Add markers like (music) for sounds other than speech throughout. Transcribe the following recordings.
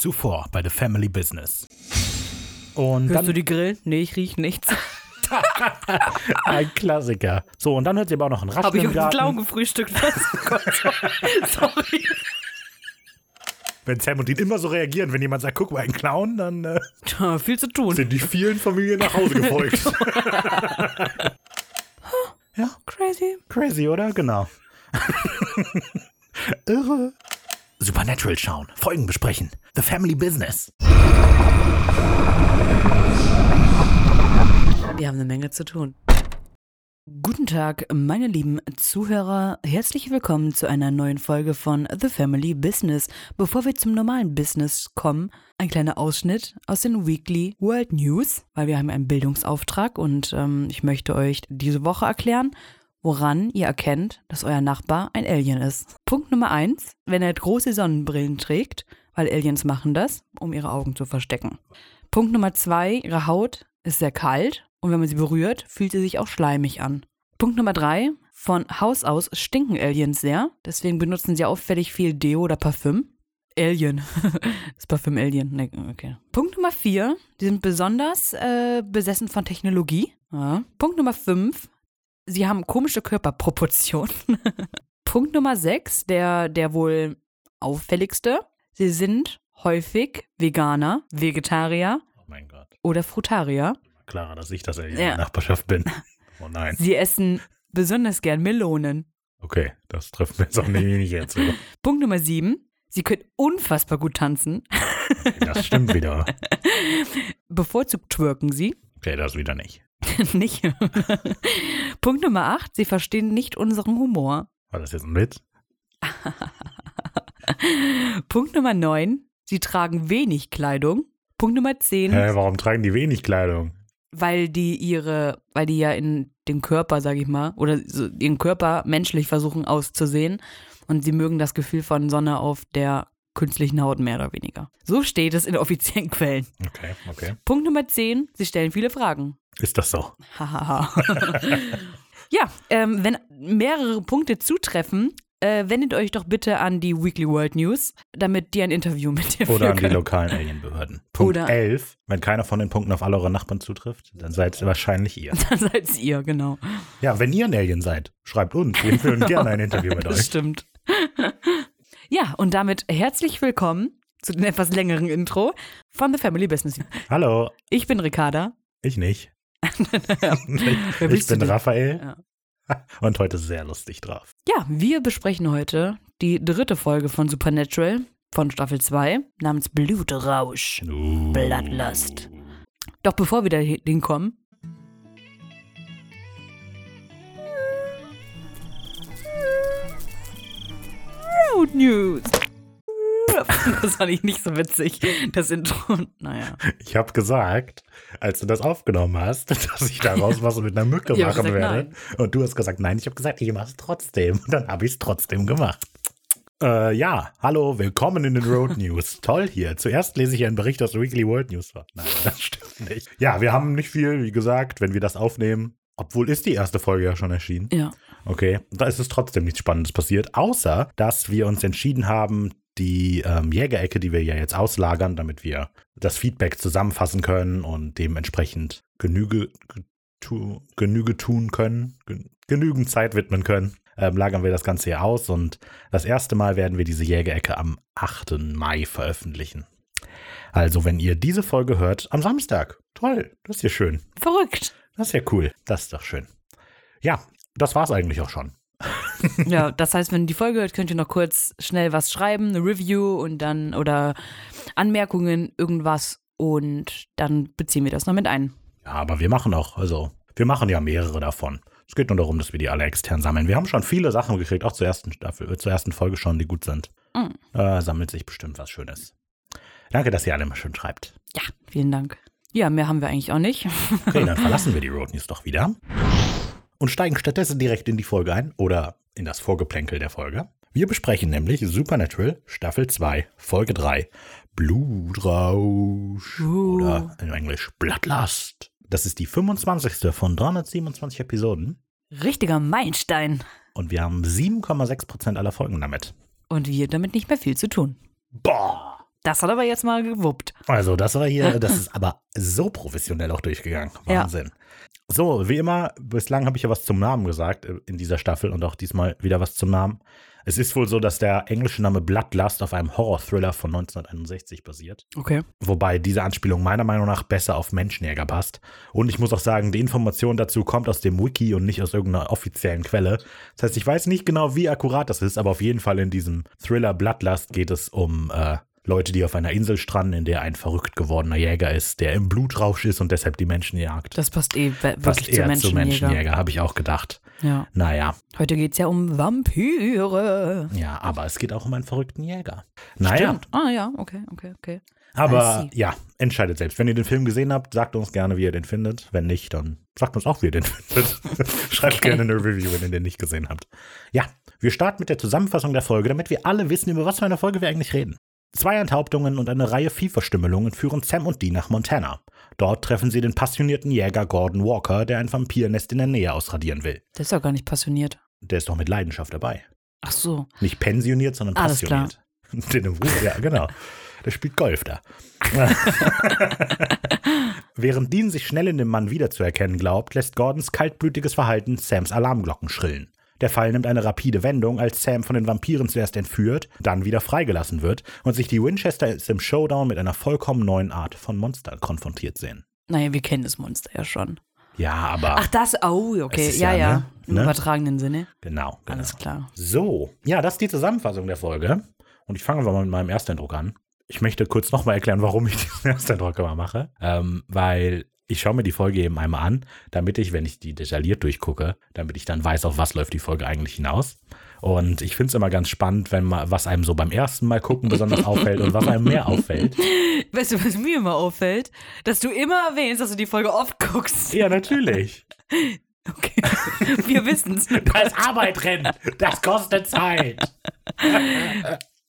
Zuvor bei The Family Business. Und Hörst dann du die Grillen? Nee, ich riech nichts. (laughs) ein Klassiker. So, und dann hört sie aber auch noch ein Habe Rascheln ich im auf Clown gefrühstückt? (laughs) Was? Oh. Sorry. Wenn Sam und Dean immer so reagieren, wenn jemand sagt, guck mal, ein Clown, dann äh, Tja, viel zu tun. sind die vielen Familien nach Hause gefolgt. (laughs) ja, Crazy. crazy, oder? Genau. Irre. Supernatural schauen, Folgen besprechen. The Family Business. Wir haben eine Menge zu tun. Guten Tag, meine lieben Zuhörer. Herzlich willkommen zu einer neuen Folge von The Family Business. Bevor wir zum normalen Business kommen, ein kleiner Ausschnitt aus den Weekly World News, weil wir haben einen Bildungsauftrag und ähm, ich möchte euch diese Woche erklären, woran ihr erkennt, dass euer Nachbar ein Alien ist. Punkt Nummer eins: wenn er große Sonnenbrillen trägt, weil Aliens machen das, um ihre Augen zu verstecken. Punkt Nummer zwei: ihre Haut ist sehr kalt und wenn man sie berührt, fühlt sie sich auch schleimig an. Punkt Nummer drei: von Haus aus stinken Aliens sehr, deswegen benutzen sie auffällig viel Deo oder Parfüm. Alien. (laughs) das Parfüm Alien. Nee, okay. Punkt Nummer vier: die sind besonders äh, besessen von Technologie. Ja. Punkt Nummer fünf: sie haben komische Körperproportionen. (laughs) Punkt Nummer 6, der, der wohl auffälligste. Sie sind häufig Veganer, Vegetarier Oh oder Frutarier. Klarer, dass ich das in Ja. der Nachbarschaft bin. Oh nein. Sie essen besonders gern Melonen. Okay, das trifft mir jetzt auch nicht, nicht jetzt. wieder. (laughs) Punkt Nummer 7. Sie können unfassbar gut tanzen. Das stimmt wieder. (laughs) Bevorzugt twerken sie. Okay, das wieder nicht. (laughs) nicht. Punkt Nummer 8. Sie verstehen nicht unseren Humor. War das jetzt ein Witz? (laughs) Punkt Nummer 9. Sie tragen wenig Kleidung. Punkt Nummer 10. Hä, warum tragen die wenig Kleidung? weil die ihre, weil die ja in dem Körper, sag ich mal, oder so ihren Körper menschlich versuchen auszusehen und sie mögen das Gefühl von Sonne auf der künstlichen Haut mehr oder weniger. So steht es in offiziellen (laughs) Quellen. Okay, okay. Punkt Nummer 10, sie stellen viele Fragen. Ist das so? Hahaha. (laughs) ja, ähm, wenn mehrere Punkte zutreffen, äh, wendet euch doch bitte an die Weekly World News, damit die ein Interview mit dir Oder führen an die lokalen Alienbehörden. Punkt Oder- 11. Wenn keiner von den Punkten auf alle eure Nachbarn zutrifft, dann seid es wahrscheinlich ihr. (laughs) Dann seid's ihr, genau. Ja, wenn ihr ein Alien seid, schreibt uns. Wir führen gerne ein Interview mit Das euch. stimmt. Ja, und damit herzlich willkommen zu dem etwas längeren Intro von The Family Business. (laughs) Hallo, Ich bin Ricarda. ich nicht. (laughs) Ich bin? Raphael (laughs) und heute sehr lustig drauf. Ja, wir besprechen heute die dritte Folge von Supernatural von Staffel 2 namens Blutrausch. Uh. Bloodlust. Doch bevor wir da hinkommen. Road News. (laughs) Das fand ich nicht so witzig, das Intro. Naja. Ich habe gesagt, als du das aufgenommen hast, (laughs) dass ich daraus was mit einer Mücke (laughs) Ich machen gesagt, werde. Und du hast gesagt, nein, ich habe gesagt, ich mache es trotzdem. Und dann habe ich es trotzdem gemacht. Äh, ja, hallo, willkommen in den Road News. Toll hier. Zuerst lese ich einen Bericht aus der Weekly World News. Nein, das stimmt nicht. Ja, wir haben nicht viel, wie gesagt, wenn wir das aufnehmen. Obwohl ist die erste Folge ja schon erschienen. Ja. Okay, da ist es trotzdem nichts Spannendes passiert, außer dass wir uns entschieden haben, die ähm, Jägerecke, die wir ja jetzt auslagern, damit wir das Feedback zusammenfassen können und dementsprechend Genüge, tu, Genüge tun können, gen, genügend Zeit widmen können, ähm, lagern wir das Ganze hier aus und das erste Mal werden wir diese Jägerecke am 8. Mai veröffentlichen. Also, wenn ihr diese Folge hört, am Samstag. Toll, das ist ja schön. Verrückt. Das ist ja cool. Das ist doch schön. Ja, das war's eigentlich auch schon. Ja, das heißt, wenn ihr die Folge hört, könnt ihr noch kurz schnell was schreiben, eine Review und dann oder Anmerkungen, irgendwas und dann beziehen wir das noch mit ein. Ja, aber wir machen auch, also, wir machen ja mehrere davon. Es geht nur darum, dass wir die alle extern sammeln. Wir haben schon viele Sachen gekriegt, auch zur ersten Staffel, äh, zur ersten Folge schon, die gut sind. Mhm. Äh, sammelt sich bestimmt was Schönes. Danke, dass ihr alle mal schön schreibt. Ja, vielen Dank. Ja, mehr haben wir eigentlich auch nicht. (laughs) Okay, dann verlassen wir die Road News doch wieder und steigen stattdessen direkt in die Folge ein oder in das Vorgeplänkel der Folge. Wir besprechen nämlich Supernatural Staffel 2, Folge 3, Blutrausch Uh. oder in Englisch Bloodlust. Das ist die 25. von 327 Episoden Richtiger Meilenstein. und wir haben 7,6% aller Folgen damit. Und wir damit nicht mehr viel zu tun. Boah! Das hat aber jetzt mal gewuppt. Also, das war hier, das (laughs) ist aber so professionell auch durchgegangen. Ja. Wahnsinn. So, wie immer, bislang habe ich ja was zum Namen gesagt äh, in dieser Staffel und auch diesmal wieder was zum Namen. Es ist wohl so, dass der englische Name Bloodlust auf einem Horror-Thriller von 1961 basiert. Okay. Wobei diese Anspielung meiner Meinung nach besser auf Menschenjäger passt. Und ich muss auch sagen, die Information dazu kommt aus dem Wiki und nicht aus irgendeiner offiziellen Quelle. Das heißt, ich weiß nicht genau, wie akkurat das ist, aber auf jeden Fall in diesem Thriller Bloodlust geht es um äh, Leute, die auf einer Insel stranden, in der ein verrückt gewordener Jäger ist, der im Blutrausch ist und deshalb die Menschen jagt. Das passt eh we- Passt wirklich zu eher zu Menschenjäger. Menschenjäger, habe ich auch gedacht. Ja. Naja, Heute geht es ja um Vampire. ja, aber es geht auch um einen verrückten Jäger. Naja, Stimmt. Ah ja, okay, okay, okay. Aber ja, entscheidet selbst. Wenn ihr den Film gesehen habt, sagt uns gerne, wie ihr den findet. Wenn nicht, dann sagt uns auch, wie ihr den (laughs) findet. Schreibt Okay. gerne eine Review, wenn ihr den nicht gesehen habt. Ja, wir starten mit der Zusammenfassung der Folge, damit wir alle wissen, über was für eine Folge wir eigentlich reden. Zwei Enthauptungen und eine Reihe Viehverstümmelungen führen Sam und Dee nach Montana. Dort treffen sie den passionierten Jäger Gordon Walker, der ein Vampirnest in der Nähe ausradieren will. Der ist doch gar nicht passioniert. Der ist doch mit Leidenschaft dabei. Ach so. Nicht pensioniert, sondern Alles klar. passioniert. (laughs) Ruf, ja, genau. Der spielt Golf da. (laughs) Während Dean sich schnell in dem Mann wiederzuerkennen glaubt, lässt Gordons kaltblütiges Verhalten Sams Alarmglocken schrillen. Der Fall nimmt eine rapide Wendung, als Sam von den Vampiren zuerst entführt, dann wieder freigelassen wird und sich die Winchesters im Showdown mit einer vollkommen neuen Art von Monster konfrontiert sehen. Naja, wir kennen das Monster ja schon. Ja, aber Ach, das, oh, okay. Ja, ja, ja. ne? Im Ne? übertragenen Sinne. genau, genau. Alles klar. So, ja, das ist die Zusammenfassung der Folge. Und ich fange mal mit meinem Ersteindruck an. Ich möchte kurz nochmal erklären, warum ich (laughs) diesen Ersteindruck immer mache. Ähm, weil ich schaue mir die Folge eben einmal an, damit ich, wenn ich die detailliert durchgucke, damit ich dann weiß, auf was läuft die Folge eigentlich hinaus. Und ich finde es immer ganz spannend, wenn man, was einem so beim ersten Mal gucken besonders auffällt und was einem mehr auffällt. (laughs) Weißt du, was mir immer auffällt? Dass du immer erwähnst, dass du die Folge oft guckst. Ja, natürlich. (laughs) Okay. (laughs) Wir wissen's. Da ist Arbeit drin. Das kostet Zeit.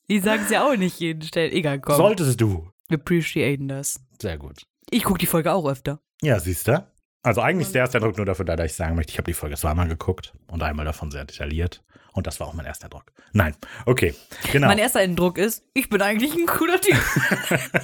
Die sagen es ja auch nicht jeden Stellen. Egal, komm. Solltest du. Wir appreciaten das. Sehr gut. Ich gucke die Folge auch öfter. Ja, siehst du? Also eigentlich ist der erste Eindruck nur dafür da, dass ich sagen möchte, ich habe die Folge zweimal geguckt und einmal davon sehr detailliert. Und das war auch mein erster Eindruck. Nein, okay, genau. Mein erster Eindruck ist, ich bin eigentlich ein cooler Typ. (laughs)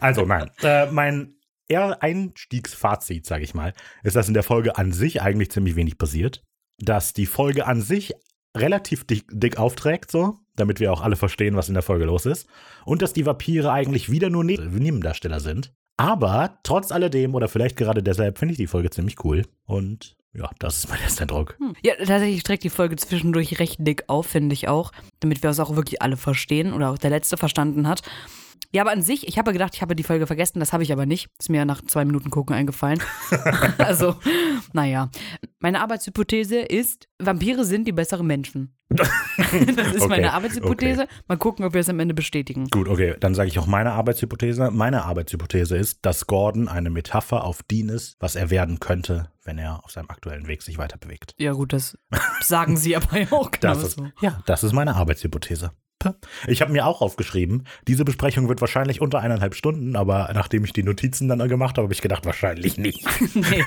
Also nein, äh, mein eher Einstiegsfazit, sage ich mal, ist, dass in der Folge an sich eigentlich ziemlich wenig passiert. Dass die Folge an sich relativ dick, dick aufträgt, so, damit wir auch alle verstehen, was in der Folge los ist. Und dass die Vampire eigentlich wieder nur Ne- Nebendarsteller sind. Aber trotz alledem, oder vielleicht gerade deshalb, finde ich die Folge ziemlich cool. Und ja, das ist mein erster Eindruck. Hm. Ja, tatsächlich trägt die Folge zwischendurch recht dick auf, finde ich auch. Damit wir es auch wirklich alle verstehen oder auch der Letzte verstanden hat. Ja, aber an sich, ich habe gedacht, ich habe die Folge vergessen, das habe ich aber nicht. Ist mir nach zwei Minuten gucken eingefallen. (laughs) (laughs) also, naja. Meine Arbeitshypothese ist, Vampire sind die besseren Menschen. (laughs) das ist Okay, meine Arbeitshypothese. Mal gucken, ob wir es am Ende bestätigen. Gut, okay, dann sage ich auch meine Arbeitshypothese. Meine Arbeitshypothese ist, dass Gordon eine Metapher auf Dean ist, was er werden könnte, wenn er auf seinem aktuellen Weg sich weiter bewegt. Ja, gut, das sagen sie aber ja auch genau Das ist, so. ja, das ist meine Arbeitshypothese. Ich habe mir auch aufgeschrieben, diese Besprechung wird wahrscheinlich unter eineinhalb Stunden, aber nachdem ich die Notizen dann gemacht habe, habe ich gedacht, wahrscheinlich nicht. nee.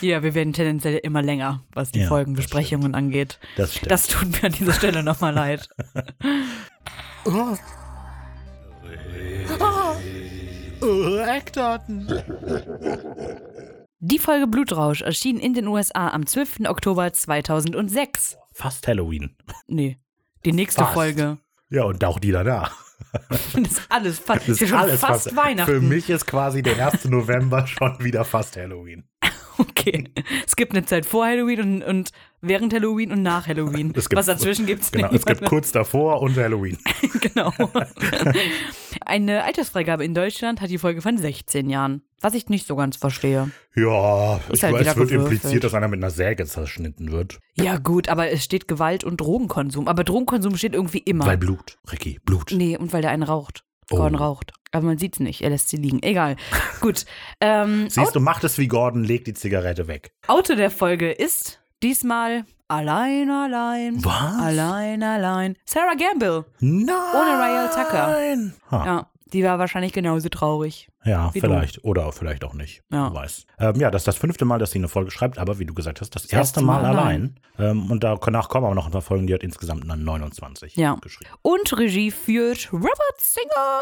(laughs) Ja, wir werden tendenziell immer länger, was die Ja, Folgenbesprechungen angeht. Das stimmt. Das tut mir an dieser Stelle nochmal leid. Oh, (laughs) Eckdaten. Die Folge Blutrausch erschien in den USA am 12. Oktober 2006. Fast Halloween. Nee, die nächste Fast. Folge. Ja, und auch die danach. (laughs) Das ist alles fast, Das ist ist schon alles fast, fast Weihnachten. Für mich ist quasi der 1. November schon wieder fast Halloween. (laughs) Okay. Es gibt eine Zeit vor Halloween und, und während Halloween und nach Halloween. Gibt- Was dazwischen (laughs) gibt es Genau, nicht. es gibt kurz davor und Halloween. (laughs) genau. Eine Altersfreigabe in Deutschland hat die Folge von 16 Jahren. Was ich nicht so ganz verstehe. Ja, ich halt weiß, es wird impliziert, dass einer mit einer Säge zerschnitten wird. Ja, gut, aber es steht Gewalt und Drogenkonsum. Aber Drogenkonsum steht irgendwie immer. Weil Blut, Ricky, Blut. nee, und weil der einen raucht. Oh. Gordon raucht. Aber man sieht's nicht. Er lässt sie liegen. Egal. Gut. (laughs) Ähm, Siehst du, macht es wie Gordon, legt die Zigarette weg. Auto der Folge ist diesmal Allein, allein. Was? Allein, allein. Sarah Gamble. Nein. Ohne Ryan Tucker. Ha. Ja. Die war wahrscheinlich genauso traurig. Ja, Wie du. vielleicht. Oder vielleicht auch nicht. Ja. Weiß. Ähm, ja, das ist das fünfte Mal, dass sie eine Folge schreibt, aber wie du gesagt hast, das, Das erste erste Mal, Mal allein. Ähm, und danach kommen aber noch ein paar Folgen, die hat insgesamt dann 29 Ja. geschrieben. Und Regie führt Robert Singer.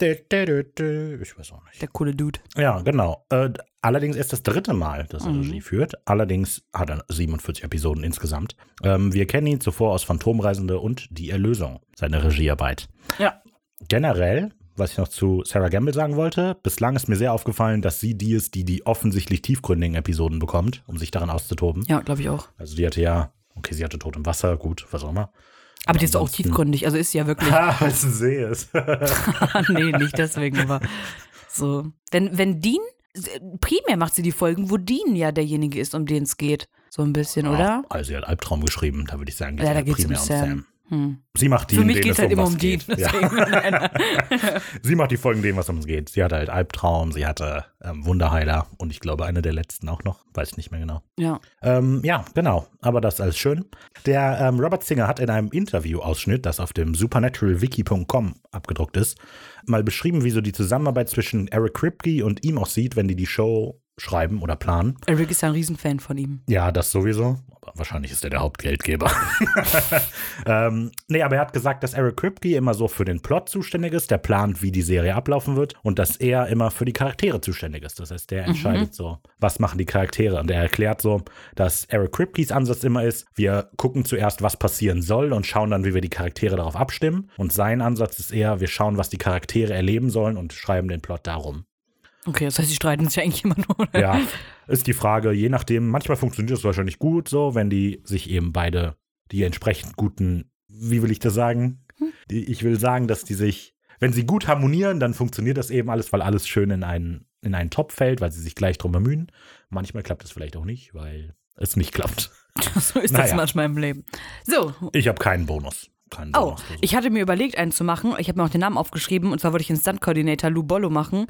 Ich weiß auch nicht. Der coole Dude. Ja, genau. Äh, allerdings ist das dritte Mal, dass er Mhm. Regie führt. Allerdings hat er 47 Episoden insgesamt. Ähm, wir kennen ihn zuvor aus Phantomreisende und Die Erlösung, seine Regiearbeit. Ja. Generell, was ich noch zu Sarah Gamble sagen wollte, bislang ist mir sehr aufgefallen, dass sie die ist, die die offensichtlich tiefgründigen Episoden bekommt, um sich daran auszutoben. Ja, glaube ich auch. Also die hatte ja, okay, sie hatte Tod im Wasser, gut, was auch immer. Aber die ist auch tiefgründig, also ist sie ja wirklich. Ha, (laughs) weil es ein See ist. (laughs) nee, nicht deswegen, aber so. Wenn, wenn Dean, primär macht sie die Folgen, wo Dean ja derjenige ist, um den es geht. So ein bisschen, oder? Also sie hat Albtraum geschrieben, da würde ich sagen, Ja, da ja geht's um primär Sam. Hm. Sie macht die, Für mich geht es halt immer um geht. Ja. (laughs) Sie macht die Folgen, denen was ums geht. Sie hatte halt Albtraum, sie hatte ähm, Wunderheiler und ich glaube eine der letzten auch noch, weiß ich nicht mehr genau. ja. Ähm, ja, genau, aber das ist alles schön. Der ähm, Robert Singer hat in einem Interview-Ausschnitt, das auf dem supernaturalwiki.com abgedruckt ist, mal beschrieben, wie so die Zusammenarbeit zwischen Eric Kripke und ihm aussieht, wenn die die Show schreiben oder planen. Eric ist ja ein Riesenfan von ihm. Ja, das sowieso. Aber wahrscheinlich ist er der Hauptgeldgeber. (laughs) ähm, nee, aber er hat gesagt, dass Eric Kripke immer so für den Plot zuständig ist, der plant, wie die Serie ablaufen wird und dass er immer für die Charaktere zuständig ist. Das heißt, der entscheidet so, was machen die Charaktere. Und er erklärt so, dass Eric Kripkes Ansatz immer ist, wir gucken zuerst, was passieren soll und schauen dann, wie wir die Charaktere darauf abstimmen. Und sein Ansatz ist eher, wir schauen, was die Charaktere erleben sollen und schreiben den Plot darum. Okay, das heißt, sie streiten sich eigentlich immer nur. oder? Ja, ist die Frage, je nachdem, manchmal funktioniert es wahrscheinlich gut so, wenn die sich eben beide die entsprechend guten, wie will ich das sagen? Die, ich will sagen, dass die sich, wenn sie gut harmonieren, dann funktioniert das eben alles, weil alles schön in einen, in einen Topf fällt, weil sie sich gleich drum bemühen. Manchmal klappt es vielleicht auch nicht, weil es nicht klappt. (laughs) So ist das Naja. manchmal im Leben. So, Ich habe keinen Bonus. Keinen Oh, Bonus. ich hatte mir überlegt, einen zu machen. Ich habe mir auch den Namen aufgeschrieben und zwar wollte ich den Stunt-Coordinator Lou Bollo machen.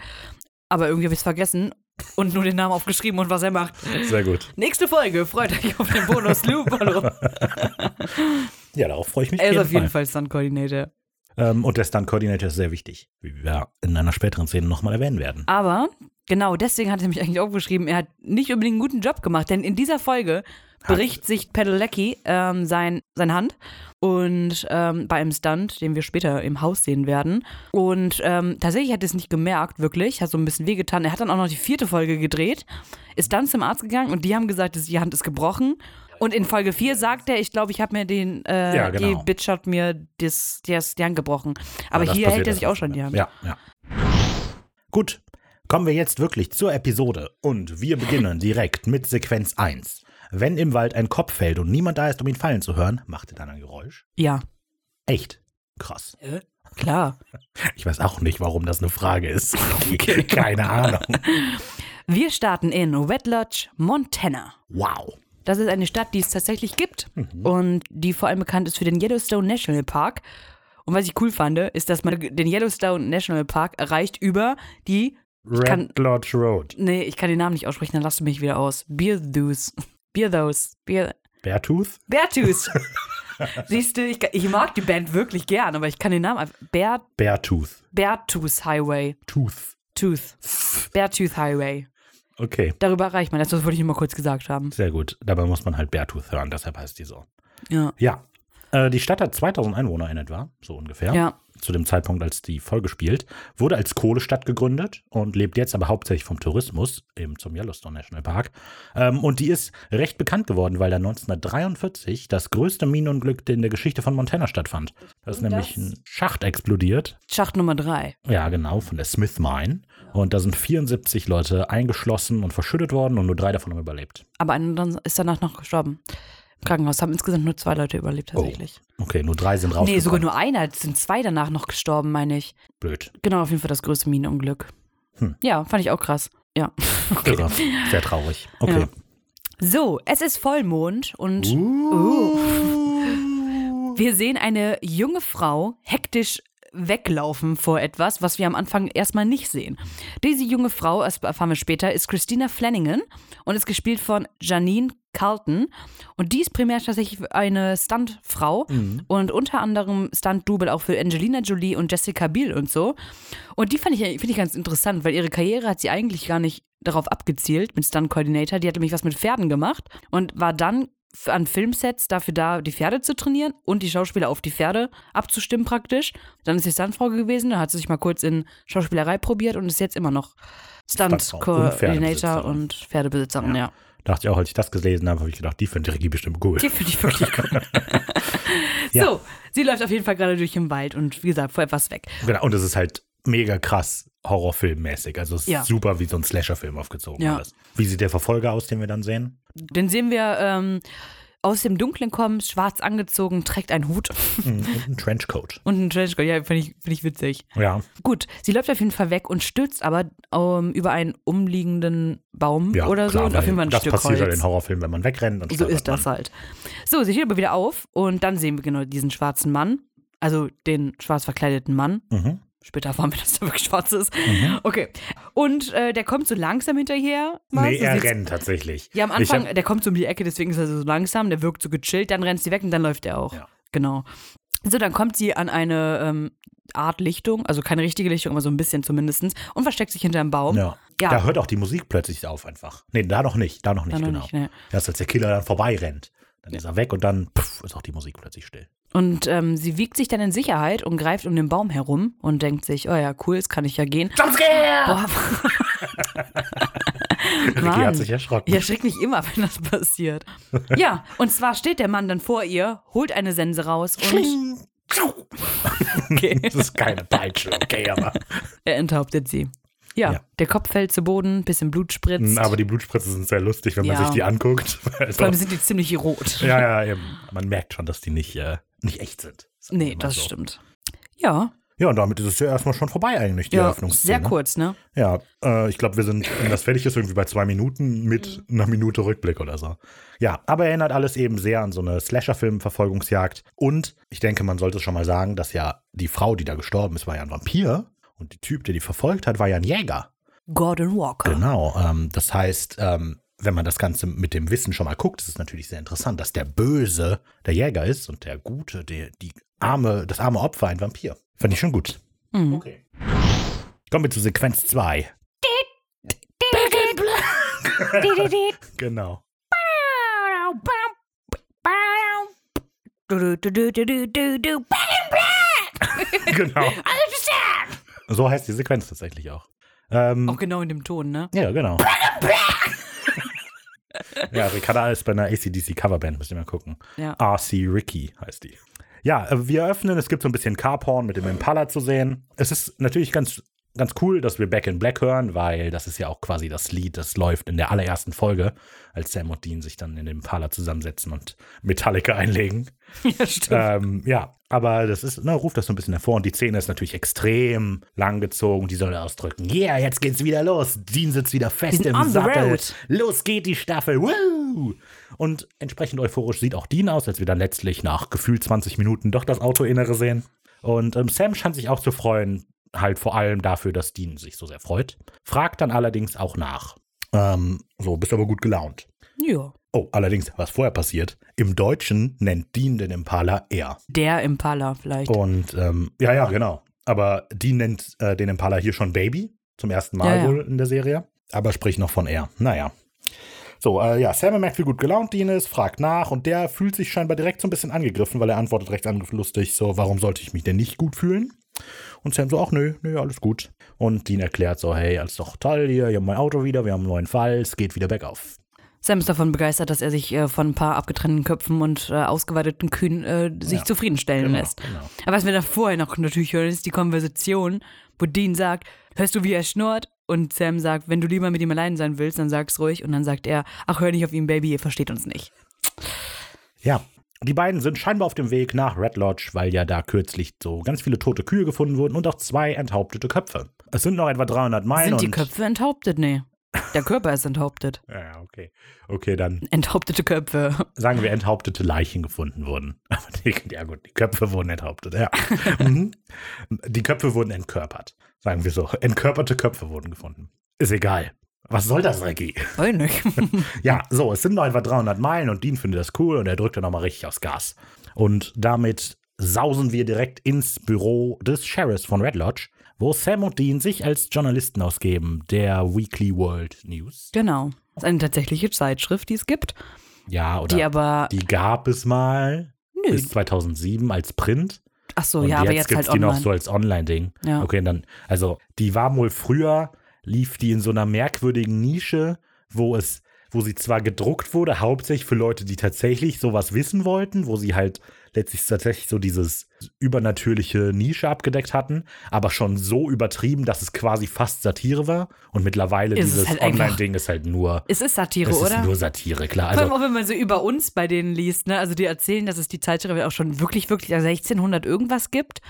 Aber irgendwie habe ich es vergessen und nur den Namen aufgeschrieben und was er macht. Sehr gut. Nächste Folge, freut euch auf den Bonus Lou Bollo. (laughs) Ja, darauf freue ich mich Er ist auf jeden Fall Stunt-Coordinator. Ähm, und der Stunt-Coordinator ist sehr wichtig, wie wir in einer späteren Szene nochmal erwähnen werden. Aber genau deswegen hat er mich eigentlich aufgeschrieben, er hat nicht unbedingt einen guten Job gemacht, denn in dieser Folge bricht sich Pedelecki ähm, sein, seine Hand und ähm, bei einem Stunt, den wir später im Haus sehen werden. Und ähm, tatsächlich hat er es nicht gemerkt, wirklich, hat so ein bisschen wehgetan. Er hat dann auch noch die vierte Folge gedreht, ist dann zum Arzt gegangen und die haben gesagt, dass die Hand ist gebrochen. Und in Folge 4 sagt er, ich glaube, ich habe mir den, äh, Ja, genau. die Bitch hat mir das, das, die Hand gebrochen. Aber das hier hält er sich auch schon die Hand. Ja, ja. Gut, kommen wir jetzt wirklich zur Episode und wir beginnen direkt mit Sequenz 1. Wenn im Wald ein Kopf fällt und niemand da ist, um ihn fallen zu hören, macht er dann ein Geräusch. ja. Echt? Krass. Klar. (laughs) Ich weiß auch nicht, warum das eine Frage ist. (laughs) Keine Ahnung. (laughs) Wir starten in Wet Lodge, Montana. Wow. Das ist eine Stadt, die es tatsächlich gibt und die vor allem bekannt ist für den Yellowstone National Park. Und was ich cool fand, ist, dass man den Yellowstone National Park erreicht über die, kann- Red Lodge Road. nee, ich kann den Namen nicht aussprechen, dann lass du mich wieder aus. Bearthus. Bearthus. Bear, Beartooth? Beartooth. (laughs) Siehst du, ich, ich mag die Band wirklich gern, aber ich kann den Namen einfach. Bear, Beartooth. Beartooth Highway. Tooth. Tooth. Beartooth Highway. Okay, Darüber erreicht man. Das wollte ich nur mal kurz gesagt haben. sehr gut. Dabei muss man halt Beartooth hören, deshalb heißt die so. Ja. Ja. Äh, die Stadt hat 2000 Einwohner in etwa, so ungefähr. Ja. Zu dem Zeitpunkt, als die Folge spielt. Wurde als Kohlestadt gegründet und lebt jetzt aber hauptsächlich vom Tourismus, eben zum Yellowstone National Park. Ähm, und die ist recht bekannt geworden, weil da 1943 das größte Minenunglück in der Geschichte von Montana stattfand. Da ist nämlich ein Schacht explodiert. Schacht Nummer drei. Ja, genau, von der Smith Mine. Und da sind 74 Leute eingeschlossen und verschüttet worden und nur drei davon haben überlebt. Aber einer ist danach noch gestorben. Im Krankenhaus haben insgesamt nur zwei Leute überlebt tatsächlich. Okay, nur drei sind rausgekommen. nee, sogar nur einer. Es sind zwei danach noch gestorben, meine ich. Blöd. Genau, auf jeden Fall das größte Minenunglück. Hm. Ja, fand ich auch krass. Ja. Irre. (laughs) Sehr traurig. Okay. Ja. So, es ist Vollmond und Uh. wir sehen eine junge Frau hektisch weglaufen vor etwas, was wir am Anfang erstmal nicht sehen. Diese junge Frau, das erfahren wir später, ist Christina Flanagan und ist gespielt von Janine Carlton. Und die ist primär tatsächlich eine Stuntfrau Mhm. und unter anderem Stunt-Double auch für Angelina Jolie und Jessica Biel und so. Und die fand ich, finde ich ganz interessant, weil ihre Karriere hat sie eigentlich gar nicht darauf abgezielt mit Stunt-Coordinator. Die hat nämlich was mit Pferden gemacht und war dann an Filmsets dafür da, die Pferde zu trainieren und die Schauspieler auf die Pferde abzustimmen praktisch. Dann ist sie Stuntfrau gewesen, da hat sie sich mal kurz in Schauspielerei probiert und ist jetzt immer noch Stuntfrau und Stunt-Coordinator Pferdebesitzerin. und Pferdebesitzerin, ja. Dachte ich auch, als ich das gelesen habe, habe ich gedacht, die findet die Regie bestimmt cool. Die finde ich wirklich cool. (laughs) Ja. So, sie läuft auf jeden Fall gerade durch den Wald und wie gesagt, vor etwas weg. Genau, und es ist halt mega krass Horrorfilmmäßig. Also es ist Ja. super wie so ein Slasher-Film aufgezogen. Ja. Alles. Wie sieht der Verfolger aus, den wir dann sehen? Den sehen wir ähm, aus dem Dunklen kommen, schwarz angezogen, trägt einen Hut Mhm, Und ein Trenchcoat. (laughs) und einen Trenchcoat. Ja, finde ich, find ich witzig. Ja, Gut, sie läuft auf jeden Fall weg und stürzt aber ähm, über einen umliegenden Baum ja oder so klar, und auf jeden Fall ein das Stück passiert ja Holz. in Horrorfilmen, wenn man wegrennt. Und So ist das man. halt. So, sie steht aber wieder auf und dann sehen wir genau diesen schwarzen Mann, also den schwarz verkleideten Mann. Mhm. Später erfahren wir, (laughs) dass der wirklich schwarz ist. Mhm. Okay. Und äh, der kommt so langsam hinterher. mal. Nee, er rennt tatsächlich. Ja, am Anfang, hab- der kommt so um die Ecke, deswegen ist er so langsam, der wirkt so gechillt, dann rennt sie weg und dann läuft er auch. Ja. Genau. So, dann kommt sie an eine ähm, Art Lichtung, also keine richtige Lichtung, aber so ein bisschen zumindest, und versteckt sich hinter einem Baum. ja. Ja. Da hört auch die Musik plötzlich auf einfach. Nee, da noch nicht, da noch nicht, Dann noch genau. nicht, ne. Erst als der Killer dann vorbeirennt. Dann ist er weg und dann pff, ist auch die Musik plötzlich still. Und ähm, sie wiegt sich dann in Sicherheit und greift um den Baum herum und denkt sich, oh ja, cool, jetzt kann ich ja gehen. Boah. (laughs) (laughs) Ricky hat sich erschrocken. Ich erschrecke mich immer, (laughs) wenn das passiert. Ja, und zwar steht der Mann dann vor ihr, holt eine Sense raus und okay, Das ist keine Peitsche, okay, aber. er enthauptet sie. Ja, Ja. der Kopf fällt zu Boden, bisschen Blut spritzt. Aber die Blutspritzen sind sehr lustig, wenn man Ja. sich die anguckt. Also, Vor allem sind die ziemlich rot. ja, ja, eben. Man merkt schon, dass die nicht, äh, nicht echt sind. Nee, das so. stimmt. Ja, Ja, und damit ist es ja erstmal schon vorbei eigentlich, die ja Eröffnungsszene. sehr kurz, ne? Ja, äh, ich glaube, wir sind, wenn das fertig ist, irgendwie bei zwei Minuten mit Mhm. einer Minute Rückblick oder so. Ja, aber erinnert alles eben sehr an so eine Slasher-Film-Verfolgungsjagd. Und ich denke, man sollte schon mal sagen, dass ja die Frau, die da gestorben ist, war ja ein Vampir. Und der Typ, der die verfolgt hat, war ja ein Jäger. Gordon Walker. Genau. Ähm, das heißt, ähm, wenn man das Ganze mit dem Wissen schon mal guckt, ist es natürlich sehr interessant, dass der Böse der Jäger ist und der Gute, der, die arme, das arme Opfer ein Vampir. Fand ich schon gut. Mhm. Okay. Kommen wir zu Sequenz 2. Genau. Genau. So heißt die Sequenz tatsächlich auch. Ähm, Auch genau in dem Ton, ne? Ja, genau. Ja, Ricarda ist bei einer ACDC Coverband, müsst ihr mal gucken. Ja. RC Ricky heißt die. Ja, äh, wir öffnen, es gibt so ein bisschen Carporn mit dem Impala zu sehen. Es ist natürlich ganz, ganz cool, dass wir Back in Black hören, weil das ist ja auch quasi das Lied, das läuft in der allerersten Folge, als Sam und Dean sich dann in den Impala zusammensetzen und Metallica einlegen. (laughs) Ja, stimmt. Ähm, ja, aber das ist, ne, ruft das so ein bisschen hervor und die Szene ist natürlich extrem langgezogen. Die soll ausdrücken, yeah, jetzt geht's wieder los. Dean sitzt wieder fest im Sattel. Los geht die Staffel. Woo! Und entsprechend euphorisch sieht auch Dean aus, als wir dann letztlich nach gefühlt 20 Minuten doch das Autoinnere sehen. Und ähm, Sam scheint sich auch zu freuen, halt vor allem dafür, dass Dean sich so sehr freut. Fragt dann allerdings auch nach. Ähm, so, bist aber gut gelaunt. ja. Oh, allerdings, was vorher passiert, im Deutschen nennt Dean den Impala er. Der Impala vielleicht. Und ähm, ja, ja, genau. Aber Dean nennt äh, den Impala hier schon Baby, zum ersten Mal Ja, ja. wohl in der Serie. Aber spricht noch von er. Naja. So, äh, ja, Sam merkt, wie gut gelaunt Dean ist, fragt nach und der fühlt sich scheinbar direkt so ein bisschen angegriffen, weil er antwortet recht lustig, so, warum sollte ich mich denn nicht gut fühlen? Und Sam so, ach nö, nö, alles gut. Und Dean erklärt so, hey, alles doch toll hier, wir haben mein Auto wieder, wir haben einen neuen Fall, es geht wieder bergauf. Sam ist davon begeistert, dass er sich äh, von ein paar abgetrennten Köpfen und äh, ausgeweiteten Kühen äh, sich Ja, zufriedenstellen genau, lässt. genau. Aber was wir da vorher noch natürlich hören, ist die Konversation, wo Dean sagt, hörst du, wie er schnurrt? Und Sam sagt, wenn du lieber mit ihm allein sein willst, dann sag's ruhig. Und dann sagt er, ach, hör nicht auf ihn, Baby, ihr versteht uns nicht. Ja, die beiden sind scheinbar auf dem Weg nach Red Lodge, weil ja da kürzlich so ganz viele tote Kühe gefunden wurden und auch zwei enthauptete Köpfe. Es sind noch etwa 300 Meilen Sind die Köpfe enthauptet? Nee. Der Körper ist enthauptet. (laughs) Ja, ja, okay. Okay, dann Enthauptete Köpfe. sagen wir enthauptete Leichen gefunden wurden. (laughs) Aber die, ja gut, die Köpfe wurden enthauptet, ja. (laughs) Mhm. die Köpfe wurden entkörpert, sagen wir so. Entkörperte Köpfe wurden gefunden. Ist egal. Was soll das, Ricky? Weiß nicht. (laughs) Ja, so, es sind noch etwa 300 Meilen und Dean findet das cool und er drückt dann nochmal richtig aufs Gas. Und damit sausen wir direkt ins Büro des Sheriffs von Red Lodge, wo Sam und Dean sich als Journalisten ausgeben, der Weekly World News. genau. Das ist eine tatsächliche Zeitschrift, die es gibt, Ja, oder die aber. die gab es mal Nö. bis 2007 als Print. Ach so, und ja, aber jetzt jetzt gibt's halt die online. noch so als Online-Ding. Ja. Okay, dann, also die war wohl früher, lief die in so einer merkwürdigen Nische, wo es, wo sie zwar gedruckt wurde, hauptsächlich für Leute, die tatsächlich sowas wissen wollten, wo sie halt letztlich tatsächlich so dieses übernatürliche Nische abgedeckt hatten, aber schon so übertrieben, dass es quasi fast Satire war. Und mittlerweile Ist es dieses halt Online-Ding ist halt nur, es ist Satire, es ist oder? nur Satire, klar. Vor allem Also, auch wenn man so über uns bei denen liest, ne? Also die erzählen, dass es die Zeitschrift auch schon wirklich, wirklich 1600 irgendwas gibt.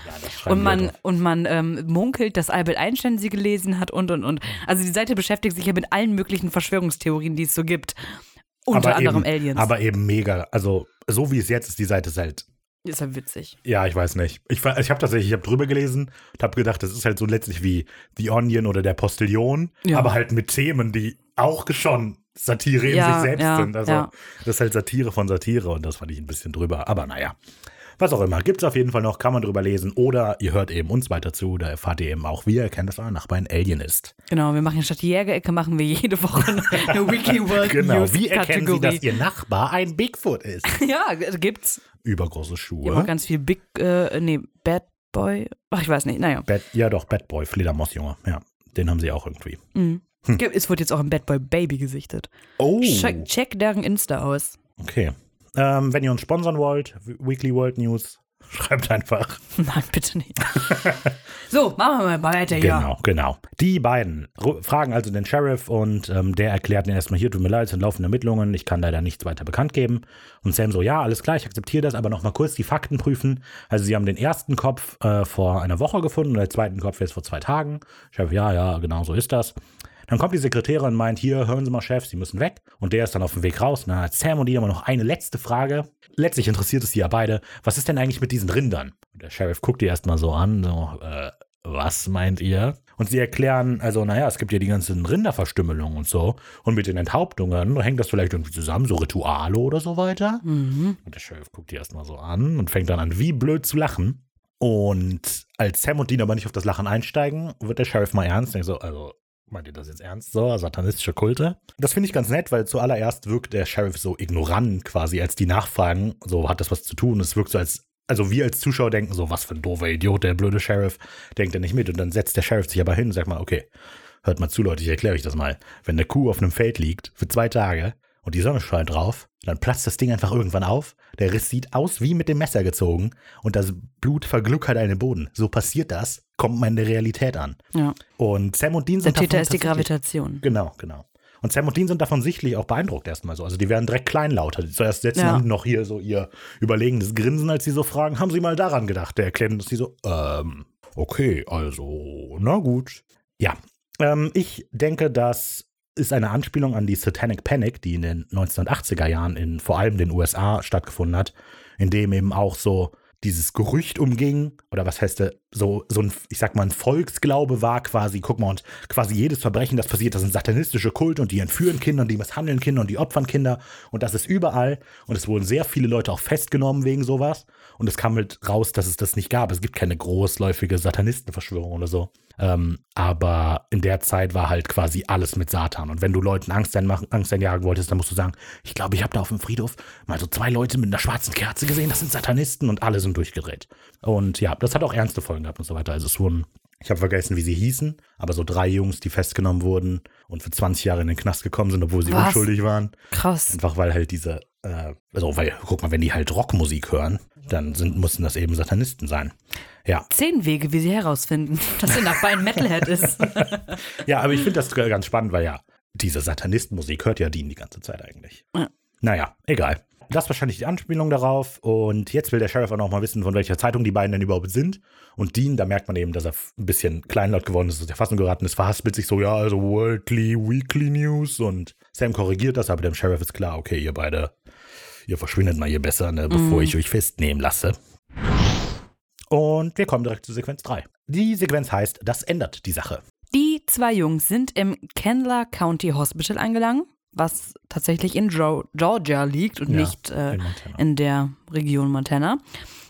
ja, Und man, und man ähm, munkelt, dass Albert Einstein sie gelesen hat und und und. Also die Seite beschäftigt sich ja mit allen möglichen Verschwörungstheorien, die es so gibt. Unter aber anderem eben, Aliens. Aber eben mega. Also, so wie es jetzt ist, die Seite ist halt ist ja witzig. Ja, ich weiß nicht. Ich, ich habe tatsächlich, ich habe drüber gelesen und habe gedacht, das ist halt so letztlich wie The Onion oder der Postillon, Ja. aber halt mit Themen, die auch schon Satire in Ja, sich selbst ja, sind. Also das ist halt Satire von Satire und das fand ich ein bisschen drüber. Aber naja, was auch immer. Gibt es auf jeden Fall noch, kann man drüber lesen oder ihr hört eben uns weiter zu, da erfahrt ihr eben auch, wie ihr erkennt, dass euer Nachbar ein Alien ist. Genau, wir machen statt die Jägerecke, machen wir jede Woche eine, eine (laughs) Wiki World Genau, News wie erkennen Sie, dass Kategorie. Ihr Nachbar ein Bigfoot ist? (laughs) Ja, gibt's. Übergroße Schuhe. ganz viel Big, äh, nee, Bad Boy. Ach, ich weiß nicht, naja. Bad, ja doch, Bad Boy, Fledermausjunge. Ja, den haben sie auch irgendwie. Mhm. Es wird jetzt auch ein Bad Boy Baby gesichtet. Oh. Check, check deren Insta aus. Okay. Ähm, wenn ihr uns sponsern wollt, Weekly World News, (laughs) schreibt einfach. Nein, bitte nicht. so, machen wir mal weiter hier. Genau, genau. Die beiden fragen also den Sheriff und ähm, der erklärt ihnen erstmal hier, tut mir leid, es sind laufende Ermittlungen, ich kann leider nichts weiter bekannt geben. Und Sam so, ja, alles klar, ich akzeptiere das, aber nochmal kurz die Fakten prüfen. Also sie haben den ersten Kopf äh, vor einer Woche gefunden und den zweiten Kopf jetzt vor zwei Tagen. Chef, ja, ja, genau so ist das. Dann kommt die Sekretärin und meint, hier, hören Sie mal, Chef, Sie müssen weg. Und der ist dann auf dem Weg raus. Und dann hat Sam und die aber noch eine letzte Frage. Letztlich interessiert es die ja beide. Was ist denn eigentlich mit diesen Rindern? Und der Sheriff guckt die erstmal so an, so, äh, was meint ihr? Und sie erklären, also, naja, es gibt ja die ganzen Rinderverstümmelungen und so. Und mit den Enthauptungen hängt das vielleicht irgendwie zusammen, so Rituale oder so weiter. Mhm. Und der Sheriff guckt die erstmal so an und fängt dann an, wie blöd zu lachen. Und als Sam und Dean aber nicht auf das Lachen einsteigen, wird der Sheriff mal ernst. Denkt so, also, meint ihr das jetzt ernst? So, satanistische Kulte. Das finde ich ganz nett, weil zuallererst wirkt der Sheriff so ignorant quasi, als die nachfragen, so hat das was zu tun. Es wirkt so als, also wir als Zuschauer denken so, was für ein doofer Idiot, der blöde Sheriff, denkt er nicht mit. Und dann setzt der Sheriff sich aber hin und sagt mal, okay, hört mal zu, Leute, ich erkläre euch das mal. Wenn eine Kuh auf einem Feld liegt für zwei Tage und die Sonne scheint drauf, dann platzt das Ding einfach irgendwann auf. Der Riss sieht aus wie mit dem Messer gezogen und das Blut vergluckert einen Boden. So passiert das, kommt man in der Realität an. Ja. Und Sam und Dean Der sind Täter davon ist die Gravitation. Genau, genau. Und Sam und Dean sind davon sichtlich auch beeindruckt erstmal so. Also die werden direkt kleinlauter. Zuerst setzen Ja. noch hier so ihr überlegendes Grinsen, als sie so fragen, haben sie mal daran gedacht? Der erklärt uns die so, ähm, okay, also, na gut. Ja, ähm, ich denke, das ist eine Anspielung an die Satanic Panic, die in den 1980er Jahren in vor allem den USA stattgefunden hat, in dem eben auch so dieses Gerücht umging, oder was heißt so, so ein, ich sag mal, ein Volksglaube war quasi, guck mal, und quasi jedes Verbrechen, das passiert, das sind satanistische Kulte und die entführen Kinder und die misshandeln Kinder und die opfern Kinder und das ist überall und es wurden sehr viele Leute auch festgenommen wegen sowas und es kam halt raus, dass es das nicht gab. Es gibt keine großläufige Satanistenverschwörung oder so. Ähm, aber in der Zeit war halt quasi alles mit Satan. Und wenn du Leuten Angst, einmachen, Angst einjagen wolltest, dann musst du sagen, ich glaube, ich habe da auf dem Friedhof mal so zwei Leute mit einer schwarzen Kerze gesehen, das sind Satanisten und alle sind durchgedreht. Und ja, das hat auch ernste Folgen gehabt und so weiter. Also es wurden, ich habe vergessen, wie sie hießen, aber so drei Jungs, die festgenommen wurden und für 20 Jahre in den Knast gekommen sind, obwohl sie Was? unschuldig waren. Krass. Einfach weil halt diese, äh, also weil, guck mal, wenn die halt Rockmusik hören, dann sind, mussten das eben Satanisten sein. Ja, Zehn Wege, wie sie herausfinden, (laughs) dass der Nachbar ein Metalhead ist. (laughs) ja, aber ich finde das ganz spannend, weil ja, diese Satanistenmusik hört ja Dean die ganze Zeit eigentlich. Ja. Naja, egal. Das ist wahrscheinlich die Anspielung darauf. Und jetzt will der Sheriff auch noch mal wissen, von welcher Zeitung die beiden denn überhaupt sind. Und Dean, da merkt man eben, dass er ein bisschen kleinlaut geworden ist, aus der Fassung geraten ist, verhaspelt sich so, ja, also Worldly Weekly News. Und Sam korrigiert das, aber dem Sheriff ist klar, okay, ihr beide, ihr verschwindet mal hier besser, ne, bevor ich euch festnehmen lasse. Und wir kommen direkt zu Sequenz 3. Die Sequenz heißt, das ändert die Sache. Die zwei Jungs sind im Candler County Hospital angelangt, was tatsächlich in Geo- Georgia liegt und Ja, nicht äh, in in der Region Montana.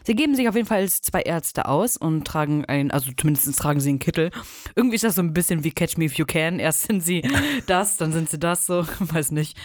Sie geben sich auf jeden Fall als zwei Ärzte aus und tragen ein, also zumindest tragen sie einen Kittel. Irgendwie ist das so ein bisschen wie Catch Me If You Can. Erst sind sie (laughs) das, dann sind sie das, so, (laughs) weiß nicht.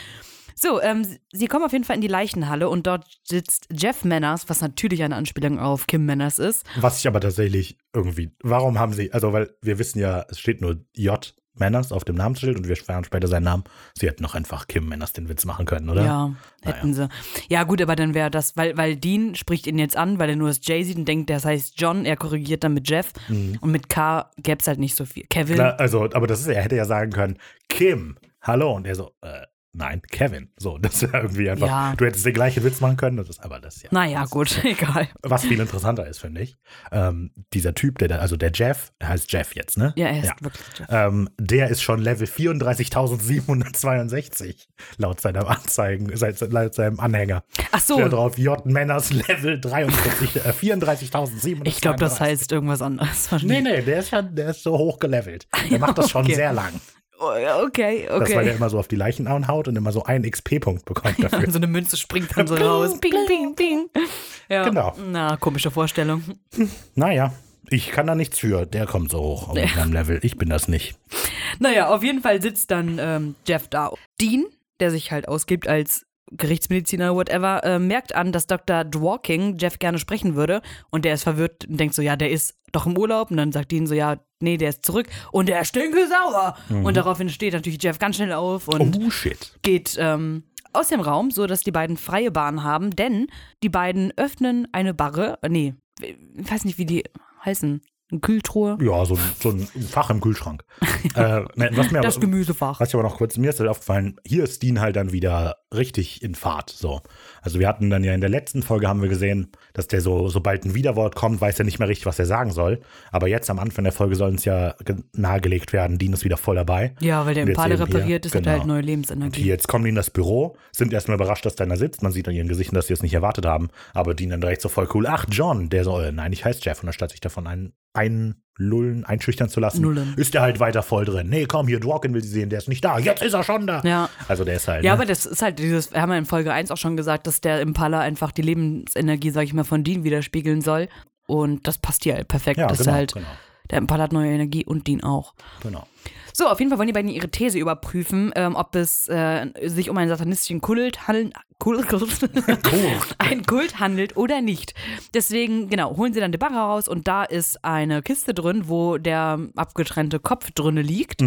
So, ähm, sie kommen auf jeden Fall in die Leichenhalle und dort sitzt Jeff Manners, was natürlich eine Anspielung auf Kim Manners ist. Was ich aber tatsächlich irgendwie, warum haben sie, also weil wir wissen ja, es steht nur J. Manners auf dem Namensschild und wir erfahren später seinen Namen. Sie hätten doch einfach Kim Manners den Witz machen können, oder? Ja, hätten sie. Ja, gut, aber dann wäre das, weil, weil Dean spricht ihn jetzt an, weil er nur das Jay sieht und denkt, das heißt John, er korrigiert dann mit Jeff und mit K gäbe es halt nicht so viel. Kevin. Na, also, aber das ist, er hätte ja sagen können, Kim, hallo. Und er so, äh, nein, Kevin. So, (laughs) das wäre irgendwie einfach, Ja. du hättest den gleichen Witz machen können, das ist aber das ja. Naja, gut, (laughs) egal. Was viel interessanter ist, finde ich, ähm, dieser Typ, der, da- also der Jeff, er heißt Jeff jetzt, ne? Ja, er ist wirklich Jeff. Ähm, der ist schon Level 34.762 (laughs) laut seiner Anzeigen, seit- laut seinem Anhänger. Ach so, Steht drauf, J. Männers Level 43, äh, 34.762. ich glaube, das heißt irgendwas anderes. Nee, nee, der ist, schon, der ist so hoch gelevelt. Der macht das schon okay. sehr lang. Oh, ja, Okay, Das, weil der okay. immer so auf die Leichen haut und immer so einen XP-Punkt bekommt (laughs) dafür. so eine Münze springt dann so raus. Ping, ping, ping. Ja. Genau. Na, komische Vorstellung. Naja, ich kann da nichts für. Der kommt so hoch auf seinem Level. Ich bin das nicht. Naja, auf jeden Fall sitzt dann ähm, Jeff da. Dean, der sich halt ausgibt als Gerichtsmediziner, whatever, äh, merkt an, dass Dr. Dworking Jeff gerne sprechen würde. Und der ist verwirrt und denkt so, ja, der ist doch im Urlaub. Und dann sagt Dean so, ja, nee, der ist zurück. Und der stinke sauer. Und daraufhin steht natürlich Jeff ganz schnell auf und Oh, shit. geht ähm, aus dem Raum, so dass die beiden freie Bahn haben, denn die beiden öffnen eine Barre, äh, nee, ich weiß nicht, wie die heißen, eine Kühltruhe, Ja, so, ein- so ein Fach im Kühlschrank. (laughs) äh, was mir das aber, Gemüsefach. was ich aber noch kurz, mir ist halt aufgefallen, hier ist Dean halt dann wieder richtig in Fahrt. So. Also wir hatten dann ja in der letzten Folge haben wir gesehen, dass der so, sobald ein Widerwort kommt, weiß er nicht mehr richtig, was er sagen soll. Aber jetzt am Anfang der Folge soll uns ja ge- nahegelegt werden, Dean ist wieder voll dabei. Ja, weil der Und Impale repariert ist, hat er genau. halt neue Und Lebensenergie. die jetzt kommen die in das Büro, sind erstmal überrascht, dass da sitzt. Man sieht an ihren Gesichtern, dass sie es nicht erwartet haben. Aber Dean dann direkt so voll cool. Ach, John, der so, äh, nein, ich heiße Jeff. Und anstatt sich davon ein, einlullen, einschüchtern zu lassen, Nullen. ist der halt weiter voll drin. Nee, komm, hier, Dworkin will sie sehen, der ist nicht da. Jetzt ist er schon da. Ja. Also der ist halt. Ja, ne? aber das ist halt dieses, wir haben ja in Folge 1 auch schon gesagt, dass der Impala einfach die Lebensenergie, sag ich mal, von Dean widerspiegeln soll. Und das passt hier halt perfekt. ja, dass genau, er halt, genau, der Impala hat neue Energie und Dean auch. genau. So, auf jeden Fall wollen die beiden ihre These überprüfen, ähm, ob es äh, sich um einen satanistischen Kult handelt, Kult, (laughs) ein Kult handelt oder nicht. Deswegen, genau, holen sie dann die Barre raus und da ist eine Kiste drin, wo der abgetrennte Kopf drinne liegt.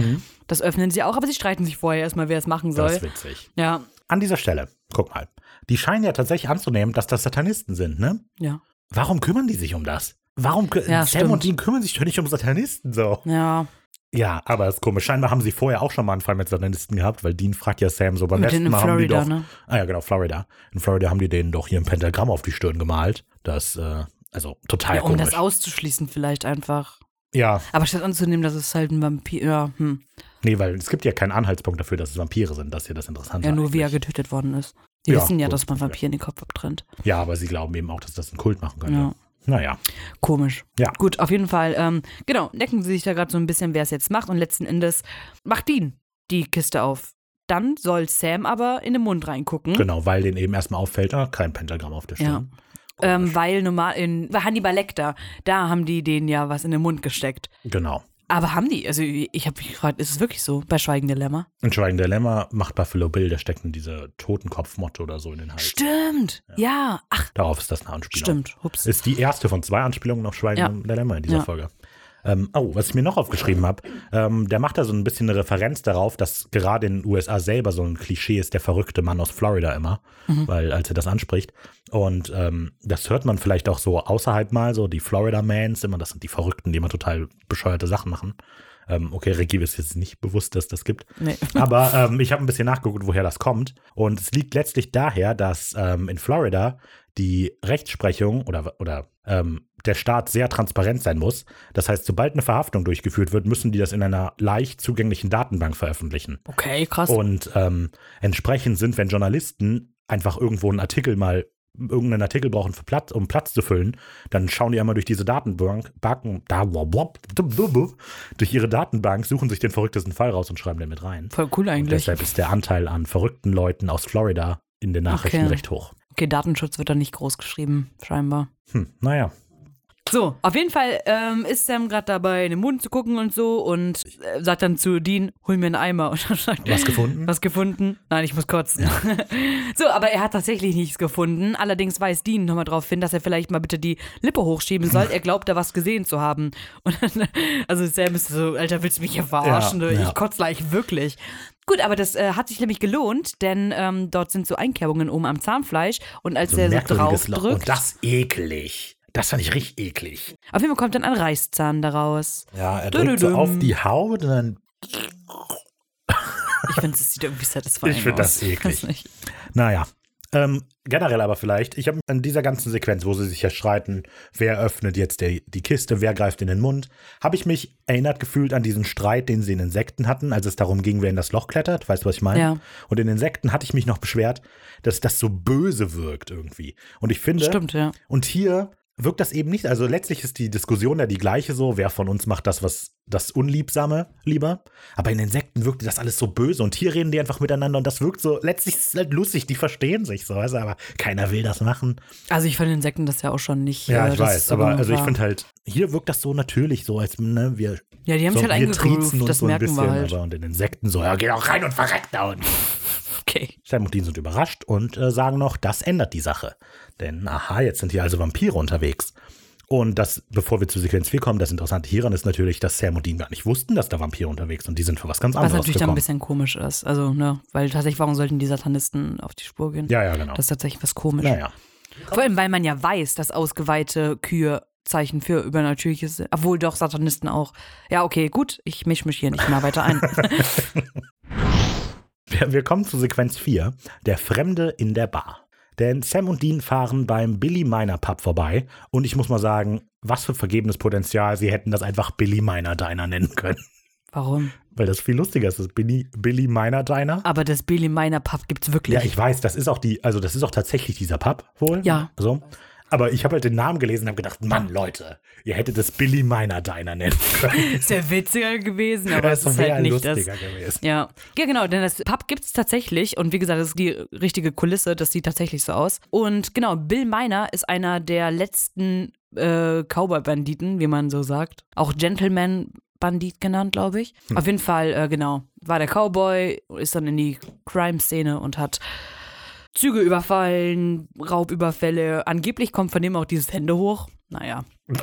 Das öffnen sie auch, aber sie streiten sich vorher erstmal, wer es machen Mhm. Das soll. ist witzig. Ja, An dieser Stelle, guck mal. Die scheinen ja tatsächlich anzunehmen, dass das Satanisten sind, ne? ja, Warum kümmern die sich um das? Warum Ja, Sam und stimmt. Dean kümmern sich doch nicht um Satanisten so. ja. Ja, aber ist komisch. Scheinbar haben sie vorher auch schon mal einen Fall mit Satanisten gehabt, weil Dean fragt ja Sam so beim Mit letzten in Mal haben die Florida, doch. ne? Ah ja, genau, Florida. In Florida haben die denen doch hier ein Pentagramm auf die Stirn gemalt. Das, äh, also total ja um komisch. das auszuschließen vielleicht einfach. ja, Aber statt anzunehmen, dass es halt ein Vampir, ja, hm. nee, weil es gibt ja keinen Anhaltspunkt dafür, dass es Vampire sind. Das ist ja das Interessante. ja nur wie er eigentlich. getötet worden ist. Die Ja, wissen ja, gut. dass man Vampiren den Kopf abtrennt. Ja, aber sie glauben eben auch, dass das ein Kult machen könnte. Ja. Naja. Komisch. Ja. Gut, auf jeden Fall, ähm, genau, decken sie sich da gerade so ein bisschen, wer es jetzt macht und letzten Endes macht Dean die Kiste auf. Dann soll Sam aber in den Mund reingucken, Genau, weil denen eben erstmal auffällt, ah, kein Pentagramm auf der Stirn. ähm, weil normal in Hannibal Lecter, da haben die denen ja was in den Mund gesteckt. Genau. Aber haben die, also ich habe mich gefragt, ist es wirklich so bei Schweigende Lämmer? In Schweigen der Lämmer macht Buffalo Bill, der steckt in diese Totenkopfmotte oder so in den Hals. Stimmt, ja, ach, Darauf ist das eine Anspielung. stimmt, hups. Ist die erste von zwei Anspielungen auf Schweigen Ja. der Lämmer in dieser Ja. Folge. Ähm, oh, was ich mir noch aufgeschrieben habe, ähm, der macht da so ein bisschen eine Referenz darauf, dass gerade in den USA selber so ein Klischee ist, der verrückte Mann aus Florida immer, Mhm. weil als er das anspricht. Und ähm, das hört man vielleicht auch so außerhalb mal, so die Florida Mans immer, das sind die Verrückten, die immer total bescheuerte Sachen machen. Ähm, okay, Ricky ist jetzt nicht bewusst, dass das gibt. Nee. (laughs) Aber ähm, ich habe ein bisschen nachgeguckt, woher das kommt. Und es liegt letztlich daher, dass ähm, in Florida die Rechtsprechung oder, oder ähm, der Staat sehr transparent sein muss. Das heißt, sobald eine Verhaftung durchgeführt wird, müssen die das in einer leicht zugänglichen Datenbank veröffentlichen. Okay, krass. Und ähm, entsprechend sind, wenn Journalisten einfach irgendwo einen Artikel mal irgendeinen Artikel brauchen, für Platz, um Platz zu füllen, dann schauen die einmal durch diese Datenbank, Banken, da, durch ihre Datenbank, suchen sich den verrücktesten Fall raus und schreiben den mit rein. Voll cool Und eigentlich. deshalb ist der Anteil an verrückten Leuten aus Florida in den Nachrichten Okay. recht hoch. Okay, Datenschutz wird da nicht groß geschrieben, scheinbar. Hm, naja. So, auf jeden Fall ähm, ist Sam gerade dabei, in den Mund zu gucken und so und äh, sagt dann zu Dean, hol mir einen Eimer. (laughs) Und dann sagt Was gefunden? Was gefunden? Nein, ich muss kotzen. (laughs) so, aber er hat tatsächlich nichts gefunden. Allerdings weist Dean nochmal darauf hin, dass er vielleicht mal bitte die Lippe hochschieben soll. Er glaubt da was gesehen zu haben. (laughs) Und dann, also Sam ist so, Alter, willst du mich hier verarschen? Ja, ich ja. kotze gleich wirklich. Gut, aber das äh, hat sich nämlich gelohnt, denn ähm, dort sind so Einkerbungen oben am Zahnfleisch und als So ein er so drauf Loch. drückt, Und das eklig. Das fand ich richtig eklig. auf jeden Fall kommt dann ein Reißzahn daraus. Ja, er drückt so auf die Haut und dann Ich finde, es sieht irgendwie satisfying Ich aus. (laughs) das eklig. Weiß nicht. Naja. Ähm, generell aber vielleicht, ich habe an dieser ganzen Sequenz, wo sie sich ja streiten, wer öffnet jetzt der, die Kiste, wer greift in den Mund, habe ich mich erinnert gefühlt an diesen Streit, den sie in Insekten hatten, als es darum ging, wer in das Loch klettert. Weißt du, was ich meine? Ja. Und in Insekten hatte ich mich noch beschwert, dass das so böse wirkt irgendwie. Und ich finde, Stimmt, ja. und hier wirkt das eben nicht. Also letztlich ist die Diskussion ja die gleiche so, wer von uns macht das, was das Unliebsame lieber. Aber in Insekten wirkte das alles so böse und hier reden die einfach miteinander und das wirkt so, letztlich ist es halt lustig, die verstehen sich so, weißt du, aber keiner will das machen. Also ich fand Insekten das ja auch schon nicht. Ja, äh, ich weiß, aber also ich finde halt, hier wirkt das so natürlich, so als, ne, wir, Ja, die haben so, sich halt eingegroovt, das so ein merken bisschen, wir halt. aber und in Insekten so, ja, geh doch rein und verreck da unten. (laughs) Okay. Sam und Dean sind überrascht und äh, sagen noch, das ändert die Sache. Denn, aha, jetzt sind hier also Vampire unterwegs. Und das, bevor wir zu Sequenz 4 kommen, das Interessante hieran ist natürlich, dass Sam und Dean gar nicht wussten, dass da Vampire unterwegs sind. Und die sind für was ganz Was anderes natürlich dann ein bisschen komisch ist. Also, ne, weil tatsächlich, warum sollten die Satanisten auf die Spur gehen? Ja, ja, genau. Das ist tatsächlich was komisch. naja. Vor allem, weil man ja weiß, dass ausgeweihte Kühe Zeichen für Übernatürliches sind. Obwohl doch Satanisten auch. Ja, okay, gut, ich misch mich hier nicht mal weiter ein. (laughs) Wir, wir kommen zu Sequenz 4, der Fremde in der Bar. Denn Sam und Dean fahren beim Billy Miner Pub vorbei und ich muss mal sagen, was für vergebenes Potenzial, sie hätten das einfach Billy Miner Diner nennen können. Warum? Weil das viel lustiger ist, das Billy, Billy Miner Diner. Aber das Billy Miner Pub gibt's wirklich. Ja, ich weiß, das ist auch die, also das ist auch tatsächlich dieser Pub wohl. Ja. So. Aber ich habe halt den Namen gelesen und habe gedacht, Mann, Leute, ihr hättet das Billy Miner Diner nennen können. (laughs) ist ja witziger gewesen, aber es Das ist halt nicht das. lustiger gewesen. Ja. ja, genau, denn das Pub gibt es tatsächlich und wie gesagt, das ist die richtige Kulisse, das sieht tatsächlich so aus. Und genau, Bill Miner ist einer der letzten äh, Cowboy-Banditen, wie man so sagt. Auch Gentleman-Bandit genannt, glaube ich. Auf jeden Fall, äh, genau, war der Cowboy, ist dann in die Crime-Szene und hat Züge überfallen, Raubüberfälle. Angeblich kommt von dem auch dieses Hände hoch. Naja. (laughs)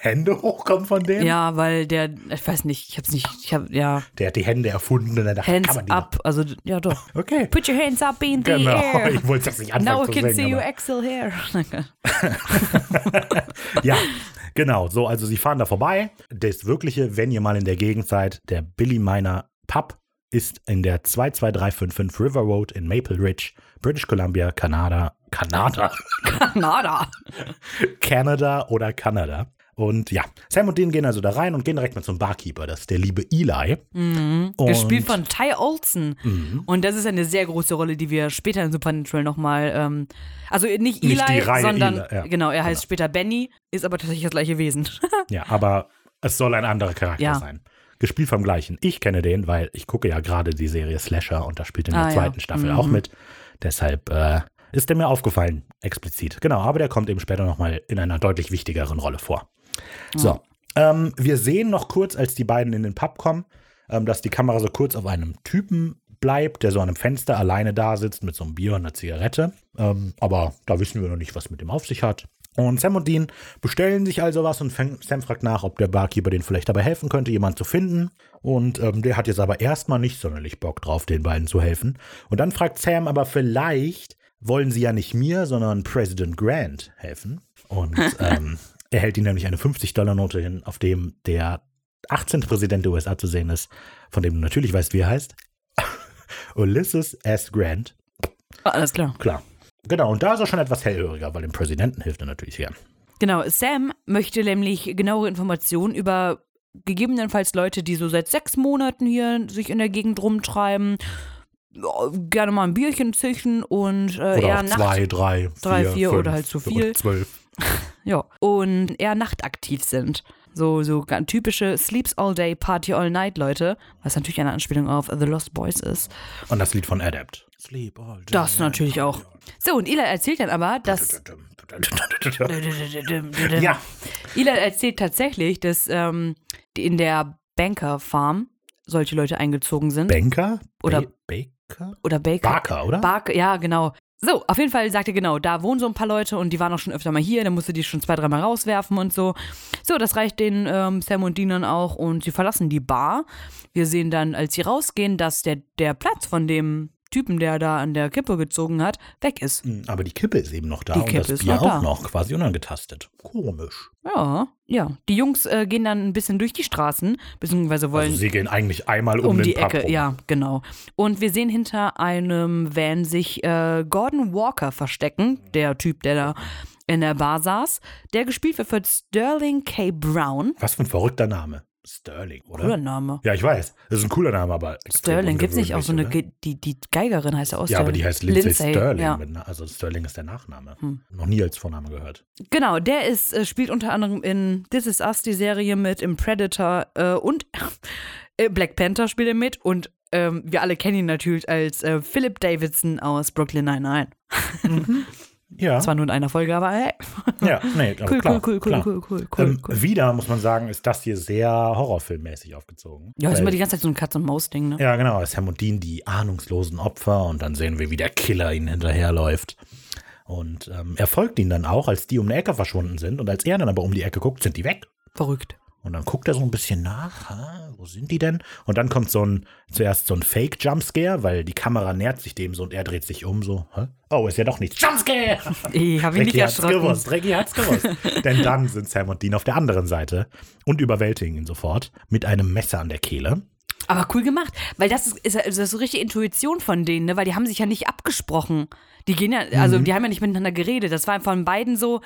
Hände hochkommen von dem? Ja, weil der, ich weiß nicht, ich hab's nicht, ich hab, ja, Der hat die Hände erfunden und dann dachte, Hands up, also ja doch. (laughs) Okay. Put your hands up in the Genau, air. (laughs) ich wollte das nicht anfangen Now I can see singen. your aber- axel hair. Ja, genau. So, also sie fahren da vorbei. Das wirkliche, wenn ihr mal in der Gegend seid, der Billy Miner Pub ist in der 22355 River Road in Maple Ridge, British Columbia, Kanada, Kanada, (laughs) Nada. Canada oder Kanada. Und ja, Sam und Dean gehen also da rein und gehen direkt mal zum Barkeeper. Das ist der liebe Eli. Und- Gespielt von Ty Olson. Mhm. Und das ist eine sehr große Rolle, die wir später in Supernatural nochmal, ähm, also nicht Eli, Nicht sondern, Eli, ja. genau, er heißt später Benny, ist aber tatsächlich das gleiche Wesen. (laughs) Ja, aber es soll ein anderer Charakter Ja. sein. Gespielt vom gleichen. Ich kenne den, weil ich gucke ja gerade die Serie Slasher und da spielt er in der Ah, ja. zweiten Staffel auch mit. Deshalb äh, ist der mir aufgefallen, explizit. Genau, aber der kommt eben später nochmal in einer deutlich wichtigeren Rolle vor. So, ähm, wir sehen noch kurz, als die beiden in den Pub kommen, ähm, dass die Kamera so kurz auf einem Typen bleibt, der so an einem Fenster alleine da sitzt mit so einem Bier und einer Zigarette. Ähm, aber da wissen wir noch nicht, was mit dem auf sich hat. Und Sam und Dean bestellen sich also was und Sam fragt nach, ob der Barkeeper denen vielleicht dabei helfen könnte, jemanden zu finden. Und ähm, der hat jetzt aber erstmal nicht sonderlich Bock drauf, den beiden zu helfen. Und dann fragt Sam aber vielleicht, wollen sie ja nicht mir, sondern President Grant helfen. Und (laughs) ähm, er hält ihm nämlich eine 50-Dollar-Note hin, auf dem der 18. Präsident der USA zu sehen ist, von dem du natürlich weißt, wie er heißt. (laughs) Ulysses S. Grant. Alles klar. Klar. Genau, und da ist er schon etwas hellhöriger, weil dem Präsidenten hilft er natürlich gern. Genau, Sam möchte nämlich genauere Informationen über gegebenenfalls Leute, die so seit sechs Monaten hier sich in der Gegend rumtreiben. gerne mal ein Bierchen zischen und äh, eher nachts. zwei, drei, drei, vier, vier fünf, oder halt zu viel. Zwölf. (laughs) Ja. Und eher nachtaktiv sind. So, so ganz typische Sleeps all day, Party all night Leute. Was natürlich eine Anspielung auf The Lost Boys ist. Und das Lied von Adept. Sleep all day. Das natürlich auch. So, und Eli erzählt dann aber, dass. (laughs) Ja, Eli erzählt tatsächlich, dass ähm, in der Banker Farm solche Leute eingezogen sind. Banker? Oder- Ba- Baker? oder Baker. Barker, oder? Barker, ja, genau. So, auf jeden Fall sagt er genau, da wohnen so ein paar Leute und die waren auch schon öfter mal hier, dann musste die schon zwei, dreimal rauswerfen und so. So, das reicht den ähm, Sam und Dean dann auch und sie verlassen die Bar. Wir sehen dann, als sie rausgehen, dass der, der Platz von dem Typen, der da an der Kippe gezogen hat, weg ist. Hm, Aber die Kippe ist eben noch da Die und Kippe das ist Bier noch auch da. noch quasi unangetastet. Komisch. Ja, ja. Die Jungs äh, gehen dann ein bisschen durch die Straßen, beziehungsweise wollen Also sie gehen eigentlich einmal um, um den die Ecke, rum. ja, genau. Und wir sehen hinter einem Van sich äh, Gordon Walker verstecken, der Typ, der da in der Bar saß, der gespielt wird von Sterling K. Brown. Was für ein verrückter Name. Sterling, oder? Cooler Name. Ja, ich weiß. Das ist ein cooler Name, aber. Sterling, gibt's nicht auch so eine, Ge- die, die Geigerin heißt ja auch oder? Ja, aber die heißt Lindsay, Sterling. Ja. Mit, also Sterling ist der Nachname. Hm. Noch nie als Vorname gehört. Genau, der ist, äh, spielt unter anderem in This Is Us, die Serie mit, im Predator äh, und (laughs) äh, Black Panther spielt er mit und ähm, wir alle kennen ihn natürlich als äh, Philip Davidson aus Brooklyn Nine-Nine. (laughs) Ja. Zwar nur in einer Folge, aber hey. ja, nee, aber (laughs) Cool, klar, cool, cool, cool, klar. cool, cool, cool, Ähm, cool. Wieder, muss man sagen, ist das hier sehr horrorfilmmäßig aufgezogen. Ja, ist immer die ganze Zeit so ein Katz-und-Maus-Ding, ne? Ja, genau. Und Dean, die ahnungslosen Opfer. Und dann sehen wir, wie der Killer ihnen hinterherläuft. Und ähm, er folgt ihnen dann auch, als die um eine Ecke verschwunden sind. Und als er dann aber um die Ecke guckt, sind die weg. Verrückt. Und dann guckt er so ein bisschen nach, ha, wo sind die denn? Und dann kommt so ein, zuerst so ein Fake-Jumpscare, weil die Kamera nähert sich dem so und er dreht sich um, so, hä? oh, ist ja doch nichts. Jumpscare! Ich habe ihn nicht Ricky hat's erschrocken. gewusst, Ricky hat's gewusst. (laughs) Denn dann sind Sam und Dean auf der anderen Seite und überwältigen ihn sofort mit einem Messer an der Kehle. Aber cool gemacht, weil das ist, ist, das ist so richtig Intuition von denen, ne? weil die haben sich ja nicht abgesprochen. Die gehen ja, Mhm. also die haben ja nicht miteinander geredet. Das war von beiden so,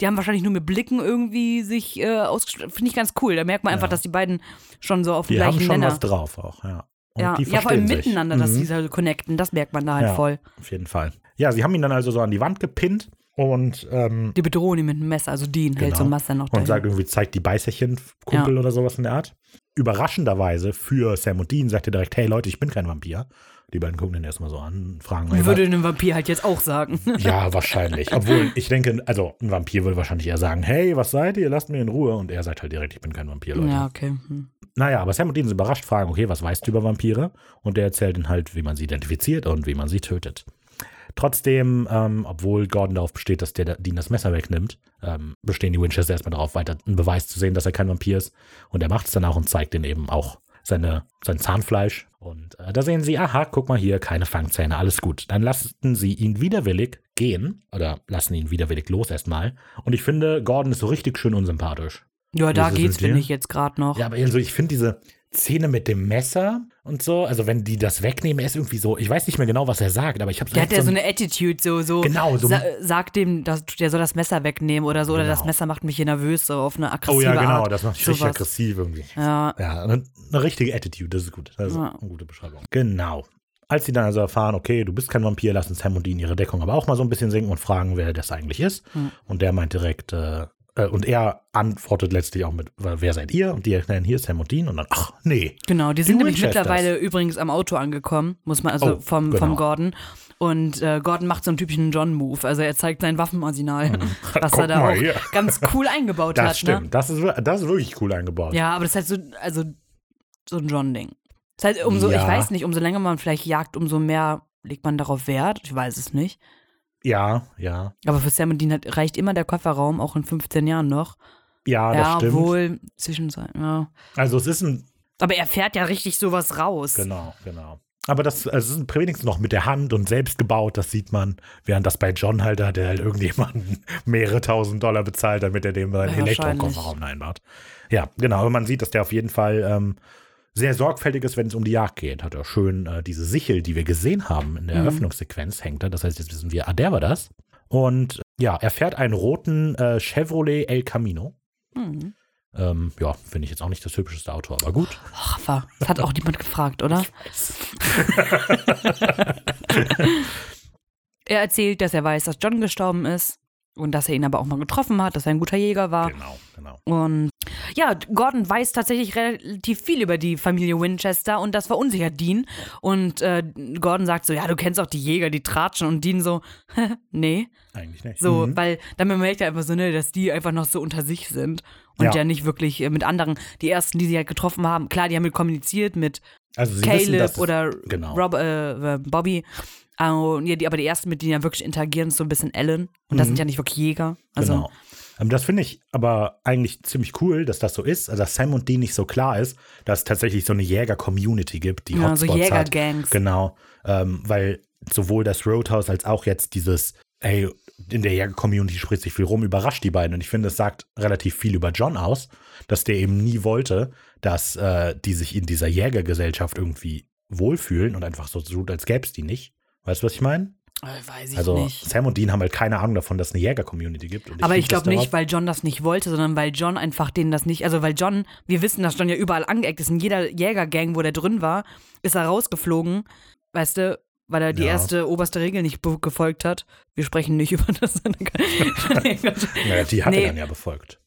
die haben wahrscheinlich nur mit Blicken irgendwie sich äh, ausgesprochen. Finde ich ganz cool. Da merkt man einfach, dass die beiden schon so auf dem Die haben gleichen schon Nenner. was drauf auch, ja. Und ja, die ja, vor allem sich. miteinander, dass Mhm. die so connecten. Das merkt man da halt Ja. voll. Auf jeden Fall. Ja, sie haben ihn dann also so an die Wand gepinnt und, ähm, Die bedrohen ihn mit einem Messer, also Dean hält so ein Genau. Messer noch und dahin. sagt irgendwie, zeigt die Beißerchen-Kumpel oder sowas in der Art. Überraschenderweise für Sam und Dean sagt er direkt, hey Leute, ich bin kein Vampir. Die beiden gucken ihn erstmal so an, fragen würde ein Vampir halt jetzt auch sagen. (laughs) Ja, wahrscheinlich. Obwohl, ich denke, also ein Vampir würde wahrscheinlich eher sagen, hey, was seid ihr? Lasst mich in Ruhe. Und er sagt halt direkt, ich bin kein Vampir, Leute. ja, okay. Hm. Naja, aber Sam und Dean sind überrascht, fragen, okay, was weißt du über Vampire? Und der erzählt ihnen halt, wie man sie identifiziert und wie man sie tötet. Trotzdem, ähm, obwohl Gordon darauf besteht, dass der Dean das Messer wegnimmt, ähm, bestehen die Winchester erstmal darauf, weiter einen Beweis zu sehen, dass er kein Vampir ist. Und er macht es dann auch und zeigt ihnen eben auch seine, sein Zahnfleisch. Und äh, da sehen sie, aha, guck mal hier, keine Fangzähne, alles gut. Dann lassen sie ihn widerwillig gehen oder lassen ihn widerwillig los erstmal. Und ich finde, Gordon ist so richtig schön unsympathisch. Ja, da geht's, finde ich jetzt gerade noch. Ja, aber also ich finde diese Szene mit dem Messer und so, also wenn die das wegnehmen, er ist irgendwie so, ich weiß nicht mehr genau, was er sagt, aber ich habe Der hat ja so ein- eine Attitude, so, so, Genau, so- sa sagt dem, dass, der soll das Messer wegnehmen oder so, oder das Genau. Messer macht mich hier nervös, so auf eine aggressive Oh ja, genau, Art. das macht mich richtig Sowas. aggressiv irgendwie. Ja, Ja, eine, eine richtige Attitude, das ist gut. Das ist Ja. eine gute Beschreibung. Genau. Als sie dann also erfahren, okay, du bist kein Vampir, lassen Sam und Dean ihre Deckung aber auch mal so ein bisschen sinken und fragen, wer das eigentlich ist. Hm. Und der meint direkt, äh, äh, und er antwortet letztlich auch mit, wer seid ihr? Und die erklären, hier ist Sam und Dean. Und dann, ach, nee. genau. Die sind nämlich mittlerweile übrigens am Auto angekommen, muss man, also Oh, vom, genau. vom Gordon. Und äh, Gordon macht so einen typischen John-Move. Also er zeigt sein Waffenarsenal, (laughs) was Guck er da auch hier. ganz cool (laughs) eingebaut Das hat. stimmt. Ne? Das, ist, das ist wirklich cool eingebaut. Ja, aber das ist halt so, also so ein John-Ding. Das heißt, umso, Ja. ich weiß nicht, umso länger man vielleicht jagt, umso mehr legt man darauf Wert. Ich weiß es nicht. Ja, ja. Aber für Sam und Dean hat, reicht immer der Kofferraum, auch in 15 Jahren noch. Ja, das ja, stimmt. obwohl, zwischenzeit, ja. Also es ist ein, Aber er fährt ja richtig sowas raus. genau, genau. Aber das also es ist wenigstens noch mit der Hand und selbst gebaut, das sieht man. Während das bei John halt, da hat er halt irgendjemanden (laughs) mehrere tausend Dollar bezahlt, damit er dem seinen Ja, Elektrokofferraum einbaut. Ja, genau. Aber man sieht, dass der auf jeden Fall ähm, sehr sorgfältig ist, wenn es um die Jagd geht. Hat er schön äh, diese Sichel, die wir gesehen haben in der Mhm. Eröffnungssequenz, hängt er. Das heißt, jetzt wissen wir, ah, der war das. Und ja, er fährt einen roten äh, Chevrolet El Camino. Hm. Ähm, ja, finde ich jetzt auch nicht das hübscheste Auto, aber gut. Ach, war- das hat auch niemand gefragt, oder? (laughs) er erzählt, dass er weiß, dass John gestorben ist und dass er ihn aber auch mal getroffen hat, dass er ein guter Jäger war. Genau, genau. Und ja, Gordon weiß tatsächlich relativ viel über die Familie Winchester und das verunsichert Dean. Und äh, Gordon sagt so, ja, du kennst auch die Jäger, die tratschen. Und Dean so, (laughs) nee. Eigentlich nicht. So, Mhm. weil dann merkt er einfach so, ne, dass die einfach noch so unter sich sind und ja, Ja. nicht wirklich äh, mit anderen. Die ersten, die sie halt getroffen haben, klar, die haben mit kommuniziert mit Also wissen, Caleb dass es- oder genau. Rob, äh, äh, Bobby. Und ja, die, aber die ersten, mit denen ja wirklich interagieren, ist so ein bisschen Ellen. Und das Mhm. sind ja nicht wirklich Jäger. Also, genau. Ähm, Das finde ich aber eigentlich ziemlich cool, dass das so ist, also dass Sam und Dean nicht so klar ist, dass es tatsächlich so eine Jäger-Community gibt, die ja, so Hotspots hat. Jägergangs. Genau, ähm, weil sowohl das Roadhouse als auch jetzt dieses, ey, in der Jäger-Community spricht sich viel rum, überrascht die beiden. Und ich finde, es sagt relativ viel über John aus, dass der eben nie wollte, dass äh, die sich in dieser Jägergesellschaft irgendwie wohlfühlen und einfach so tut, als gäbe es die nicht. Weißt du, was ich meine? Äh, weiß ich Also nicht. Sam und Dean haben halt keine Ahnung davon, dass es eine Jäger-Community gibt. Und Aber ich glaube nicht, weil John das nicht wollte, sondern weil John einfach denen das nicht, also weil John, wir wissen, dass John ja überall angeeckt ist. In jeder Jägergang, wo der drin war, ist er rausgeflogen, weißt du, weil er die Ja. erste oberste Regel nicht gefolgt hat. Wir sprechen nicht (laughs) über das. (laughs) Naja, die hat Nee. er dann ja befolgt.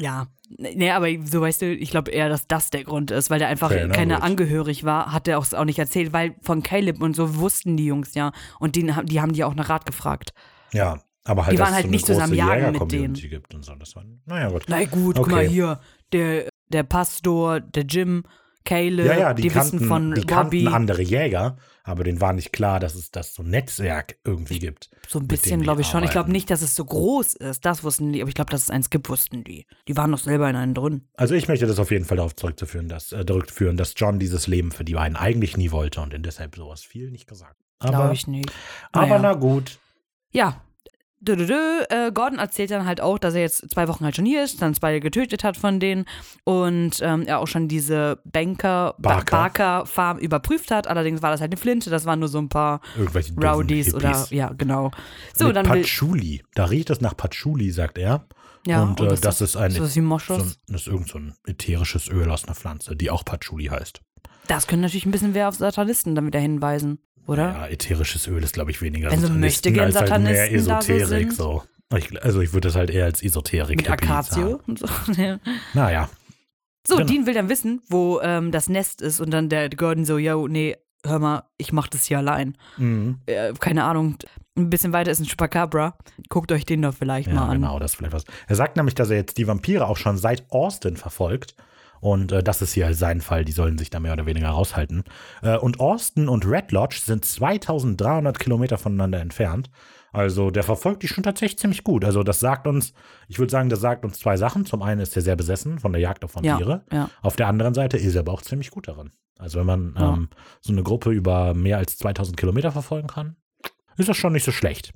Ja, nee, aber so weißt du, ich glaube eher, dass das der Grund ist, weil der einfach keine gut. angehörig war, hat er auch, auch nicht erzählt, weil von Caleb und so wussten die Jungs ja und die, die haben die auch nach Rat gefragt. Ja, aber halt, Die waren halt so nicht zusammen jagen mit Jäger-Community gibt und so. Das war, naja, gut. Na gut, guck Okay. mal hier, der, der Pastor, der Jim, Caleb, Ja, ja, die, die kannten, wissen von die kannten andere Jäger, aber denen war nicht klar, dass es das so ein Netzwerk irgendwie gibt. so ein bisschen, glaube ich schon. Ich glaube nicht, dass es so groß ist, das wussten die, aber ich glaube, dass es eins gibt, wussten die. Die waren doch selber in einem drin. Also ich möchte das auf jeden Fall darauf zurückzuführen, dass, äh, zurückführen, dass John dieses Leben für die beiden eigentlich nie wollte und ihn deshalb sowas viel nicht gesagt. Aber, Glaube ich nicht. aber Naja. na gut. Ja. Äh, Gordon erzählt dann halt auch, dass er jetzt zwei Wochen halt schon hier ist, dann zwei getötet hat von denen und ähm, er auch schon diese Banker, Ba- Barker. Barker-Farm überprüft hat. Allerdings war das halt eine Flinte, das waren nur so ein paar Irgendwelche Rowdies oder, ja, genau. So, Mit dann Patchouli. Da riecht es nach Patchouli, sagt er. ja, und äh, was das ist ein, Ist so das ein, das ist irgend so ein ätherisches Öl aus einer Pflanze, die auch Patchouli heißt. Das können natürlich ein bisschen wer auf Satanisten dann wieder hinweisen, oder? Ja, ätherisches Öl ist, glaube ich, weniger Wenn so Satanisten Möchtegern- als halt mehr Satanisten da so Esoterik. sind. So Ich, also ich würde das halt eher als Esoterik Mit Akazio und so. (laughs) Ja. Naja, So, Genau. Dean will dann wissen, wo ähm, das Nest ist und dann der Gordon so, yo, nee, hör mal, ich mach das hier allein. mhm. Äh, keine Ahnung, ein bisschen weiter ist ein Chupacabra. Guckt euch den doch vielleicht ja mal an. genau, das ist vielleicht was. Er sagt nämlich, dass er jetzt die Vampire auch schon seit Austin verfolgt. Und äh, das ist hier sein Fall, die sollen sich da mehr oder weniger raushalten. Äh, und Austin und Red Lodge sind 2300 Kilometer voneinander entfernt. Also der verfolgt die schon tatsächlich ziemlich gut. Also das sagt uns, ich würde sagen, das sagt uns zwei Sachen. Zum einen ist er sehr besessen von der Jagd auf Vampire. Ja, ja. Auf der anderen Seite ist er aber auch ziemlich gut darin. Also wenn man Ja. ähm, so eine Gruppe über mehr als 2000 Kilometer verfolgen kann, ist das schon nicht so schlecht.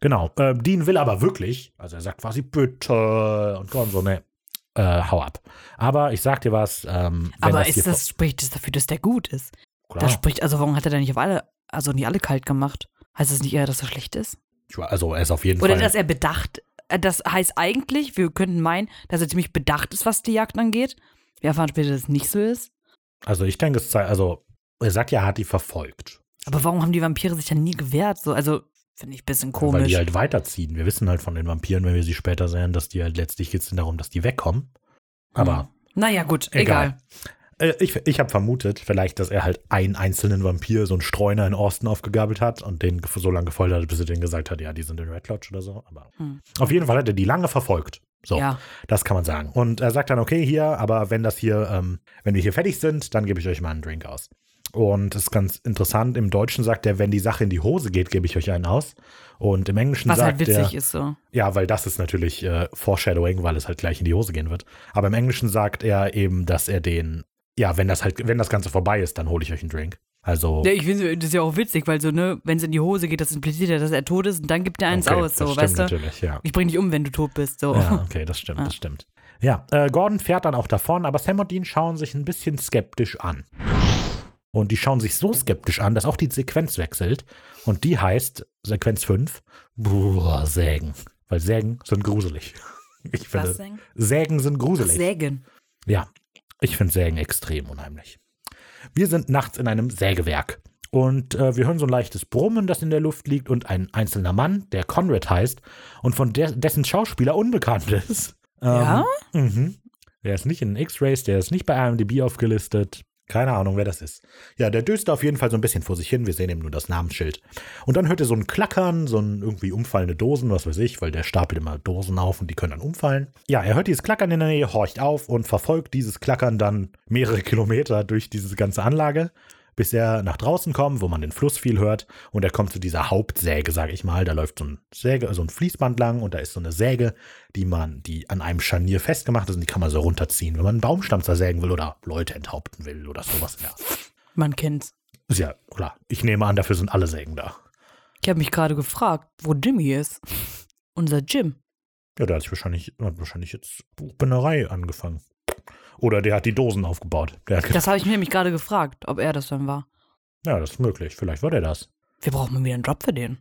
Genau. Äh, Dean will aber wirklich, also er sagt quasi bitte und Gordon so, ne, äh, hau ab. Aber ich sag dir was, ähm, Aber das ist das, spricht das dafür, dass der gut ist? vor- Das klar, spricht, also warum hat er denn nicht auf alle, also nicht alle kalt gemacht? Heißt das nicht eher, dass er schlecht ist? also er ist auf jeden Oder Fall. dass er bedacht, äh, das heißt eigentlich, wir könnten meinen, dass er ziemlich bedacht ist, was die Jagd angeht. Wir erfahren später, dass es nicht so ist. also ich denke, es sei, also er sagt ja, er hat die verfolgt. Aber warum haben die Vampire sich dann nie gewehrt? So, also finde ich ein bisschen Weil komisch. die halt weiterziehen. Wir wissen halt von den Vampiren, wenn wir sie später sehen, dass die halt letztlich geht es darum, dass die wegkommen. Aber Hm. Naja, gut, Egal. egal. Äh, ich ich habe vermutet, vielleicht, dass er halt einen einzelnen Vampir, so einen Streuner in Austin aufgegabelt hat und den so lange gefoltert hat, bis er denen gesagt hat, ja, die sind in Red Lodge oder so. Aber Hm. auf jeden Fall hat er die lange verfolgt. So, Ja. das kann man sagen. Und er sagt dann, okay, hier, aber wenn das hier, ähm, wenn wir hier fertig sind, dann gebe ich euch mal einen Drink aus. Und das ist ganz interessant. Im Deutschen sagt er, wenn die Sache in die Hose geht, gebe ich euch einen aus. Und im Englischen Was halt sagt er, witzig ist so. ja, weil das ist natürlich äh, Foreshadowing, weil es halt gleich in die Hose gehen wird. Aber im Englischen sagt er eben, dass er den, ja, wenn das halt, wenn das Ganze vorbei ist, dann hole ich euch einen Drink. Also, Ja, ich finde das ist ja auch witzig, weil so, ne, wenn es in die Hose geht, das impliziert ja, dass er tot ist und dann gibt er eins okay, aus, so, das stimmt weißt du? natürlich, ja. Ich bring dich um, wenn du tot bist, so. Ja, okay, das stimmt, Ja. das stimmt. Ja, äh, Gordon fährt dann auch davon, aber Sam und Dean schauen sich ein bisschen skeptisch an. Und die schauen sich so skeptisch an, dass auch die Sequenz wechselt. Und die heißt, Sequenz 5, boah, Sägen. Weil Sägen sind gruselig. Ich finde, Was denn? Sägen sind gruselig. Sägen. Ja, ich finde Sägen extrem unheimlich. Wir sind nachts in einem Sägewerk Und äh, wir hören so ein leichtes Brummen, das in der Luft liegt, und ein einzelner Mann, der Conrad heißt und von der, dessen Schauspieler unbekannt ist. Ja? Ähm, mhm. Der ist nicht in X-Rays, der ist nicht bei IMDb aufgelistet. Keine Ahnung, wer das ist. Ja, der döst auf jeden Fall so ein bisschen vor sich hin. Wir sehen eben nur das Namensschild. Und dann hört er so ein Klackern, so ein irgendwie umfallende Dosen, was weiß ich, weil der stapelt immer Dosen auf und die können dann umfallen. Ja, er hört dieses Klackern in der Nähe, horcht auf und verfolgt dieses Klackern dann mehrere (laughs) Kilometer durch diese ganze Anlage, bis er nach draußen kommt, wo man den Fluss viel hört. Und er kommt zu dieser Hauptsäge, sage ich mal. Da läuft so ein Säge, so ein Fließband lang und da ist so eine Säge, die man, die an einem Scharnier festgemacht ist und die kann man so runterziehen, wenn man einen Baumstamm zersägen will oder Leute enthaupten will oder sowas. Ja, Man kennt's. ist ja klar. Ich nehme an, dafür sind alle Sägen da. Ich habe mich gerade gefragt, wo Jimmy ist. Unser Jim. Ja, der hat sich wahrscheinlich, hat wahrscheinlich jetzt Buchbinderei angefangen. Oder der hat die Dosen aufgebaut. Das habe ich mir nämlich gerade gefragt, ob er das dann war. ja, das ist möglich. Vielleicht war der das. Wir brauchen mal wieder einen Job für den.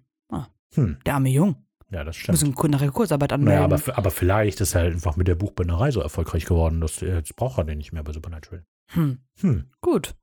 Hm, Der arme Jung. ja, das stimmt. Müssen nachher Kurzarbeit anmelden. Naja, aber, aber vielleicht ist er halt einfach mit der Buchbinderei so erfolgreich geworden, dass er, jetzt braucht er den nicht mehr bei Supernatural. hm. Hm. Gut.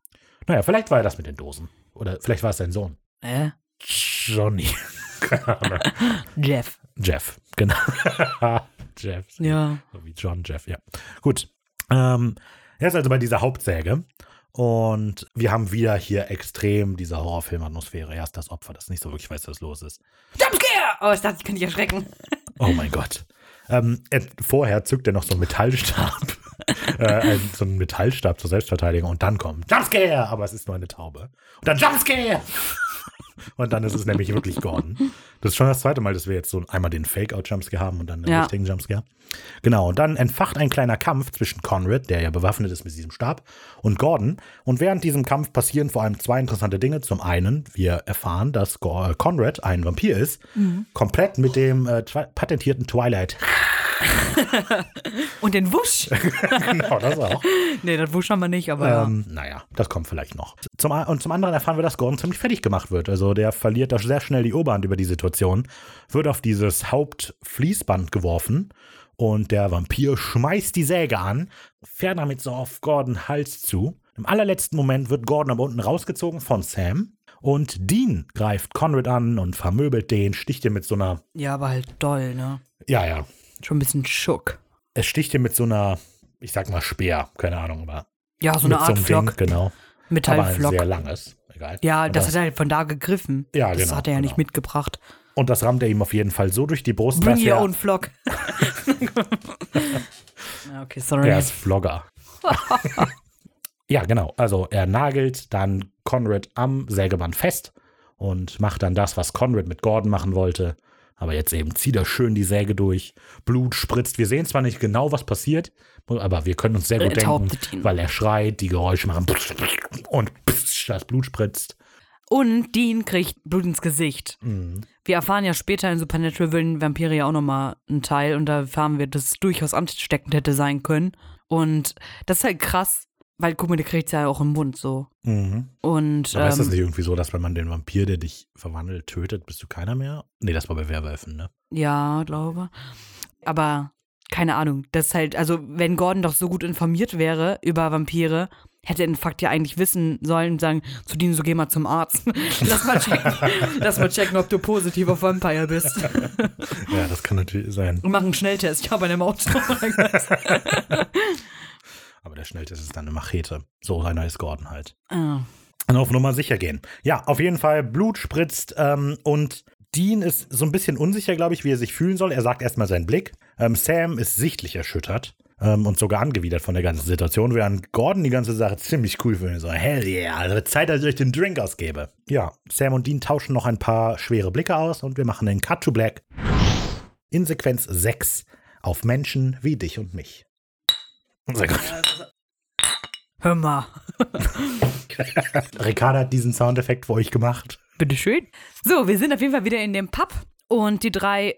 Naja, vielleicht war er das mit den Dosen. Oder vielleicht war es sein Sohn. Äh, Johnny. (laughs) Keine Ahnung. (laughs) Jeff. Jeff, genau. (laughs) Jeff. Ja. So wie John Jeff, ja. Gut. Ähm, er ist also bei dieser Hauptsäge. Und wir haben wieder hier extrem diese Horrorfilm-Atmosphäre. Er ist das Opfer, das nicht so wirklich weiß, was los ist. Jumpscare! Oh, ich dachte, ich könnte dich erschrecken. (laughs) Oh mein Gott. Ähm, er, vorher zückt er noch so einen Metallstab. (laughs) äh, so einen Metallstab zur Selbstverteidigung und dann kommt Jumpscare, aber es ist nur eine Taube. Und dann Jumpscare! (laughs) und dann ist es nämlich wirklich Gordon. Das ist schon das zweite Mal, dass wir jetzt so einmal den Fake-Out-Jumpscare haben und dann den Ja. richtigen Jumpscare. Genau, und dann entfacht ein kleiner Kampf zwischen Conrad, der ja bewaffnet ist mit diesem Stab, und Gordon. Und während diesem Kampf passieren vor allem zwei interessante Dinge. Zum einen, wir erfahren, dass äh, Conrad ein Vampir ist, komplett mit dem äh, patentierten Twilight. (laughs) Und den Wusch. (laughs) genau, das auch. nee, das Wusch haben wir nicht, aber ja. Ähm, naja, das kommt vielleicht noch. Zum, und zum anderen erfahren wir, dass Gordon ziemlich fertig gemacht wird. Also der verliert da sehr schnell die Oberhand über die Situation, wird auf dieses Hauptfließband geworfen und der Vampir schmeißt die Säge an, fährt damit so auf Gordon Hals zu. Im allerletzten Moment wird Gordon aber unten rausgezogen von Sam und Dean greift Conrad an und vermöbelt den, sticht ihn mit so einer, Ja, aber halt doll, ne? ja, ja, Schon ein bisschen schock. es sticht ihn mit so einer, ich sag mal Speer, keine Ahnung, aber Ja, so eine mit Art so Flock. einem Ding, genau. Aber Metallflock. sehr langes, egal. Ja, Und das hat er halt von da gegriffen. Ja, das genau, hat er ja genau. nicht mitgebracht. Und das rammt er ihm auf jeden Fall so durch die Brust, Bring dass your er, own flock. (laughs) okay, sorry. er ist Vlogger. (laughs) ja, genau. Also er nagelt dann Conrad am Sägeband fest und macht dann das, was Conrad mit Gordon machen wollte. Aber jetzt eben zieht er schön die Säge durch, Blut spritzt. Wir sehen zwar nicht genau, was passiert, aber wir können uns sehr gut denken, weil er schreit, die Geräusche machen und das Blut spritzt. Und Dean kriegt Blut ins Gesicht. Mhm. Wir erfahren ja später in Supernatural willen Vampire ja auch nochmal einen Teil und da erfahren wir, dass es durchaus ansteckend hätte sein können. Und das ist halt krass, weil guck mal, der kriegt ja auch im Mund so. Mhm. Und Aber ist das ähm, nicht irgendwie so, dass wenn man den Vampir, der dich verwandelt, tötet, bist du keiner mehr? Nee, das war bei Werwölfen, ne? ja, glaube. Aber keine Ahnung, das ist halt, also wenn Gordon doch so gut informiert wäre über Vampire, hätte er den Fakt ja eigentlich wissen sollen und sagen, zu Dean, so geh mal zum Arzt. (laughs) Lass mal checken, lass mal checken, ob du positiv auf Vampire bist. Ja, das kann natürlich sein. Und mach einen Schnelltest. Ich habe eine Maut. (laughs) (laughs) Aber der Schnelltest ist dann eine Machete. So einer ist Gordon halt. ah. Und auf Nummer sicher gehen. Ja, auf jeden Fall, Blut spritzt ähm, und Dean ist so ein bisschen unsicher, glaube ich, wie er sich fühlen soll. Er sagt erstmal seinen Blick. Ähm, Sam ist sichtlich erschüttert ähm, und sogar angewidert von der ganzen Situation, während Gordon die ganze Sache ziemlich cool findet. So, hell yeah, also Zeit, dass ich euch den Drink ausgebe. Ja, Sam und Dean tauschen noch ein paar schwere Blicke aus und wir machen den Cut to Black in Sequenz 6 auf Menschen wie dich und mich. Sehr gut. Hör mal. (laughs) Ricarda hat diesen Soundeffekt für euch gemacht. Bitteschön. So, wir sind auf jeden Fall wieder in dem Pub und die drei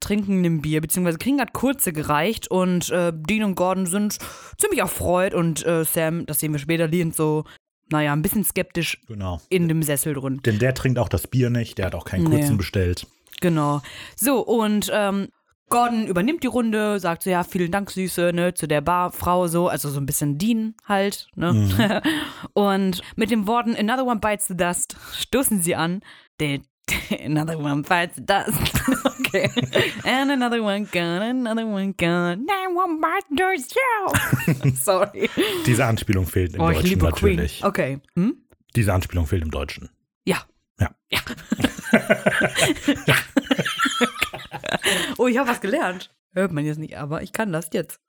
trinken ein Bier, beziehungsweise kriegen gerade kurze gereicht und äh, Dean und Gordon sind ziemlich erfreut und äh, Sam, das sehen wir später, lehnt so, naja, ein bisschen skeptisch Genau. in dem Sessel drin. Denn der trinkt auch das Bier nicht, der hat auch keinen Nee. kurzen bestellt. Genau. So, und ähm, Gordon übernimmt die Runde, sagt so, ja, vielen Dank, Süße, ne, zu der Barfrau so, also so ein bisschen Dean halt, ne. (laughs) Und mit den Worten Another one bites the dust stoßen sie an. (laughs) Another one bites the dust. (laughs) okay. And another one gone, another one gone. Now one bites the dust. Sorry. Diese Anspielung fehlt im Oh, Deutschen natürlich. Queen. Okay. Hm? Diese Anspielung fehlt im Deutschen. Ja. Ja. Oh, ich habe was gelernt. Hört man jetzt nicht, aber ich kann das jetzt.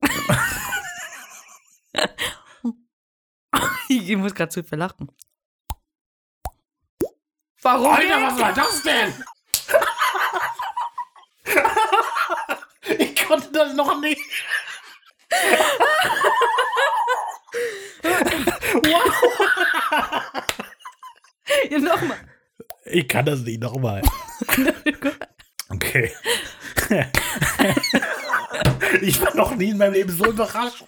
(laughs) ich muss gerade zu viel lachen. Warum? was war das denn? (laughs) ich konnte das noch nicht. (laughs) Ja, nochmal. Ich kann das nicht nochmal. (laughs) Okay. (laughs) ich war noch nie in meinem Leben so überrascht.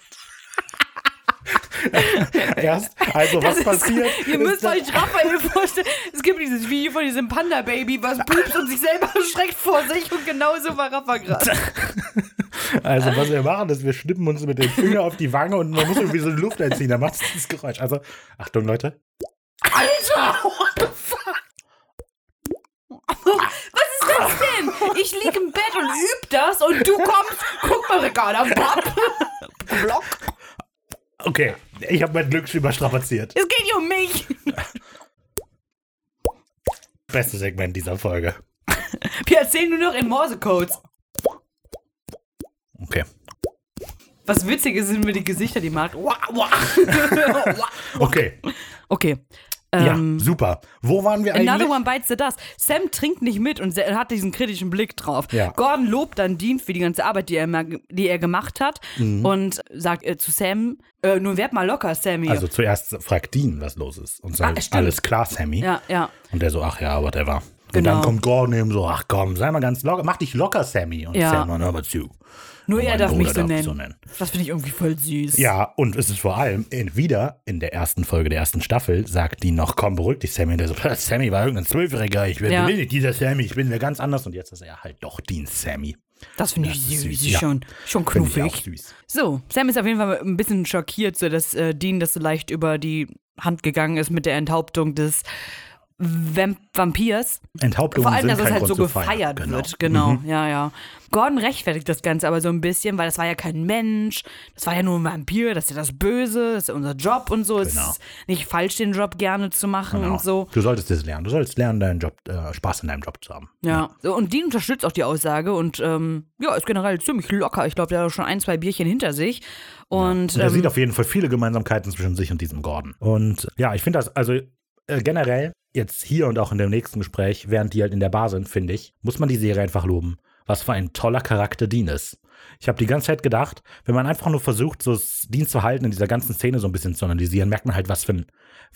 (laughs) Erst, also was Das ist- passiert? Ihr müsst euch Raphael vorstellen. Es gibt dieses Video von diesem Panda-Baby, was pupst und sich selber schreckt vor sich und genauso war Rafa gerade. Also was wir machen, ist, wir schnippen uns mit dem Finger auf die Wange und man muss irgendwie so Luft einziehen, dann macht es dieses Geräusch. Also, Achtung Leute. Alter! What the fuck? (laughs) Was ist das denn? Ich lieg im Bett und üb das und du kommst. Guck mal, Ricarda. Bob. Block. Okay, ich habe mein Glück schon überstrapaziert. Es geht hier um mich. Bestes Segment dieser Folge. Wir erzählen nur noch in Morsecodes. Okay. Was witzig ist, sind mir die Gesichter, die macht. Wah. (laughs) Okay. Okay. Ja, Ähm, super. Wo waren wir Another eigentlich? one bites the dust. Sam trinkt nicht mit und hat diesen kritischen Blick drauf. Ja. Gordon lobt dann Dean für die ganze Arbeit, die er, die er gemacht hat Mhm. und sagt äh, zu Sam, äh, nun werd mal locker, Sammy. Also zuerst fragt Dean, was los ist. Und sagt, Ah, alles klar, Sammy. ja, ja. Und der so, ach ja, whatever. Und Genau. dann kommt Gordon eben so, ach komm, sei mal ganz locker, mach dich locker, Sammy. Und Ja. Sam, hör mal zu. Nur er darf mich Bruder so darf nennen. so nennen. Das finde ich irgendwie voll süß. Ja, und es ist vor allem in, wieder in der ersten Folge der ersten Staffel, sagt die noch, komm, beruhig dich, Sammy. Und der so, Sammy war irgendein Zwölfjähriger, ich bin Ja. will nicht dieser Sammy, ich bin wer ganz anders. Und jetzt ist er halt doch Dean Sammy. Das finde ich süß. süß, ja. Schon, schon Finde ich auch knuffig. süß. So, Sam ist auf jeden Fall ein bisschen schockiert, so dass äh, Dean das so leicht über die Hand gegangen ist mit der Enthauptung des Vamp Vampirs. Enthauptungen Vor allem, dass es halt so Grund feiern. gefeiert Genau. wird. Genau, ja, ja. Gordon rechtfertigt das Ganze aber so ein bisschen, weil das war ja kein Mensch, das war ja nur ein Vampir, das ist ja das Böse, das ist ja unser Job und so. Es Genau. ist nicht falsch, den Job gerne zu machen Genau. und so. Du solltest es lernen. Du solltest lernen, deinen Job, äh, Spaß in deinem Job zu haben. Ja. So, und Dean unterstützt auch die Aussage und ähm, ja, ist generell ziemlich locker. Ich glaube, der hat schon ein, zwei Bierchen hinter sich. Und, Und er ähm, sieht auf jeden Fall viele Gemeinsamkeiten zwischen sich und diesem Gordon. Und ja, ich finde das, also äh, generell, jetzt hier und auch in dem nächsten Gespräch, während die halt in der Bar sind, finde ich, muss man die Serie einfach loben. Was für ein toller Charakter Dean ist. Ich habe die ganze Zeit gedacht, wenn man einfach nur versucht, so Dean zu halten, in dieser ganzen Szene so ein bisschen zu analysieren, merkt man halt, was für ein,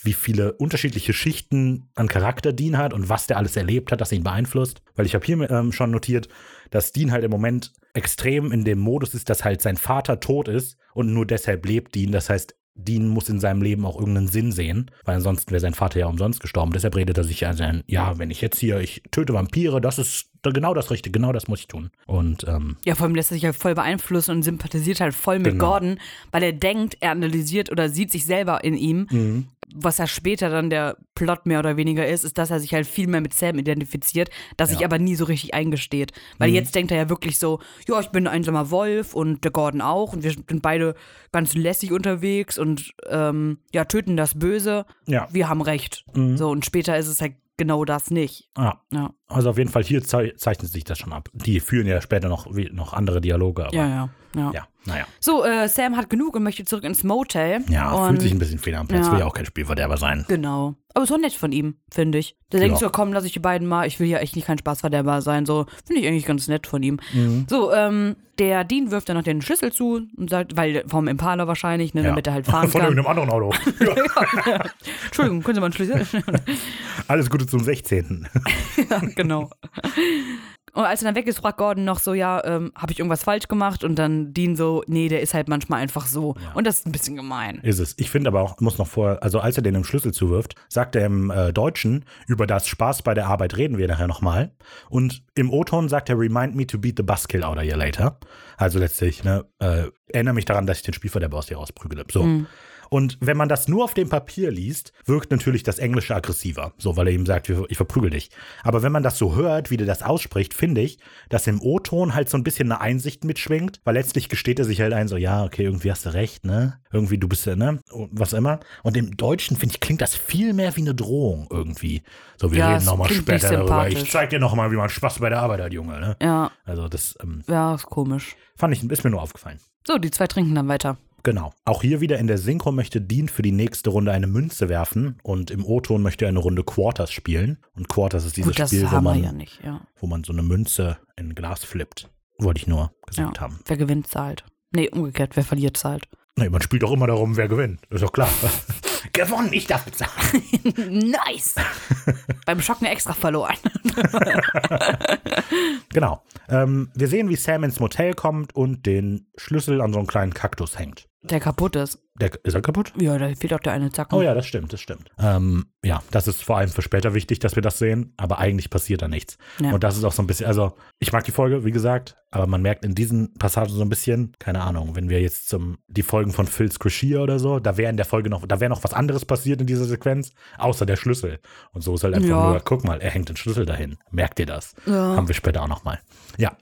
wie viele unterschiedliche Schichten an Charakter Dean hat und was der alles erlebt hat, das ihn beeinflusst. Weil ich habe hier ähm, schon notiert, dass Dean halt im Moment extrem in dem Modus ist, dass halt sein Vater tot ist und nur deshalb lebt Dean. Das heißt, Dean muss in seinem Leben auch irgendeinen Sinn sehen, weil ansonsten wäre sein Vater ja umsonst gestorben. Deshalb redet er sich ja ein, ja, wenn ich jetzt hier, ich töte Vampire, das ist genau das Richtige, genau das muss ich tun. Und ähm, Ja, vor allem lässt er sich halt voll beeinflussen und sympathisiert halt voll mit Genau. Gordon, weil er denkt, er analysiert oder sieht sich selber in ihm. Mhm. Was ja später dann der Plot mehr oder weniger ist, ist, dass er sich halt viel mehr mit Sam identifiziert, das sich Ja. aber nie so richtig eingesteht. Weil Mhm. jetzt denkt er ja wirklich so, ja, ich bin ein einsamer Wolf und der Gordon auch und wir sind beide ganz lässig unterwegs und ähm, ja, töten das Böse. ja, Wir haben recht. Mhm. So, und später ist es halt genau das nicht. ja. Ja, Also auf jeden Fall hier zei zeichnet sich das schon ab. Die führen ja später noch, noch andere Dialoge, aber ja, ja. ja. ja, naja. So, äh, Sam hat genug und möchte zurück ins Motel. Ja, fühlt sich ein bisschen fehl am Platz, Ja. will ja auch kein Spielverderber sein. Genau. Aber so nett von ihm, finde ich. Der Ja. denkt so, komm, lass ich die beiden mal. Ich will ja echt nicht kein Spaßverderber sein. So, finde ich eigentlich ganz nett von ihm. Mhm. So, ähm, der Dean wirft dann noch den Schlüssel zu und sagt, weil vom Impala wahrscheinlich, ne, damit er halt fahren (laughs) Von kann. irgendeinem anderen Auto. (laughs) Entschuldigung, können Sie mal einen Schlüssel? Alles Gute zum 16. (laughs) ja, genau. (laughs) Und als er dann weg ist, fragt Gordon noch so, ja, ähm, habe ich irgendwas falsch gemacht? Und dann Dean so, nee, der ist halt manchmal einfach so. Ja. Und das ist ein bisschen gemein. Ist es. Ich finde aber auch, muss noch vor, also als er den im Schlüssel zuwirft, sagt er im äh, Deutschen, über das Spaß bei der Arbeit reden wir nachher nochmal. Und im O-Ton sagt er, remind me to beat the buskill out of you later. Also letztlich, ne, äh, erinnere mich daran, dass ich den Spielverderber aus dir rausprügele. So. Mhm. Und wenn man das nur auf dem Papier liest, wirkt natürlich das Englische aggressiver. So, weil er ihm sagt, ich verprügel dich. Aber wenn man das so hört, wie der das ausspricht, finde ich, dass im O-Ton halt so ein bisschen eine Einsicht mitschwingt, weil letztlich gesteht er sich halt ein, so, ja, okay, irgendwie hast du recht, ne? Irgendwie, du bist ja, ne? Was immer. Und im Deutschen, finde ich, klingt das viel mehr wie eine Drohung irgendwie. So, wir Ja, reden nochmal später darüber. Ich zeig dir nochmal, wie man Spaß bei der Arbeit hat, Junge, ne? Ja, Also, das ähm, ja, ist komisch. fand ich, ist mir nur aufgefallen. So, die zwei trinken dann weiter. Genau. Auch hier wieder in der Synchro möchte Dean für die nächste Runde eine Münze werfen und im O-Ton möchte er eine Runde Quarters spielen. Und Quarters ist dieses Gut, das Spiel, wo man, ja nicht, ja. wo man so eine Münze in ein Glas flippt. Wollte ich nur gesagt ja. haben. Wer gewinnt, zahlt. Nee, umgekehrt, wer verliert, zahlt. Nee, man spielt doch immer darum, wer gewinnt. Ist doch klar. (laughs) Gewonnen, ich darf bezahlen. (laughs) nice! (laughs) Beim Schocken extra verloren. Genau. Ähm, wir sehen, wie Sam ins Motel kommt und den Schlüssel an so einen kleinen Kaktus hängt. Der kaputt ist. Der, ist er kaputt? Ja, da fehlt auch der eine Zacken. Oh ja, das stimmt, das stimmt. Ähm, ja, das ist vor allem für später wichtig, dass wir das sehen, aber eigentlich passiert da nichts. Ja. Und das ist auch so ein bisschen, also ich mag die Folge, wie gesagt, aber man merkt in diesen Passagen so ein bisschen, keine Ahnung, wenn wir jetzt zum, die Folgen von Phil Scrishier oder so, da wäre in der Folge noch, da wäre noch was anderes passiert in dieser Sequenz, außer der Schlüssel. Und so ist halt einfach Ja. nur, guck mal, er hängt den Schlüssel dahin. Merkt ihr das? Ja. Haben wir später auch nochmal. Ja.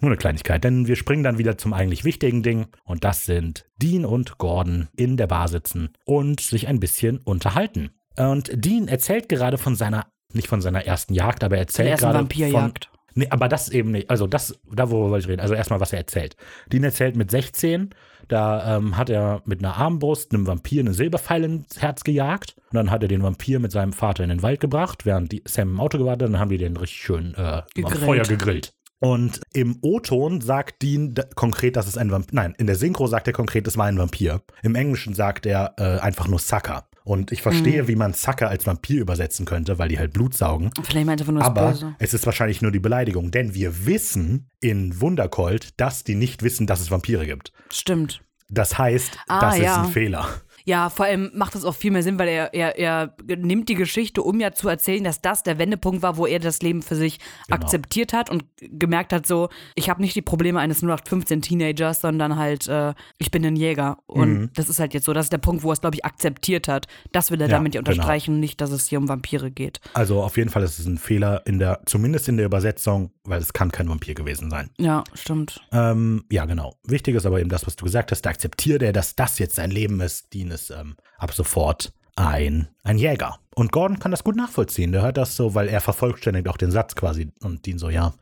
Nur eine Kleinigkeit, denn wir springen dann wieder zum eigentlich wichtigen Ding und das sind Dean und Gordon in der Bar sitzen und sich ein bisschen unterhalten. Und Dean erzählt gerade von seiner, nicht von seiner ersten Jagd, aber er erzählt ersten gerade Vampirjagd. von, Nee, aber das eben nicht. Also das, da wo wollte ich reden. Also erstmal, was er erzählt. Dean erzählt mit 16, da ähm, hat er mit einer Armbrust einem Vampir eine Silberpfeile ins Herz gejagt. Und dann hat er den Vampir mit seinem Vater in den Wald gebracht, während die Sam im Auto gewartet hat. Dann haben die den richtig schön äh, am Gegrillt. Feuer gegrillt. Und im O-Ton sagt Dean konkret, dass es ein Vampir. Nein, in der Synchro sagt er konkret, es war ein Vampir. Im Englischen sagt er äh, einfach nur Sucker. Und ich verstehe, Mhm. wie man Sucker als Vampir übersetzen könnte, weil die halt Blut saugen. Vielleicht meint er einfach nur Aber Böse. es ist wahrscheinlich nur die Beleidigung, denn wir wissen in Wundercolt, dass die nicht wissen, dass es Vampire gibt. Stimmt. Das heißt, Ah, das ist ja. ein Fehler. Ja, vor allem macht das auch viel mehr Sinn, weil er, er, er nimmt die Geschichte, um ja zu erzählen, dass das der Wendepunkt war, wo er das Leben für sich Genau. akzeptiert hat und gemerkt hat, so, ich habe nicht die Probleme eines 0815-Teenagers, sondern halt, äh, ich bin ein Jäger. Und Mhm. das ist halt jetzt so, das ist der Punkt, wo er es, glaube ich, akzeptiert hat. Das will er Ja, damit ja genau. unterstreichen, nicht, dass es hier um Vampire geht. Also auf jeden Fall ist es ein Fehler in der, zumindest in der Übersetzung, weil es kann kein Vampir gewesen sein. Ja, stimmt. Ähm, ja, genau. Wichtig ist aber eben das, was du gesagt hast. Da akzeptiert er, dass das jetzt sein Leben ist. Dean ist ähm, ab sofort ein, ein Jäger. Und Gordon kann das gut nachvollziehen. Der hört das so, weil er vervollständigt auch den Satz quasi. Und Dean so, ja,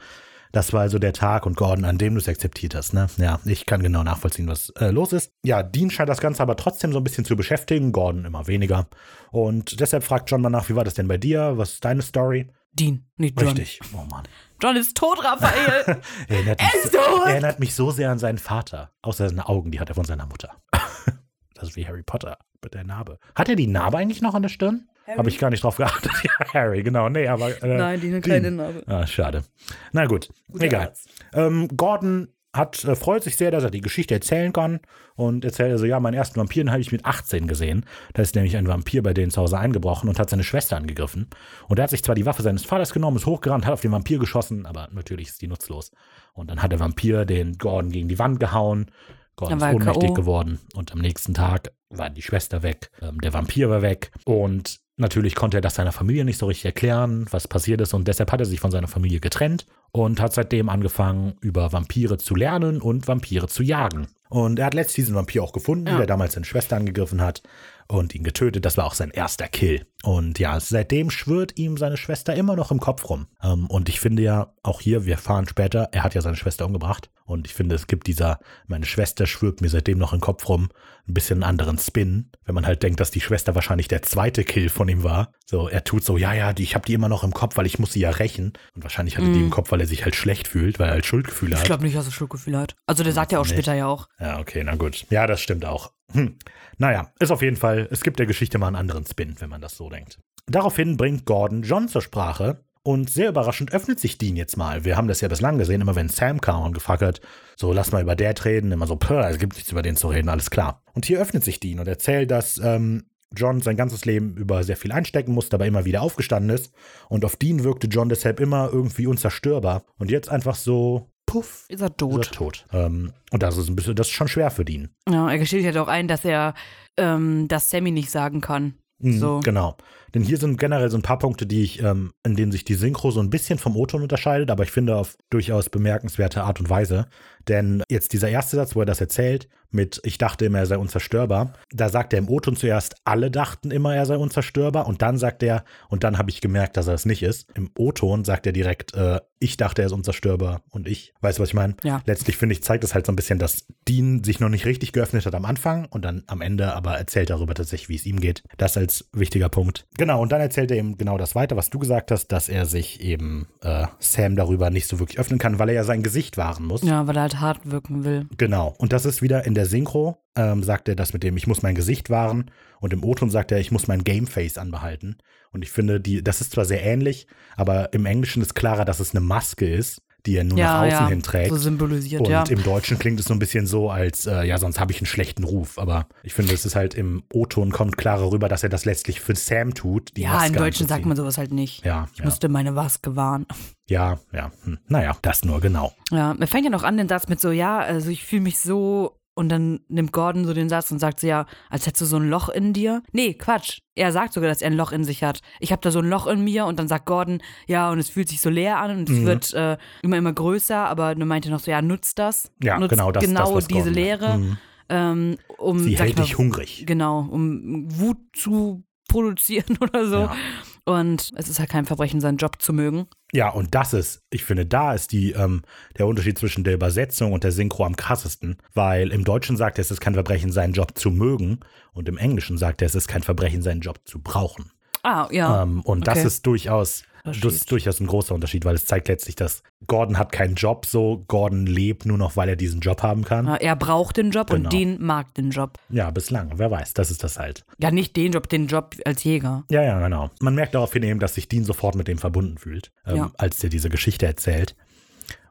das war also der Tag und Gordon, an dem du es akzeptiert hast, ne? Ja, ich kann genau nachvollziehen, was äh, los ist. Ja, Dean scheint das Ganze aber trotzdem so ein bisschen zu beschäftigen, Gordon immer weniger. Und deshalb fragt John mal nach, wie war das denn bei dir? Was ist deine Story? Dean, nicht John. Richtig. Oh Mann. John ist tot, Raphael. (laughs) Erinnert Er mich, tot! erinnert mich so sehr an seinen Vater. Außer seine Augen, die hat er von seiner Mutter. (laughs) Das ist wie Harry Potter mit der Narbe. Hat er die Narbe eigentlich noch an der Stirn? Habe ich gar nicht drauf geachtet. (laughs) Ja, Harry, genau. Nee, aber. Äh, Nein, hat Dean. keine Narbe. Ah, schade. Na gut, Guter egal. Ähm, Gordon hat, äh, freut sich sehr, dass er die Geschichte erzählen kann und erzählt also, ja, meinen ersten Vampir den habe ich mit 18 gesehen. Da ist nämlich ein Vampir bei denen zu Hause eingebrochen und hat seine Schwester angegriffen. Und er hat sich zwar die Waffe seines Vaters genommen, ist hochgerannt, hat auf den Vampir geschossen, aber natürlich ist die nutzlos. Und dann hat der Vampir den Gordon gegen die Wand gehauen. Gordon Dann ist war er ohnmächtig K.O.. geworden. Und am nächsten Tag war die Schwester weg, ähm, der Vampir war weg. Und natürlich konnte er das seiner Familie nicht so richtig erklären, was passiert ist. Und deshalb hat er sich von seiner Familie getrennt und hat seitdem angefangen, über Vampire zu lernen und Vampire zu jagen. Und er hat letztlich diesen Vampir auch gefunden, Ja. der damals seine Schwester angegriffen hat und ihn getötet. Das war auch sein erster Kill. Und ja, seitdem schwirrt ihm seine Schwester immer noch im Kopf rum. Ähm, und ich finde ja, auch hier, wir fahren später, er hat ja seine Schwester umgebracht. Und ich finde, es gibt dieser, meine Schwester schwirrt mir seitdem noch im Kopf rum, ein bisschen einen anderen Spin. Wenn man halt denkt, dass die Schwester wahrscheinlich der zweite Kill von ihm war. So, er tut so, ja, ja, die, ich habe die immer noch im Kopf, weil ich muss sie ja rächen. Und wahrscheinlich hatte die im Kopf, weil er sich halt schlecht fühlt, weil er halt Schuldgefühle Ich hat. glaube nicht, dass er Schuldgefühl hat. Also der sagt ja auch Nicht. später ja auch. Ja, okay, na gut. Ja, das stimmt auch. Hm. Naja, ist auf jeden Fall, es gibt der Geschichte mal einen anderen Spin, wenn man das so denkt. Daraufhin bringt Gordon John zur Sprache Und sehr überraschend öffnet sich Dean jetzt mal. Wir haben das ja bislang gesehen, immer wenn Sam kam und gefragt hat, so lass mal über Dad reden, immer so, es gibt nichts über den zu reden, alles klar. Und hier öffnet sich Dean und erzählt, dass ähm, John sein ganzes Leben über sehr viel einstecken musste, aber immer wieder aufgestanden ist. Und auf Dean wirkte John deshalb immer irgendwie unzerstörbar. Und jetzt einfach so, puff, Ist er tot. ist er tot. Ähm, und das ist ein bisschen, das ist schon schwer für Dean. Ja, er gesteht ja doch ein, dass er ähm, das Sammy nicht sagen kann. Mhm, So. Genau. Denn hier sind generell so ein paar Punkte, die ich, ähm, in denen sich die Synchro so ein bisschen vom O-Ton unterscheidet, aber ich finde auf durchaus bemerkenswerte Art und Weise. Denn jetzt dieser erste Satz, wo er das erzählt, mit Ich dachte immer, er sei unzerstörbar, da sagt er im O-Ton zuerst, alle dachten immer, er sei unzerstörbar und dann sagt er, und dann habe ich gemerkt, dass er es nicht ist. Im O-Ton sagt er direkt, äh, ich dachte, er ist unzerstörbar und ich. Weißt du, was ich meine? Ja. Letztlich finde ich, zeigt es halt so ein bisschen, dass Dean sich noch nicht richtig geöffnet hat am Anfang und dann am Ende aber erzählt darüber tatsächlich, wie es ihm geht. Das als wichtiger Punkt. Genau, und dann erzählt er eben genau das weiter, was du gesagt hast, dass er sich eben äh, Sam darüber nicht so wirklich öffnen kann, weil er ja sein Gesicht wahren muss. Ja, weil er halt hart wirken will. Genau. Und das ist wieder in der Synchro, ähm, sagt er das mit dem, ich muss mein Gesicht wahren. Und im O-Ton sagt er, ich muss mein Gameface anbehalten. Und ich finde, die, das ist zwar sehr ähnlich, aber im Englischen ist klarer, dass es eine Maske ist, die er nur nach Ja, außen ja. hin trägt. So symbolisiert, Und ja. im Deutschen klingt es so ein bisschen so, als äh, ja, sonst habe ich einen schlechten Ruf. Aber ich finde, es ist halt im O-Ton kommt klarer rüber, dass er das letztlich für Sam tut. Die Ja, Maske im Deutschen sagt man sowas halt nicht. Ja, Ich ja, musste meine Maske wahren. ja, ja. Hm. Naja, das nur genau. Ja, mir fängt ja noch an den Satz mit so, ja, also ich fühle mich so und dann nimmt Gordon so den Satz und sagt so, ja, als hättest du so ein Loch in dir. Nee, Quatsch. Er sagt sogar, dass er ein Loch in sich hat. Ich habe da so ein Loch in mir und dann sagt Gordon, ja, und es fühlt sich so leer an und es Mhm. wird äh, immer, immer größer, aber dann meinte noch so, ja, nutzt das. Ja, nutzt genau, das, genau das diese Leere. Mhm. ähm, um Sie hält mal, dich hungrig. Genau, um Wut zu produzieren (laughs) oder so. Ja. Und es ist halt kein Verbrechen, seinen Job zu mögen. Ja, und das ist, ich finde, da ist die, ähm, der Unterschied zwischen der Übersetzung und der Synchro am krassesten, weil im Deutschen sagt er, es ist kein Verbrechen, seinen Job zu mögen und im Englischen sagt er, es ist kein Verbrechen, seinen Job zu brauchen. Ah, ja. Ähm, und das okay. ist durchaus. Das ist durchaus ein großer Unterschied, weil es zeigt letztlich, dass Gordon hat keinen Job so, Gordon lebt nur noch, weil er diesen Job haben kann. Ja, er braucht den Job Genau. und Dean mag den Job. Ja, bislang, wer weiß, das ist das halt. Ja, nicht den Job, den Job als Jäger. Ja, ja, genau. Man merkt daraufhin eben, dass sich Dean sofort mit dem verbunden fühlt, ähm, Ja. als der diese Geschichte erzählt.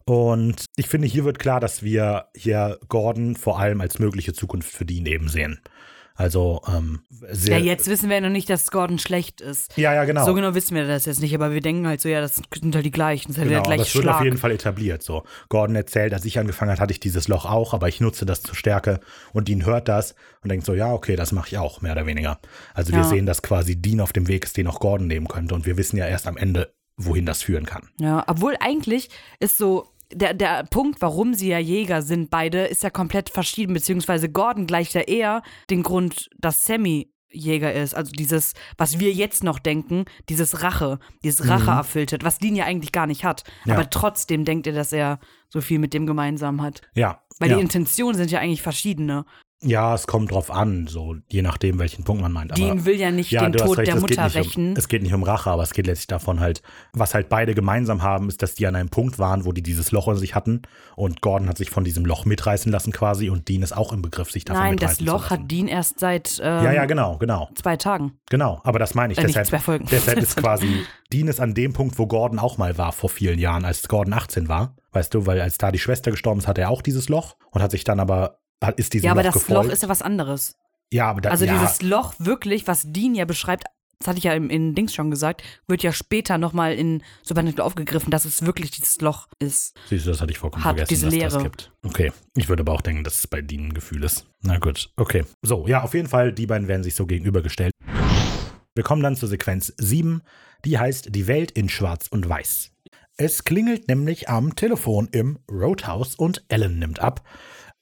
Und ich finde, hier wird klar, dass wir hier Gordon vor allem als mögliche Zukunft für Dean eben sehen. Also, ähm, sehr. Ja, jetzt wissen wir ja noch nicht, dass Gordon schlecht ist. Ja, ja, genau. So genau wissen wir das jetzt nicht, aber wir denken halt so, ja, das sind halt die gleichen. Das ist halt Genau, der gleiche es wird Schlag. auf jeden Fall etabliert. So, Gordon erzählt, als ich angefangen hat, hatte ich dieses Loch auch, aber ich nutze das zur Stärke und Dean hört das und denkt so, ja, okay, das mache ich auch, mehr oder weniger. Also wir Ja. sehen, dass quasi Dean auf dem Weg ist, den auch Gordon nehmen könnte und wir wissen ja erst am Ende, wohin das führen kann. Ja, obwohl eigentlich ist so, der, der Punkt, warum sie ja Jäger sind, beide, ist ja komplett verschieden, beziehungsweise Gordon gleicht ja eher den Grund, dass Sammy Jäger ist. Also dieses, was wir jetzt noch denken, dieses Rache, dieses Rache erfüllte, was Dean ja eigentlich gar nicht hat. Mhm. Ja. Aber trotzdem denkt er, dass er so viel mit dem gemeinsam hat. Ja. Weil ja. die Intentionen sind ja eigentlich verschiedene. Ja, es kommt drauf an, so je nachdem, welchen Punkt man meint. Dean will ja nicht ja, den Tod recht, der Mutter rächen. Um, es geht nicht um Rache, aber es geht letztlich davon halt, was halt beide gemeinsam haben, ist, dass die an einem Punkt waren, wo die dieses Loch in sich hatten und Gordon hat sich von diesem Loch mitreißen lassen quasi und Dean ist auch im Begriff, sich davon Nein, das mitreißen Loch zu lassen. hat Dean erst seit ähm, Ja, ja, genau, genau, zwei Tagen. genau. Aber das meine ich. Äh, deshalb, zwei Folgen. deshalb (laughs) ist quasi, Dean ist an dem Punkt, wo Gordon auch mal war vor vielen Jahren, als Gordon 18 war. Weißt du, weil als da die Schwester gestorben ist, hatte er auch dieses Loch und hat sich dann aber, hat- ist diesem Ja, aber Loch das gefolgt. Loch ist ja was anderes. ja, aber da, Also ja, dieses Loch wirklich, was Dean ja beschreibt, das hatte ich ja im, in Dings schon gesagt, wird ja später nochmal in Supernatural aufgegriffen, dass es wirklich dieses Loch ist. Siehst du, das hatte ich vollkommen Hat vergessen, diese dass Leere. das gibt. Okay, ich würde aber auch denken, dass es bei Dean ein Gefühl ist. Na gut, okay. So, ja, auf jeden Fall, die beiden werden sich so gegenübergestellt. Wir kommen dann zur Sequenz 7, die heißt Die Welt in Schwarz und Weiß. Es klingelt nämlich am Telefon im Roadhouse und Ellen nimmt ab.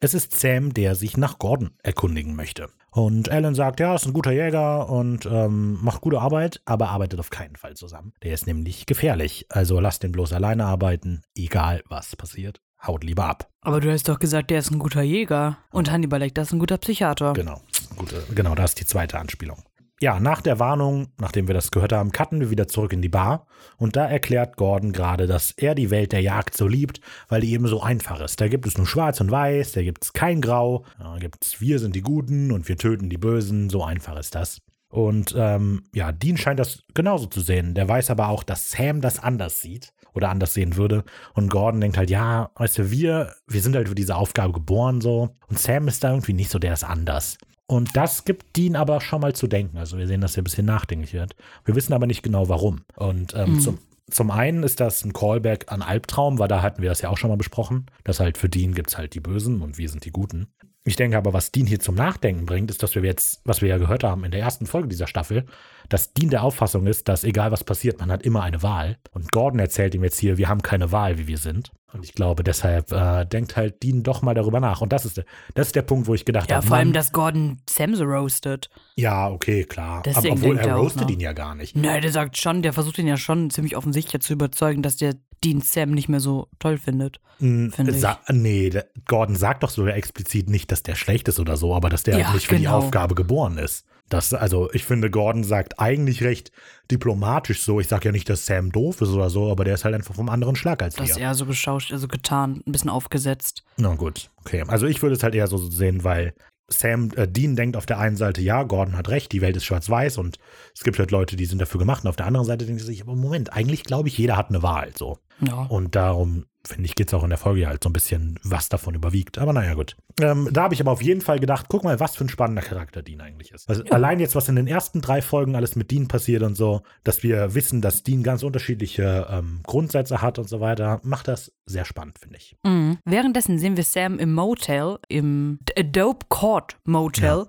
Es ist Sam, der sich nach Gordon erkundigen möchte. Und Alan sagt, ja, ist ein guter Jäger und ähm, macht gute Arbeit, aber arbeitet auf keinen Fall zusammen. Der ist nämlich gefährlich. Also lasst den bloß alleine arbeiten, egal was passiert. Haut lieber ab. Aber du hast doch gesagt, der ist ein guter Jäger. Und Hannibal Lecter ist ein guter Psychiater. Genau. Gute, genau, das ist die zweite Anspielung. Ja, nach der Warnung, nachdem wir das gehört haben, cutten wir wieder zurück in die Bar. Und da erklärt Gordon gerade, dass er die Welt der Jagd so liebt, weil die eben so einfach ist. Da gibt es nur Schwarz und Weiß, da gibt es kein Grau, da gibt es wir sind die Guten und wir töten die Bösen. So einfach ist das. Und ähm, ja, Dean scheint das genauso zu sehen. Der weiß aber auch, dass Sam das anders sieht oder anders sehen würde. Und Gordon denkt halt, ja, weißt du, wir, wir sind halt für diese Aufgabe geboren so. Und Sam ist da irgendwie nicht so, der ist anders. Und das gibt Dean aber schon mal zu denken. Also wir sehen, dass er ein bisschen nachdenklich wird. Wir wissen aber nicht genau warum. Und ähm, Mhm. zum, zum einen ist das ein Callback an Albtraum, weil da hatten wir das ja auch schon mal besprochen. Dass halt für Dean gibt es halt die Bösen und wir sind die Guten. Ich denke aber, was Dean hier zum Nachdenken bringt, ist, dass wir jetzt, was wir ja gehört haben in der ersten Folge dieser Staffel, dass Dean der Auffassung ist, dass egal was passiert, man hat immer eine Wahl. Und Gordon erzählt ihm jetzt hier, wir haben keine Wahl, wie wir sind. Und ich glaube, deshalb äh, denkt halt Dean doch mal darüber nach. Und das ist der, das ist der Punkt, wo ich gedacht Ja, habe, vor allem, dass Gordon Sam so roastet. ja, okay, klar. Deswegen aber obwohl er er roastet nach. ihn ja gar nicht. Nein, der sagt schon, der versucht ihn ja schon ziemlich offensichtlich zu überzeugen, dass der Dean Sam nicht mehr so toll findet. Mm, Finde ich. Sa nee, Gordon sagt doch sogar explizit nicht, dass der schlecht ist oder so, aber dass der Ja, halt nicht für die genau. Aufgabe geboren ist. Das, also, ich finde, Gordon sagt eigentlich recht diplomatisch so. Ich sage ja nicht, dass Sam doof ist oder so, aber der ist halt einfach vom anderen Schlag als Das ist wir. eher so geschauscht, also getan, ein bisschen aufgesetzt. Na gut, okay. Also ich würde es halt eher so sehen, weil Sam, äh, Dean denkt auf der einen Seite, ja, Gordon hat recht, die Welt ist schwarz-weiß und es gibt halt Leute, die sind dafür gemacht. Und auf der anderen Seite denkt er sich, aber Moment, eigentlich glaube ich, jeder hat eine Wahl. So. Ja. Und darum, finde ich, geht es auch in der Folge halt so ein bisschen, was davon überwiegt. Aber naja, gut. Ähm, da habe ich aber auf jeden Fall gedacht, guck mal, was für ein spannender Charakter Dean eigentlich ist. Also allein jetzt, was in den ersten drei Folgen alles mit Dean passiert und so, dass wir wissen, dass Dean ganz unterschiedliche ähm, Grundsätze hat und so weiter, macht das sehr spannend, finde ich. Mhm. Währenddessen sehen wir Sam im Motel, im D- Dope Court Motel,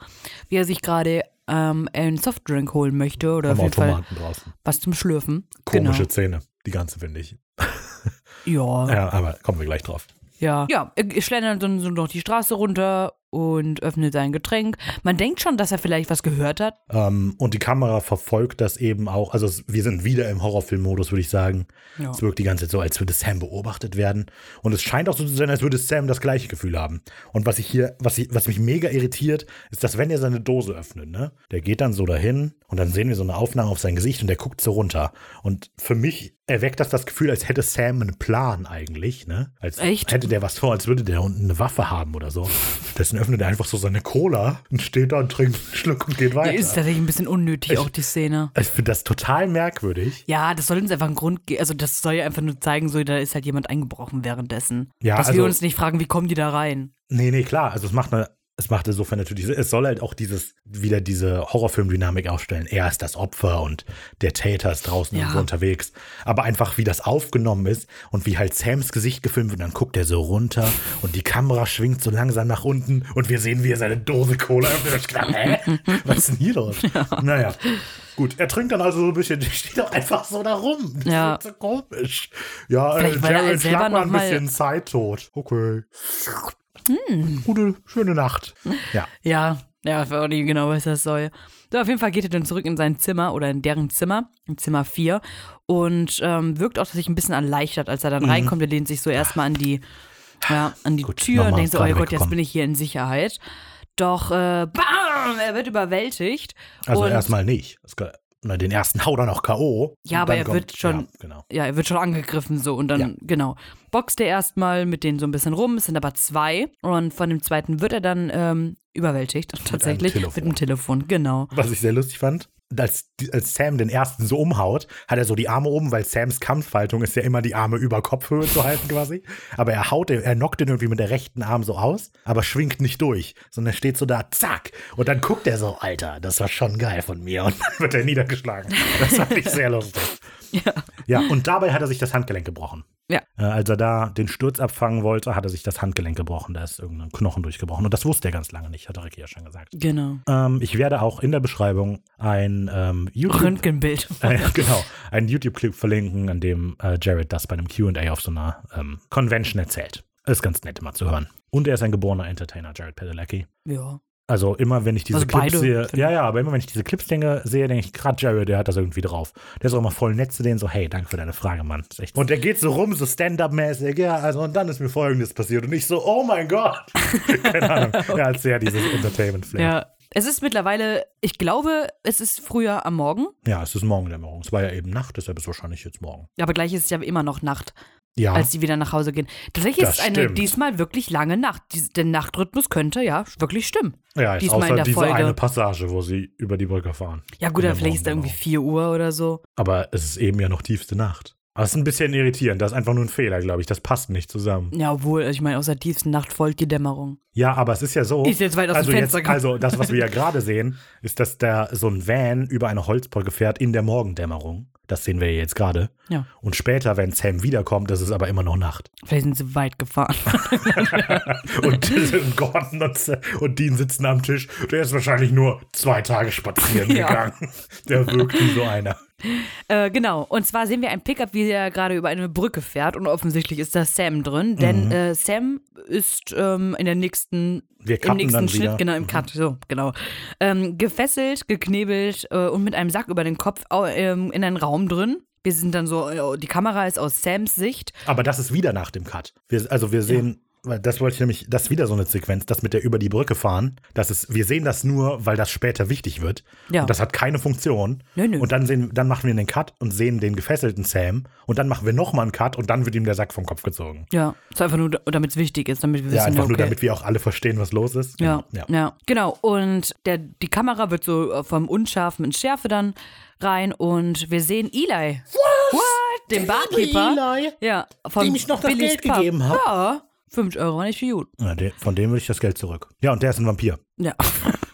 wie er sich gerade ähm, einen Softdrink holen möchte oder Am auf jeden Fall draußen. was zum Schlürfen. Komische Szene, die ganze, finde ich. Ja. Ja, aber kommen wir gleich drauf. Ja. Ja, er schlendert dann so noch die Straße runter und öffnet sein Getränk. Man denkt schon, dass er vielleicht was gehört hat. Ähm, und die Kamera verfolgt das eben auch. Also es, wir sind wieder im Horrorfilm-Modus, würde ich sagen. Ja. Es wirkt die ganze Zeit so, als würde Sam beobachtet werden. Und es scheint auch so zu sein, als würde Sam das gleiche Gefühl haben. Und was ich hier, was, ich, was mich mega irritiert, ist, dass wenn er seine Dose öffnet, ne, der geht dann so dahin und dann sehen wir so eine Aufnahme auf sein Gesicht und der guckt so runter. Und für mich erweckt das das Gefühl, als hätte Sam einen Plan eigentlich, ne? Als Echt? hätte der was vor, als würde der unten eine Waffe haben oder so. Dessen öffnet er einfach so seine Cola und steht da und trinkt einen Schluck und geht weiter. ist tatsächlich ein bisschen unnötig, Ich- auch die Szene. Ich finde das total merkwürdig. Ja, das soll uns einfach einen Grund geben. Also, das soll ja einfach nur zeigen, so, da ist halt jemand eingebrochen währenddessen. Ja, Dass also- wir uns nicht fragen, wie kommen die da rein? Nee, nee, klar. Also es macht eine, es macht insofern natürlich, es soll halt auch dieses, wieder diese Horrorfilm-Dynamik aufstellen. Er ist das Opfer und der Täter ist draußen Ja. irgendwo unterwegs. Aber einfach, wie das aufgenommen ist und wie halt Sams Gesicht gefilmt wird, dann guckt er so runter und die Kamera schwingt so langsam nach unten und wir sehen, wie er seine Dose Cola öffnet. Gedacht, hä? Was ist denn hier los? (laughs) Naja. Gut, er trinkt dann also so ein bisschen, steht doch einfach so da rum. Das Ja. ist so komisch. Ja, äh, Vielleicht, er Jared, selber schlag mal ein bisschen Zeit tot. Okay. Hm. Gute, schöne Nacht. Ja. Ja, ja, ich weiß auch nicht genau, was das soll. So, auf jeden Fall geht er dann zurück in sein Zimmer oder in deren Zimmer, in Zimmer 4 und ähm, wirkt auch sich ein bisschen erleichtert, als er dann reinkommt. Er lehnt sich so erstmal an die, ja, an die Mhm. Gut, Tür und denkt so, oh Gott, jetzt bin ich hier in Sicherheit. Doch, äh, bam, er wird überwältigt. Also erstmal nicht. Na, den ersten haut er noch K.O. Ja, aber er kommt- wird schon- Ja, genau. Ja, er wird schon angegriffen so und dann, Ja. genau, boxt er erstmal mit denen so ein bisschen rum. Es sind aber zwei und von dem zweiten wird er dann ähm, überwältigt, tatsächlich. Telefon. Mit dem Telefon, genau. Was ich sehr lustig fand, als, als Sam den ersten so umhaut, hat er so die Arme oben, weil Sams Kampfhaltung ist ja immer die Arme über Kopfhöhe zu halten quasi. Aber er haut, er knockt den irgendwie mit der rechten Arm so aus, aber schwingt nicht durch, sondern er steht so da, zack. Und dann guckt er so, Alter, das war schon geil von mir. Und dann wird er niedergeschlagen. Das fand ich sehr lustig. (laughs) Ja. Ja, und dabei hat er sich das Handgelenk gebrochen. Ja. Äh, als er da den Sturz abfangen wollte, hat er sich das Handgelenk gebrochen. Da ist irgendein Knochen durchgebrochen. Und das wusste er ganz lange nicht, hat Ricky ja schon gesagt. Genau. Ähm, ich werde auch in der Beschreibung ein ähm, YouTube, Röntgenbild. (laughs) äh, genau, einen YouTube-Clip verlinken, an dem äh, Jared das bei einem Q&A auf so einer ähm, Convention erzählt. Ist ganz nett immer zu hören. Und er ist ein geborener Entertainer, Jared Padalecki. Ja. Also immer, wenn ich diese Also Clips sehe, ja, ja, aber immer, wenn ich diese Clips denke, sehe, denke ich, gerade Jared, der hat das irgendwie drauf. Der ist auch immer voll nett zu denen, so, hey, danke für deine Frage, Mann. Und der geht so rum, so Stand-Up-mäßig, ja, also und dann ist mir Folgendes passiert. Und ich so, oh mein Gott. (laughs) Keine Ahnung. Er hat sehr dieses Entertainment-Flair. Ja. Es ist mittlerweile, ich glaube, es ist früher am Morgen, Ja, es ist Morgendämmerung. Es war ja eben Nacht, deshalb ist es wahrscheinlich jetzt morgen. aber gleich ist es ja immer noch Nacht. Ja. als die wieder nach Hause gehen. Tatsächlich Das ist es eine stimmt. diesmal wirklich lange Nacht. Dies- Der Nachtrhythmus könnte ja wirklich stimmen. ja, jetzt diesmal in außer der diese Folge. eine Passage, wo sie über die Brücke fahren. Ja, gut, In aber vielleicht ist da irgendwie Morgendämmerung. 4 Uhr oder so. Aber es ist eben ja noch tiefste Nacht. Aber es ist ein bisschen irritierend. Das ist einfach nur ein Fehler, glaube ich. Das passt nicht zusammen. Ja, obwohl, ich meine, aus der tiefsten Nacht folgt die Dämmerung. Ja, aber es ist ja so. Ist jetzt weit aus also, dem jetzt, Fenster also das, was wir ja gerade sehen, ist, dass da so ein Van über eine Holzbrücke fährt in der Morgendämmerung. Das sehen wir ja jetzt gerade. Ja. Und später, wenn Sam wiederkommt, ist es aber immer noch Nacht. Vielleicht sind sie weit gefahren. (laughs) Und, und Gordon und, und Dean sitzen am Tisch. Der ist wahrscheinlich nur zwei Tage spazieren Ja. gegangen. Der wirkt wie so einer. Äh, genau. Und zwar sehen wir ein Pickup, wie er gerade über eine Brücke fährt. Und offensichtlich ist da Sam drin. Denn Mhm. äh, Sam ist ähm, in der nächsten, im nächsten Schnitt, wieder. genau, im Mhm. Cut, so, genau. Ähm, gefesselt, geknebelt äh, und mit einem Sack über den Kopf ähm, in einen Raum drin. Wir sind dann so, äh, die Kamera ist aus Sams Sicht. Aber das ist wieder nach dem Cut. Wir, also wir sehen, weil das wollte ich nämlich, das ist wieder so eine Sequenz, das mit der über die Brücke fahren. Das ist, wir sehen das nur, weil das später wichtig wird. Ja. Und das hat keine Funktion. Nö, nö. Und dann, sehen, dann machen wir den Cut und sehen den gefesselten Sam. Und dann machen wir nochmal einen Cut und dann wird ihm der Sack vom Kopf gezogen. Ja, ist einfach nur, damit es wichtig ist, damit wir Ja, wissen, einfach okay. nur, damit wir auch alle verstehen, was los ist. Ja, ja. ja, genau. Und der, die Kamera wird so vom Unscharfen in Schärfe dann rein und wir sehen Eli. What? Den Barkeeper. Eli, Ja, von dem ich noch das Billys Geld Pub. gegeben hab. Ja, 5 Euro war nicht viel gut. Ja, der, von dem will ich das Geld zurück. Ja, und der ist ein Vampir. Ja. (laughs)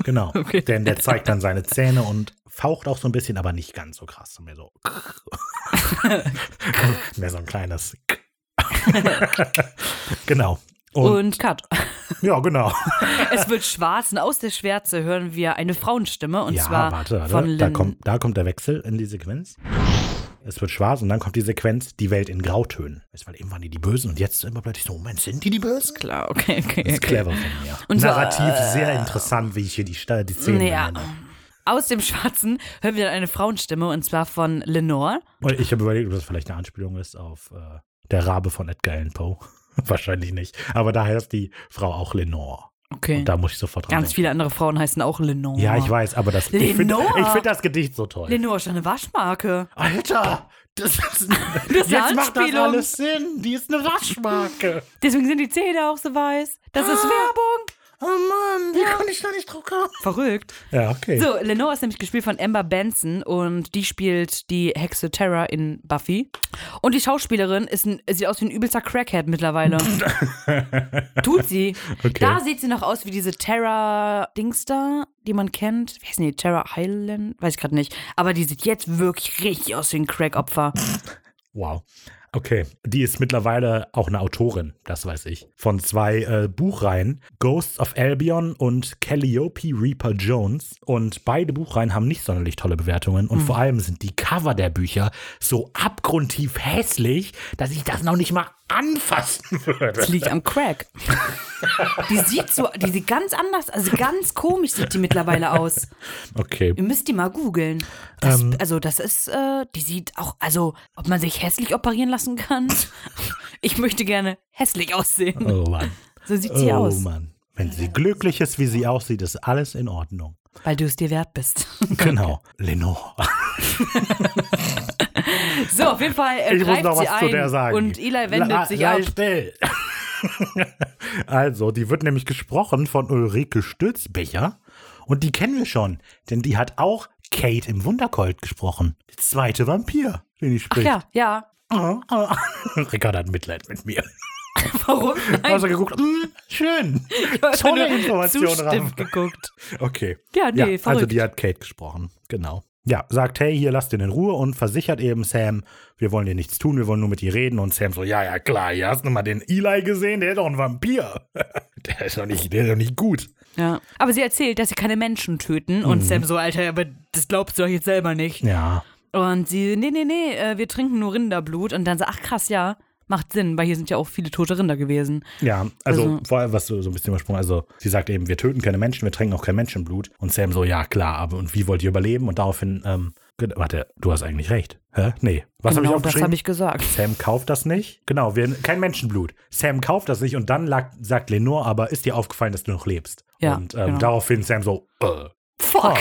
Genau. Okay. Denn der zeigt dann seine Zähne und faucht auch so ein bisschen, aber nicht ganz so krass. Mehr so. (laughs) mehr so ein kleines. (laughs) genau. Und, Und Cut. ja, genau. es wird schwarz und aus der Schwärze hören wir eine Frauenstimme und ja, zwar warte, warte. von Da kommt, da kommt der Wechsel in die Sequenz. Es wird schwarz und dann kommt die Sequenz, die Welt in Grautönen. Ist, weil eben waren die die Bösen und jetzt immer plötzlich so, Moment, sind die die Bösen? Klar, okay, okay. Das ist okay. clever von mir. Und Narrativ äh, sehr interessant, wie ich hier die, die Szenen Ja. benenne. Aus dem Schwarzen hören wir dann eine Frauenstimme und zwar von Lenore. Und ich habe überlegt, ob das vielleicht eine Anspielung ist auf äh, der Rabe von Edgar Allan Poe. (laughs) Wahrscheinlich nicht. Aber da heißt die Frau auch Lenore. Okay. Und da muss ich sofort dran Ganz denken. viele andere Frauen heißen auch Lenore. Ja, ich weiß, aber das, ich finde Lenore? ich find das Gedicht so toll. Lenore ist eine Waschmarke. Alter, das ist, (laughs) ist eine jetzt macht das alles Sinn. Die ist eine Waschmarke. Deswegen sind die Zähne auch so weiß. Das ist Werbung. Oh Mann, wie kann ich da nicht drauf kommen? Verrückt. Ja, okay. So, Lenore ist nämlich gespielt von Amber Benson und die spielt die Hexe Terra in Buffy. Und die Schauspielerin ist ein, sieht aus wie ein übelster Crackhead mittlerweile. (laughs) Tut sie. Okay. Da sieht sie noch aus wie diese Terra-Dings da, die man kennt. Wie heißt die? Terra Highland? Weiß ich gerade nicht. Aber die sieht jetzt wirklich richtig aus wie ein Crack-Opfer. Wow. Okay, die ist mittlerweile auch eine Autorin, das weiß ich, von zwei äh, Buchreihen, Ghosts of Albion und Calliope Reaper Jones. Und beide Buchreihen haben nicht sonderlich tolle Bewertungen. Und vor allem sind die Cover der Bücher so abgrundtief hässlich, dass ich das noch nicht mal anfassen (laughs) würde. Das liegt am Crack. Die sieht so, die sieht ganz anders, also ganz komisch sieht die mittlerweile aus. Okay. Ihr müsst die mal googeln. Das, Ähm. also, das ist, äh, die sieht auch, also, ob man sich hässlich operieren lassen kann. Ich möchte gerne hässlich aussehen. Oh Mann. So sieht sie oh aus. Mann. Wenn sie glücklich ist, wie sie aussieht, ist alles in Ordnung. Weil du es dir wert bist. (laughs) Genau. Lenore. So, auf jeden Fall äh, Ich muss greift noch sie was zu der sagen. und Eli wendet La- sich ab. still. (laughs) also, die wird nämlich gesprochen von Ulrike Stützbecher. Und die kennen wir schon, denn die hat auch Kate im Wundercolt gesprochen. Der zweite Vampir, den ich Ach spricht. ja, (laughs) ja. Ah. Ricardo hat Mitleid mit mir. (laughs) Warum? Nein, Also geguckt, mm, schön. tolle Information, Raff. geguckt. Okay. Ja, nee, ja, also die hat Kate gesprochen, genau. Ja, sagt, hey, hier lasst ihn in Ruhe und versichert eben Sam, wir wollen dir nichts tun, wir wollen nur mit dir reden. Und Sam so, ja, ja, klar, hier hast du mal den Eli gesehen, der ist doch ein Vampir. (laughs) der ist doch nicht, der ist doch nicht gut. Ja. Aber sie erzählt, dass sie keine Menschen töten. Und Mhm. Sam so, Alter, aber das glaubst du doch jetzt selber nicht. Ja, Und sie, nee, nee, nee, äh, wir trinken nur Rinderblut. Und dann so, ach krass, ja, macht Sinn, weil hier sind ja auch viele tote Rinder gewesen. ja, also, Also- vor allem, was so, so ein bisschen übersprungen, also sie sagt eben, wir töten keine Menschen, wir trinken auch kein Menschenblut. Und Sam so, ja, klar, aber und wie wollt ihr überleben? Und daraufhin, ähm, warte, du hast eigentlich recht. Hä? Nee, was habe ich genau, das aufgeschrieben? habe ich gesagt. Sam kauft das nicht. Genau, wir, kein Menschenblut. Sam kauft das nicht und dann lag, sagt Lenore, aber ist dir aufgefallen, dass du noch lebst? Ja, und ähm, genau. daraufhin Sam so, äh, Fuck.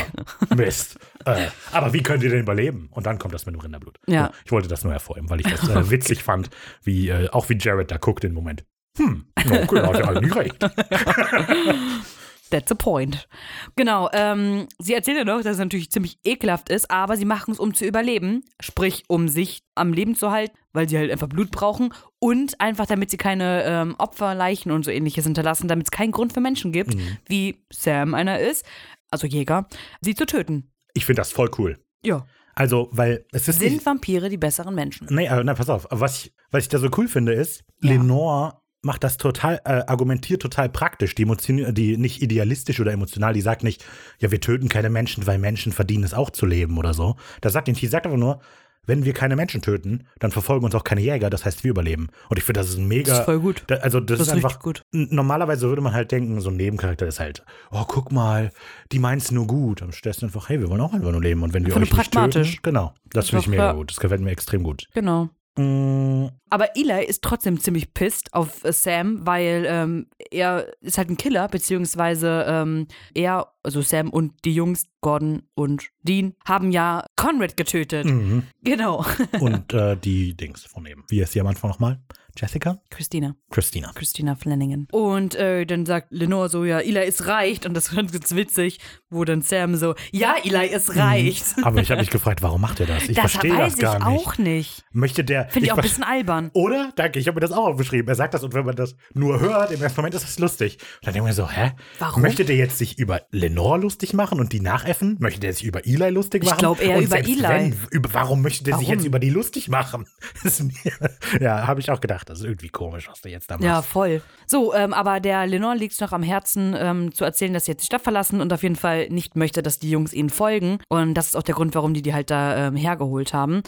Oh, Mist. äh, aber wie könnt ihr denn überleben? Und dann kommt das mit dem Rinderblut. Ja. Ich wollte das nur hervorheben, weil ich das äh, (laughs) witzig fand, wie, äh, auch wie Jared da guckt im Moment. Hm, okay, hat ja eigentlich recht. (laughs) That's the point. Genau, ähm, sie erzählt ja noch, dass es natürlich ziemlich ekelhaft ist, aber sie machen es, um zu überleben. Sprich, um sich am Leben zu halten, weil sie halt einfach Blut brauchen und einfach, damit sie keine ähm, Opferleichen und so ähnliches hinterlassen, damit es keinen Grund für Menschen gibt, Mhm. wie Sam einer ist, also Jäger, sie zu töten. Ich finde das voll cool. Ja. Also, weil es ist nicht, Sind Vampire die besseren Menschen? Nee, äh, na, pass auf. Was ich, was ich da so cool finde, ist, Ja. Lenore macht das total, äh, argumentiert total praktisch, die, Emotion, die nicht idealistisch oder emotional, die sagt nicht, ja, wir töten keine Menschen, weil Menschen verdienen es auch zu leben oder so. Das sagt nicht, die sagt einfach nur, wenn wir keine Menschen töten, dann verfolgen uns auch keine Jäger, das heißt, wir überleben. Und ich finde, das ist ein mega. Das ist voll gut. Da, also, das, Das ist ist einfach. gut. Normalerweise würde man halt denken, so ein Nebencharakter ist halt, oh, guck mal, die meint's nur gut. Dann stellst du einfach, hey, wir wollen auch einfach nur leben. Und wenn wir euch nicht töten, pragmatisch. genau. Das finde ich mega ja. gut. Das gefällt mir extrem gut. Genau. Mm, Aber Eli ist trotzdem ziemlich pisst auf äh, Sam, weil ähm, er ist halt ein Killer, beziehungsweise ähm, er, also Sam und die Jungs, Gordon und Dean, haben ja Conrad getötet. mhm. Genau. (laughs) Und äh, die Dings von eben. Wie ist sie am Anfang nochmal? Jessica? Christina. Christina. Christina Flanagan. Und äh, dann sagt Lenore so, ja, Eli, es reicht. Und das wird ganz witzig, wo dann Sam so, ja, Eli, es reicht. Aber ich habe mich gefragt, warum macht er das? Ich (laughs) das verstehe das gar ich nicht. auch nicht. Möchte der. Finde ich auch ein bisschen albern. Oder? Danke, ich habe mir das auch aufgeschrieben. Er sagt das und wenn man das nur hört, im ersten Moment ist das lustig. Und dann denke ich mir so, hä? Warum? Möchte der jetzt sich über Lenore lustig machen und die nachäffen? Möchte der sich über Eli lustig Ich machen? glaub eher und über Eli. Wenn, über, warum möchte der sich Warum? jetzt über die lustig machen? (laughs) Das ist ja, habe ich auch gedacht. Das ist irgendwie komisch, was der jetzt da macht. Ja, voll. So, ähm, aber der Lenore liegt es noch am Herzen, ähm, zu erzählen, dass sie jetzt die Stadt verlassen und auf jeden Fall nicht möchte, dass die Jungs ihnen folgen. Und das ist auch der Grund, warum die die halt da ähm, hergeholt haben.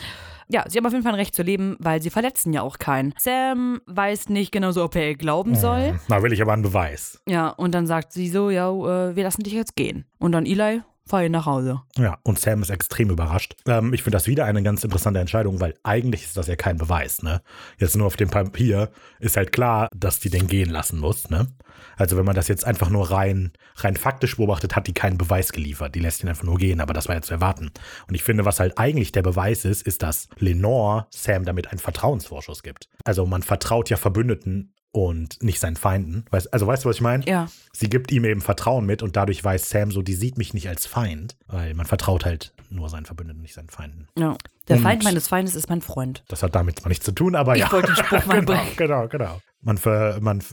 Ja, sie haben auf jeden Fall ein Recht zu leben, weil sie verletzen ja auch keinen. Sam weiß nicht genau so, ob er ihr glauben soll. Hm, Da will ich aber einen Beweis. Ja, und dann sagt sie so, ja, äh, wir lassen dich jetzt gehen. Und dann Eli, fahr ihn nach Hause. Ja, und Sam ist extrem überrascht. Ähm, ich finde das wieder eine ganz interessante Entscheidung, weil eigentlich ist das ja kein Beweis, ne? Jetzt nur auf dem Papier ist halt klar, dass die den gehen lassen muss, ne? Also wenn man das jetzt einfach nur rein, rein faktisch beobachtet, hat die keinen Beweis geliefert. Die lässt ihn einfach nur gehen, aber das war ja zu erwarten. Und ich finde, was halt eigentlich der Beweis ist, ist, dass Lenore Sam damit einen Vertrauensvorschuss gibt. Also man vertraut ja Verbündeten und nicht seinen Feinden. Weißt, also weißt du, was ich meine? Ja. Sie gibt ihm eben Vertrauen mit und dadurch weiß Sam so, die sieht mich nicht als Feind, weil man vertraut halt nur seinen Verbündeten, nicht seinen Feinden. ja. Der Und- Feind meines Feindes ist mein Freund. Das hat damit zwar nichts zu tun, aber Ich ja. wollte den Spruch (laughs) mal genau, bringen. genau, genau. Man, ver, man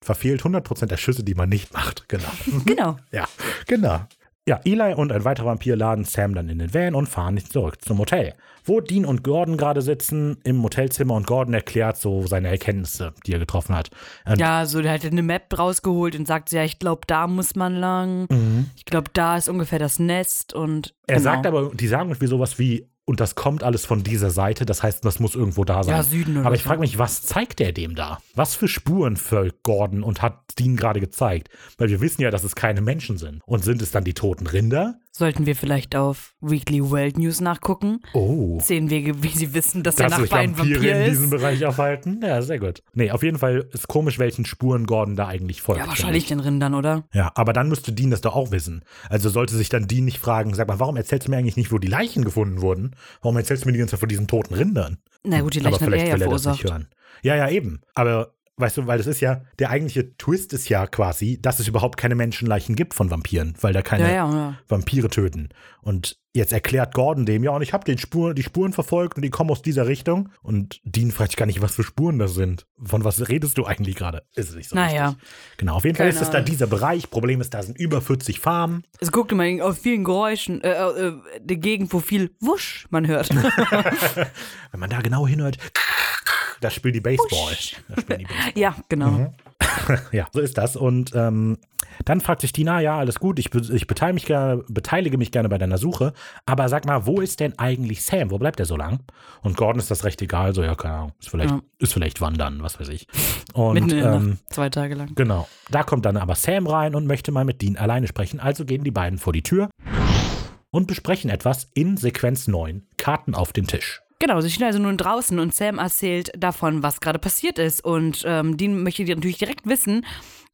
verfehlt 100% der Schüsse, die man nicht macht. Genau. (laughs) Genau. ja, genau. Ja, Eli und ein weiterer Vampir laden Sam dann in den Van und fahren zurück zum Hotel, wo Dean und Gordon gerade sitzen im Hotelzimmer und Gordon erklärt so seine Erkenntnisse, die er getroffen hat. Und Ja, so der hat eine Map rausgeholt und sagt, ja, ich glaube, da muss man lang. Ich glaube, da ist ungefähr das Nest und Mhm. Er genau. sagt aber, die sagen irgendwie sowas wie, und das kommt alles von dieser Seite, das heißt, das muss irgendwo da sein. Ja, Süden oder aber ich frage mich, was zeigt er dem da? Was für Spuren folgt Gordon und hat Dean gerade gezeigt? Weil wir wissen ja, dass es keine Menschen sind. Und sind es dann die toten Rinder? Sollten wir vielleicht auf Weekly World News nachgucken? Oh. Zehn Wege, wie sie wissen, dass der Dass sich Nachbar ein Vampir in diesem ist. Bereich aufhalten? Ja, sehr gut. Nee, auf jeden Fall ist komisch, welchen Spuren Gordon da eigentlich folgt. Ja, wahrscheinlich ich. den Rindern, oder? Ja, aber dann müsste Dean das doch auch wissen. Also sollte sich dann Dean nicht fragen, sag mal, warum erzählst du mir eigentlich nicht, wo die Leichen gefunden wurden? Warum erzählst du mir die ganze Zeit von diesen toten Rindern? Na gut, die aber Leichen hat vielleicht er ja er das verursacht. hören. Ja, ja, eben. Aber weißt du, weil das ist ja, der eigentliche Twist ist ja quasi, dass es überhaupt keine Menschenleichen gibt von Vampiren, weil da keine Ja, ja, ja. Vampire töten. Und jetzt erklärt Gordon dem, ja, und ich habe den Spur, die Spuren verfolgt und die kommen aus dieser Richtung. Und Dean fragt sich gar nicht, was für Spuren das sind. Von was redest du eigentlich gerade? Ist es nicht so Naja. richtig. Genau, auf jeden Fall Keine ist es da dieser Bereich. Problem ist, da sind über 40 Farmen. Es guckt immer auf vielen Geräuschen, äh, äh, die Gegend, wo viel Wusch man hört. (laughs) (laughs) Wenn man da genau hinhört, da spielt die Baseball. Da spielen die (laughs) Baseball. ja, genau. Mhm. Ja, so ist das. Und ähm, dann fragt sich Dina, ja, alles gut, ich, ich beteilige, mich gerne, beteilige mich gerne bei deiner Suche, aber sag mal, wo ist denn eigentlich Sam? Wo bleibt er so lang? Und Gordon ist das recht egal, so, ja, keine Ahnung, ist vielleicht, Ja. ist vielleicht wandern, was weiß ich. Und Mitten in ähm, zwei Tage lang. genau, da kommt dann aber Sam rein und möchte mal mit Dean alleine sprechen, also gehen die beiden vor die Tür und besprechen etwas in Sequenz 9, Karten auf dem Tisch. Genau, sie stehen also nun draußen und Sam erzählt davon, was gerade passiert ist. Und ähm, Dean möchte natürlich direkt wissen,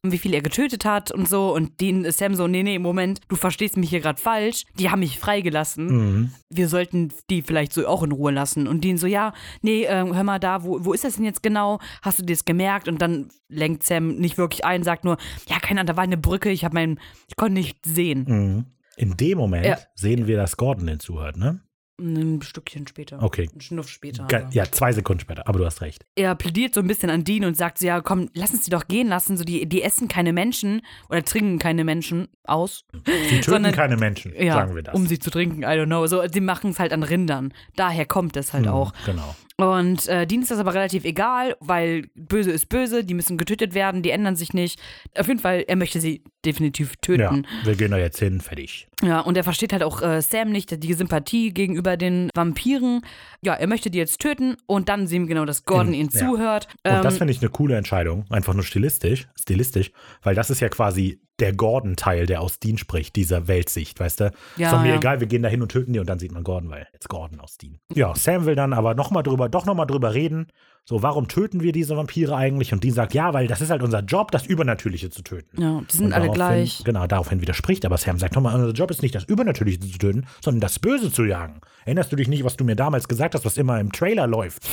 wie viel er getötet hat und so. Und ist Sam so, nee, nee, Moment, du verstehst mich hier gerade falsch. Die haben mich freigelassen. Mhm. Wir sollten die vielleicht so auch in Ruhe lassen. Und Dean so, ja, nee, ähm, hör mal da, wo, wo ist das denn jetzt genau? Hast du dir das gemerkt? Und dann lenkt Sam nicht wirklich ein, sagt nur, ja, keine Ahnung, da war eine Brücke, ich habe meinen, ich konnte nicht sehen. Mhm. In dem Moment Ja. sehen wir, dass Gordon den zuhört, ne? Ein Stückchen später. Okay. Ein Schnuff später. Ge- aber- Ja, zwei Sekunden später, aber du hast recht. er plädiert so ein bisschen an Dean und sagt so, ja, komm, lass uns die doch gehen lassen. So, die, die essen keine Menschen oder trinken keine Menschen aus. Sie töten Sondern- keine Menschen, Ja, sagen wir das. um sie zu trinken, I don't know. So, sie machen es halt an Rindern. Daher kommt es halt Mhm, auch. Genau. Und äh, Dean ist das aber relativ egal, weil böse ist böse, die müssen getötet werden, die ändern sich nicht. Auf jeden Fall, er möchte sie definitiv Ja, töten. wir gehen da jetzt hin, fertig. Ja, und er versteht halt auch äh, Sam nicht, die Sympathie gegenüber den Vampiren. Ja, er möchte die jetzt töten und dann sehen wir genau, dass Gordon In- ihn ja. zuhört. Und Ähm, das finde ich eine coole Entscheidung, einfach nur stilistisch, stilistisch, weil das ist ja quasi der Gordon-Teil, der aus Dean spricht, dieser Weltsicht, weißt du? Ja, ist doch mir ja. egal, wir gehen da hin und töten die und dann sieht man Gordon, weil jetzt Gordon aus Dean. Ja, Sam will dann aber noch mal drüber, doch noch mal drüber reden, so, warum töten wir diese Vampire eigentlich? Und Dean sagt, ja, weil das ist halt unser Job, das Übernatürliche zu töten. ja, die sind Und alle gleich. Genau, daraufhin widerspricht aber Sam, sagt nochmal, unser Job ist nicht das Übernatürliche zu töten, sondern das Böse zu jagen. Erinnerst du dich nicht, was du mir damals gesagt hast, was immer im Trailer läuft?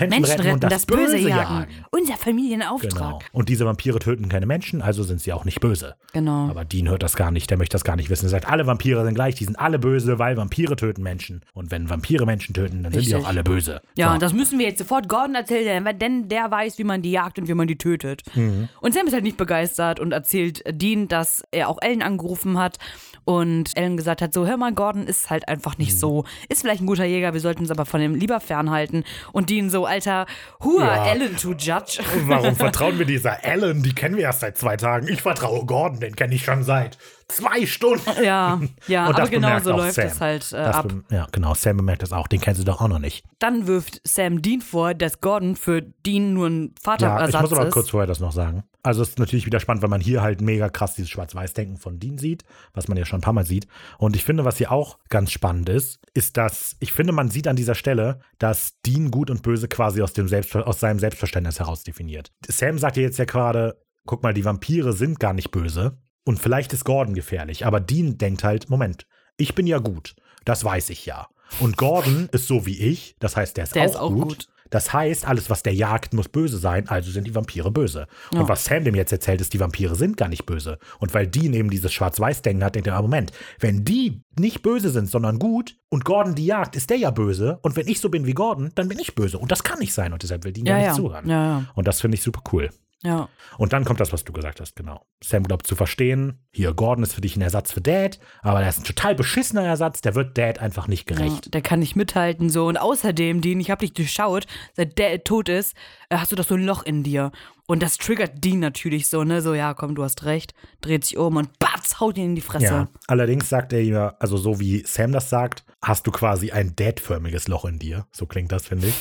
Das Menschen retten, das, Böse jagen. Unser Familienauftrag. Genau. Und diese Vampire töten keine Menschen, also sind sie auch nicht böse. Genau. Aber Dean hört das gar nicht, der möchte das gar nicht wissen. Er sagt, alle Vampire sind gleich, die sind alle böse, weil Vampire töten Menschen. Und wenn Vampire Menschen töten, dann sind die Richtig. auch alle böse. Ja, so. und das müssen wir jetzt sofort Gordon erzählen, denn- denn der weiß, wie man die jagt und wie man die tötet. Mhm. Und Sam ist halt nicht begeistert und erzählt Dean, dass er auch Ellen angerufen hat und Ellen gesagt hat, so hör mal, Gordon ist halt einfach Mhm. nicht so, ist vielleicht ein guter Jäger, wir sollten uns aber von ihm lieber fernhalten. Und Dean so, Alter, who are Ja. Ellen to judge? Warum vertrauen wir dieser Ellen? Die kennen wir erst seit zwei Tagen. Ich vertraue Gordon, den kenne ich schon seit zwei Stunden. ja, ja, (laughs) aber genau so läuft Sam. es halt äh, ab. ja, genau. Sam bemerkt das auch. Den kennst du doch auch noch nicht. Dann wirft Sam Dean vor, dass Gordon für Dean nur ein Ja, ich Vaterersatz muss aber ist. kurz vorher das noch sagen. Also es ist natürlich wieder spannend, weil man hier halt mega krass dieses Schwarz-Weiß-Denken von Dean sieht, was man ja schon ein paar Mal sieht. Und ich finde, was hier auch ganz spannend ist, ist, dass ich finde, man sieht an dieser Stelle, dass Dean Gut und Böse quasi aus, dem Selbst aus seinem Selbstverständnis heraus definiert. Sam sagt ja jetzt ja gerade, guck mal, die Vampire sind gar nicht böse. Und vielleicht ist Gordon gefährlich, aber Dean denkt halt, Moment, ich bin ja gut, das weiß ich ja. Und Gordon ist so wie ich, das heißt, der ist, Der auch, ist auch gut. gut. Das heißt, alles, was der jagt, muss böse sein, also sind die Vampire böse. Ja. Und was Sam dem jetzt erzählt, ist, die Vampire sind gar nicht böse. Und weil Dean eben dieses Schwarz-Weiß-Denken hat, denkt er, ah, Moment, wenn die nicht böse sind, sondern gut und Gordon die jagt, ist der ja böse. Und wenn ich so bin wie Gordon, dann bin ich böse. Und das kann nicht sein. Und deshalb will Dean ja, ja, nicht zuhören. ja, ja, Und das finde ich super cool. Ja. Und dann kommt das, was du gesagt hast, genau. Sam glaubt zu verstehen, hier, Gordon ist für dich ein Ersatz für Dad, aber der ist ein total beschissener Ersatz, der wird Dad einfach nicht gerecht. Ja, der kann nicht mithalten so. Und außerdem, Dean, ich habe dich durchschaut, seit der tot ist, äh, hast du doch so ein Loch in dir. Und das triggert Dean natürlich so, ne? So, ja, komm, du hast recht. Dreht sich um und batz, haut ihn in die Fresse. Ja, allerdings sagt er ja, also so wie Sam das sagt, hast du quasi ein Dad-förmiges Loch in dir. So klingt das, finde ich.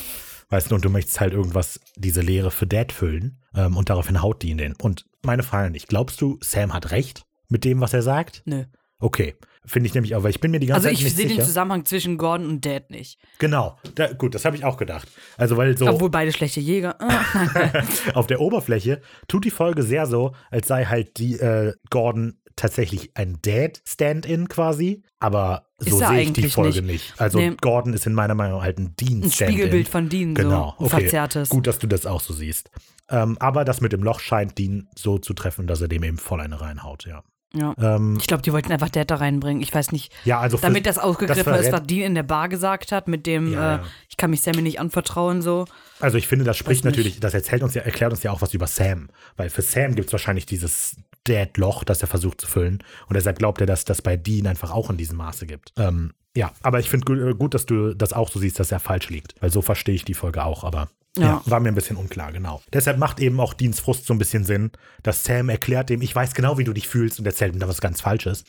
Weißt du, und du möchtest halt irgendwas, diese Leere für Dad füllen. Ähm, und daraufhin haut die ihn den. Und meine Frage nicht, glaubst du, Sam hat recht mit dem, was er sagt? Nö. Okay. Finde ich nämlich auch, weil ich bin mir die ganze Also Zeit ich nicht sehe den sicher. Zusammenhang zwischen Gordon und Dad nicht. Genau. Da, gut, das habe ich auch gedacht. Also, weil so. Obwohl beide schlechte Jäger. (laughs) Ah. (laughs) auf der Oberfläche tut die Folge sehr so, als sei halt die äh, Gordon tatsächlich ein Dad-Stand-in quasi, aber so sehe ich die Folge nicht. nicht. Also Nee. Gordon ist in meiner Meinung halt ein Dean Ein. Spiegelbild von Dean, Genau, so. Ein okay. verzerrtes. Gut, dass du das auch so siehst. Ähm, aber das mit dem Loch scheint Dean so zu treffen, dass er dem eben voll eine reinhaut, ja. Ja. Ähm, Ich glaube, die wollten einfach Dad da reinbringen. Ich weiß nicht. ja, also Damit das aufgegriffen das ist, was Dean in der Bar gesagt hat, mit dem, Ja, äh, ja. ich kann mich Sammy nicht anvertrauen, so. Also ich finde, das spricht Weiß nicht. natürlich, das erzählt uns ja, erklärt uns ja auch was über Sam. Weil für Sam gibt es wahrscheinlich dieses Dad-Loch, das er versucht zu füllen. Und deshalb glaubt er, dass das bei Dean einfach auch in diesem Maße gibt. Ähm, ja, aber ich finde gut, gut, dass du das auch so siehst, dass er falsch liegt. Weil so verstehe ich die Folge auch, aber ja. Ja. war mir ein bisschen unklar, genau. Deshalb macht eben auch Deans Frust so ein bisschen Sinn, dass Sam erklärt dem, ich weiß genau, wie du dich fühlst und erzählt ihm da was ganz Falsches.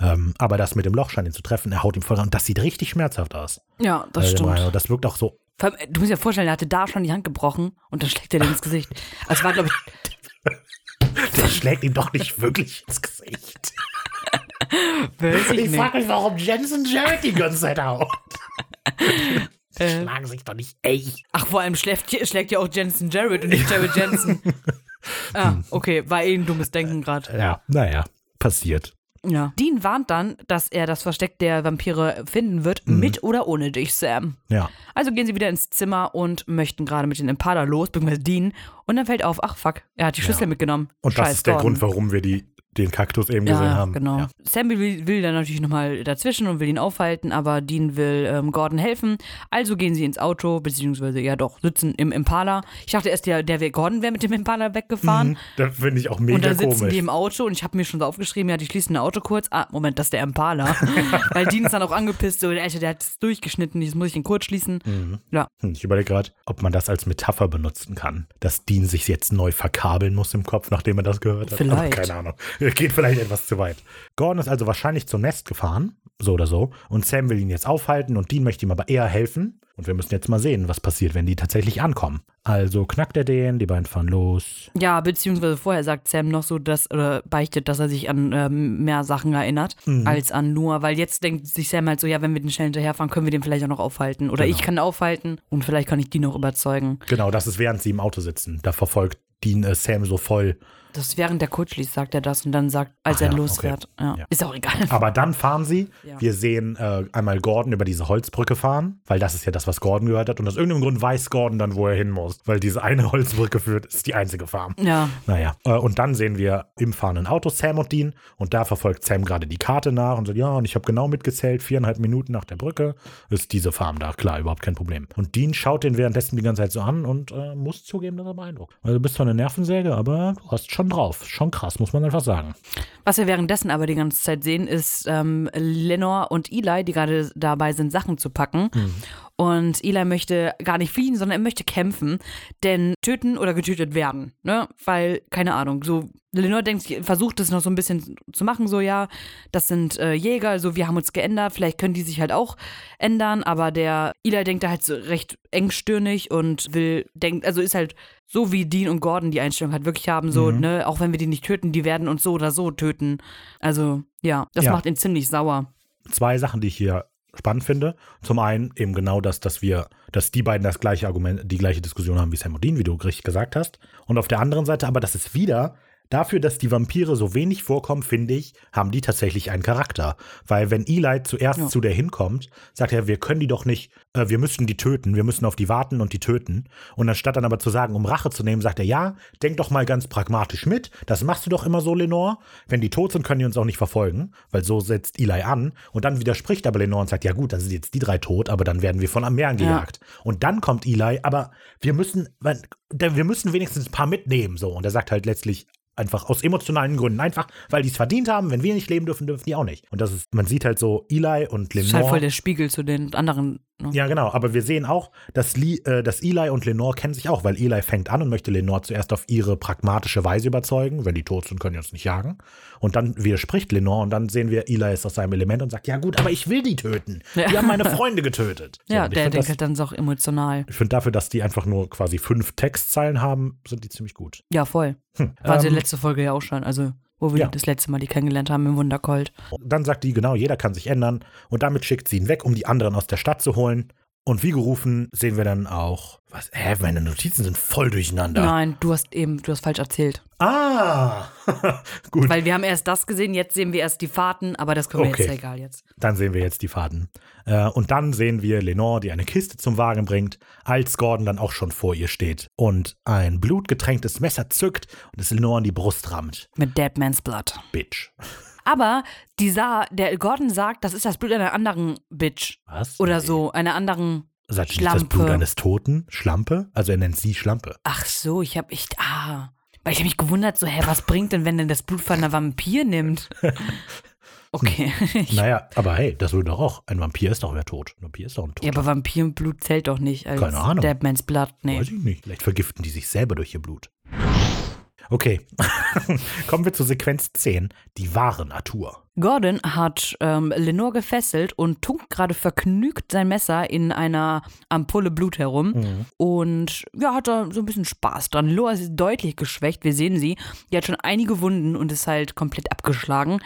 Ähm, aber das mit dem Loch scheint ihn zu treffen, er haut ihm voll und das sieht richtig schmerzhaft aus. Ja, das Also, stimmt. Das wirkt auch so allem, Du musst dir vorstellen, er hatte da schon die Hand gebrochen und dann schlägt er dir ins Gesicht. Also war, glaube ich, (laughs) Der schlägt ihm doch nicht wirklich ins Gesicht. weiß ich Ich frage mich, warum Jensen Jarrett die ganze Zeit haut. Äh, schlagen sich doch nicht echt. ach, vor allem schlägt, schlägt ja auch Jensen Jarrett und nicht Jared (laughs) Jensen. Ah, okay, war eh ein dummes Denken gerade. Ja, naja, passiert. Ja. Dean warnt dann, dass er das Versteck der Vampire finden wird, Mhm. mit oder ohne dich, Sam. Ja. Also gehen sie wieder ins Zimmer und möchten gerade mit den Impala los, beziehungsweise Dean. Und dann fällt auf, ach fuck, er hat die Schlüssel Ja. mitgenommen. Und das Scheiß ist der Gordon. Grund, warum wir die, den Kaktus eben Ja, gesehen haben. genau. Ja. Sam will, will dann natürlich nochmal dazwischen und will ihn aufhalten, aber Dean will ähm, Gordon helfen. Also gehen sie ins Auto, beziehungsweise ja doch, sitzen im Impala. Ich dachte erst, der, der Gordon wäre mit dem Impala weggefahren. Mhm, Das finde ich auch mega Und dann sitzen komisch. die im Auto und ich habe mir schon so aufgeschrieben, ja, die schließen ein Auto kurz. Ah, Moment, das ist der Impala. (laughs) Weil Dean ist dann auch angepisst, so, Alter, der hat es durchgeschnitten, jetzt muss ich ihn kurz schließen. Mhm. Ja. Hm, Ich überlege gerade, ob man das als Metapher benutzen kann. Dass Dean sich jetzt neu verkabeln muss im Kopf, nachdem er das gehört hat. Vielleicht. Aber keine Ahnung. (laughs) Geht vielleicht etwas zu weit. Gordon ist also wahrscheinlich zum Nest gefahren, so oder so. Und Sam will ihn jetzt aufhalten und Dean möchte ihm aber eher helfen. Und wir müssen jetzt mal sehen, was passiert, wenn die tatsächlich ankommen. Also knackt er den, die beiden fahren los. Ja, beziehungsweise vorher sagt Sam noch so, dass, oder beichtet, dass er sich an ähm, mehr Sachen erinnert, Mhm. als an Noah, weil jetzt denkt sich Sam halt so, ja, wenn wir den schnell hinterherfahren, können wir den vielleicht auch noch aufhalten. Oder Genau. ich kann aufhalten und vielleicht kann ich die noch überzeugen. Genau, das ist während sie im Auto sitzen. Da verfolgt Dean äh, Sam so voll. Das während der Kurzschließ, sagt er das und dann sagt, als Ach er ja, losfährt. Ja. Ja. Ist auch egal. Aber dann fahren sie. Wir sehen äh, einmal Gordon über diese Holzbrücke fahren, weil das ist ja das, was Gordon gehört hat. Und aus irgendeinem Grund weiß Gordon dann, wo er hin muss, weil diese eine Holzbrücke führt, ist die einzige Farm. Ja. Naja, äh, und dann sehen wir im fahrenden Auto Sam und Dean und da verfolgt Sam gerade die Karte nach und sagt, ja, und ich habe genau mitgezählt, viereinhalb Minuten nach der Brücke ist diese Farm da, klar, überhaupt kein Problem. Und Dean schaut den währenddessen die ganze Zeit so an und äh, muss zugeben, dass er beeindruckt. Also du bist zwar eine Nervensäge, aber du hast schon drauf. Schon krass, muss man einfach sagen. Was wir währenddessen aber die ganze Zeit sehen, ist ähm, Lenore und Eli, die gerade dabei sind, Sachen zu packen. Und Eli möchte gar nicht fliehen, sondern er möchte kämpfen. Denn töten oder getötet werden. Ne? Weil, keine Ahnung, so Lenore denkt, versucht es noch so ein bisschen zu machen, so ja, das sind äh, Jäger, also wir haben uns geändert, vielleicht können die sich halt auch ändern, aber der Eli denkt da halt so recht engstirnig und will, denkt, also ist halt so wie Dean und Gordon die Einstellung halt wirklich haben, so, Mhm. ne, auch wenn wir die nicht töten, die werden uns so oder so töten. Also, ja, das Ja. macht ihn ziemlich sauer. zwei Sachen, die ich hier spannend finde. Zum einen eben genau das, dass wir, dass die beiden das gleiche Argument, die gleiche Diskussion haben wie Sam und Dean, wie du richtig gesagt hast. Und auf der anderen Seite aber, dass es wieder Dafür, dass die Vampire so wenig vorkommen, finde ich, haben die tatsächlich einen Charakter. Weil wenn Eli zuerst Ja. zu der hinkommt, sagt er, wir können die doch nicht, äh, wir müssen die töten, wir müssen auf die warten und die töten. Und anstatt dann aber zu sagen, um Rache zu nehmen, sagt er, ja, denk doch mal ganz pragmatisch mit. Das machst du doch immer so, Lenore. Wenn die tot sind, können die uns auch nicht verfolgen, weil so setzt Eli an. Und dann widerspricht aber Lenore und sagt, ja gut, dann sind jetzt die drei tot, aber dann werden wir von am Meer gejagt. Und dann kommt Eli, aber wir müssen, wir müssen wenigstens ein paar mitnehmen, so. Und er sagt halt letztlich, Einfach aus emotionalen Gründen. Einfach, weil die es verdient haben. Wenn wir nicht leben dürfen, dürfen die auch nicht. Und das ist, man sieht halt so Eli und Das ist halt voll der Spiegel zu den anderen. Ne? Ja, genau. Aber wir sehen auch, dass, Lee, äh, dass Eli und Lenore kennen sich auch, weil Eli fängt an und möchte Lenore zuerst auf ihre pragmatische Weise überzeugen. Wenn die tot sind, können die uns nicht jagen. Und dann widerspricht Lenore und dann sehen wir, Eli ist aus seinem Element und sagt, ja gut, aber ich will die töten. Die Ja. haben meine (laughs) Freunde getötet. So, Ja, der halt dann so auch emotional. Ich finde dafür, dass die einfach nur quasi fünf Textzeilen haben, sind die ziemlich gut. Ja, voll. War die Ähm, letzte Folge ja auch schon. Also, wo wir ja. das letzte Mal die kennengelernt haben im Wundercold. Und dann sagt die, genau, jeder kann sich ändern. Und damit schickt sie ihn weg, um die anderen aus der Stadt zu holen. Und wie gerufen sehen wir dann auch, was, hä, meine Notizen sind voll durcheinander. Nein, du hast eben, du hast falsch erzählt. Ah, (laughs) gut. Weil wir haben erst das gesehen, jetzt sehen wir erst die Fahrten, aber das können wir Okay. jetzt, egal jetzt. Dann sehen wir jetzt die Faden. Äh, und dann sehen wir Lenore, die eine Kiste zum Wagen bringt, als Gordon dann auch schon vor ihr steht und ein blutgetränktes Messer zückt und es Lenore in die Brust rammt. Mit Dead Man's Blood. Bitch. (laughs) Aber die sah, der Gordon sagt, das ist das Blut einer anderen Bitch. Was? Oder so, einer anderen. Sagt sie nicht das Schlampe. Blut eines Toten? Schlampe? Also er nennt sie Schlampe. Ach so, ich hab echt. Ah. Weil ich habe mich gewundert, so, hä, was bringt denn, wenn denn das Blut von einer Vampir nimmt? (laughs) Okay. Naja, aber hey, das würde doch auch. Ein Vampir ist doch wer tot. Ein Vampir ist doch ein Toter. ja, aber Vampirenblut zählt doch nicht als Keine Ahnung. Dead Man's Blood. Nee. Weiß ich nicht. Vielleicht vergiften die sich selber durch ihr Blut. Okay, (laughs) kommen wir zur Sequenz 10, die wahre Natur. Gordon hat ähm, Lenore gefesselt und tunkt gerade vergnügt sein Messer in einer Ampulle Blut herum. Mhm. Und ja, hat da so ein bisschen Spaß dran. Loa ist deutlich geschwächt, wir sehen sie. Die hat schon einige Wunden und ist halt komplett abgeschlagen.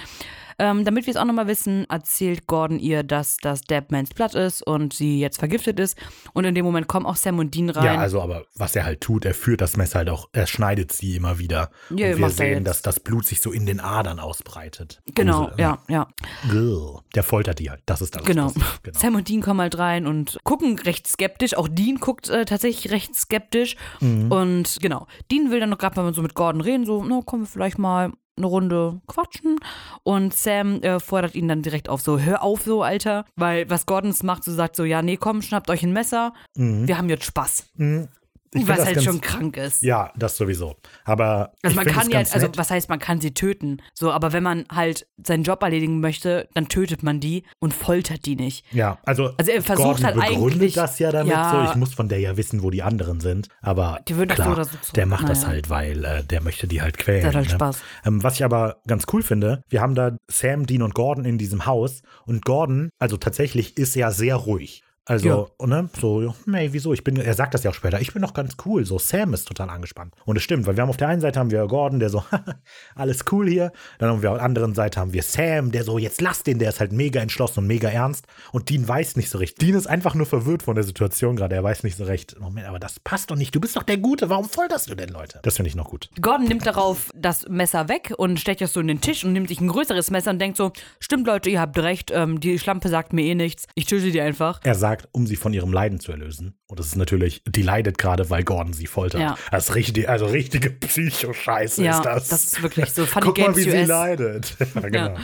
Ähm, damit wir es auch nochmal wissen, erzählt Gordon ihr, dass das Deadmans Blood ist und sie jetzt vergiftet ist. Und in dem Moment kommen auch Sam und Dean rein. Ja, also aber was er halt tut, er führt das Messer halt auch, er schneidet sie immer wieder. Ja, und wir sehen, dass das Blut sich so in den Adern ausbreitet. genau, Grusel, ja, ja. Grrr. Der foltert die halt. Das ist das. Genau. genau. Sam und Dean kommen halt rein und gucken recht skeptisch. Auch Dean guckt äh, tatsächlich recht skeptisch. Mhm. Und genau, Dean will dann noch gerade mal so mit Gordon reden, so, na, kommen wir vielleicht mal eine Runde quatschen. Und Sam äh, fordert ihn dann direkt auf, so, hör auf so, Alter. Weil was Gordons macht, so sagt so, ja, nee, komm, schnappt euch ein Messer. Wir haben jetzt Spaß. Mhm. Ich was das halt ganz- schon krank ist. Ja, das sowieso. Aber Also ich man kann ja, also was heißt, man kann sie töten. So, aber wenn man halt seinen Job erledigen möchte, dann tötet man die und foltert die nicht. Ja, also, Also er versucht Gordon halt begründet eigentlich- das ja damit Ja. so. Ich muss von der ja wissen, wo die anderen sind. Aber klar, so der macht das Naja. halt, weil äh, der möchte die halt quälen. Der hat halt ne? Spaß. Ähm, was ich aber ganz cool finde, wir haben da Sam, Dean und Gordon in diesem Haus. Und Gordon, also tatsächlich, ist ja sehr ruhig. Also, ne, so, nee, wieso? Ich bin, er sagt das ja auch später, ich bin doch ganz cool. So, Sam ist total angespannt. Und es stimmt, weil wir haben auf der einen Seite haben wir Gordon, der so, (laughs) alles cool hier. Dann haben wir auf der anderen Seite haben wir Sam, der so, jetzt lass den, der ist halt mega entschlossen und mega ernst. Und Dean weiß nicht so recht. Dean ist einfach nur verwirrt von der Situation gerade. Er weiß nicht so recht. Moment, aber das passt doch nicht. Du bist doch der Gute. Warum folterst du denn Leute? Das finde ich noch gut. Gordon nimmt darauf das Messer weg und steckt es so in den Tisch und nimmt sich ein größeres Messer und denkt so, stimmt Leute, ihr habt recht, ähm, die Schlampe sagt mir eh nichts, ich töte die einfach. Er sagt, um sie von ihrem Leiden zu erlösen. Und das ist natürlich, die leidet gerade, weil Gordon sie foltert. Ja. Das ist richtig, also richtige Psycho-Scheiße Ja, ist das. das ist wirklich so Funny Guck mal, Games wie sie US. leidet. (laughs) ja, genau.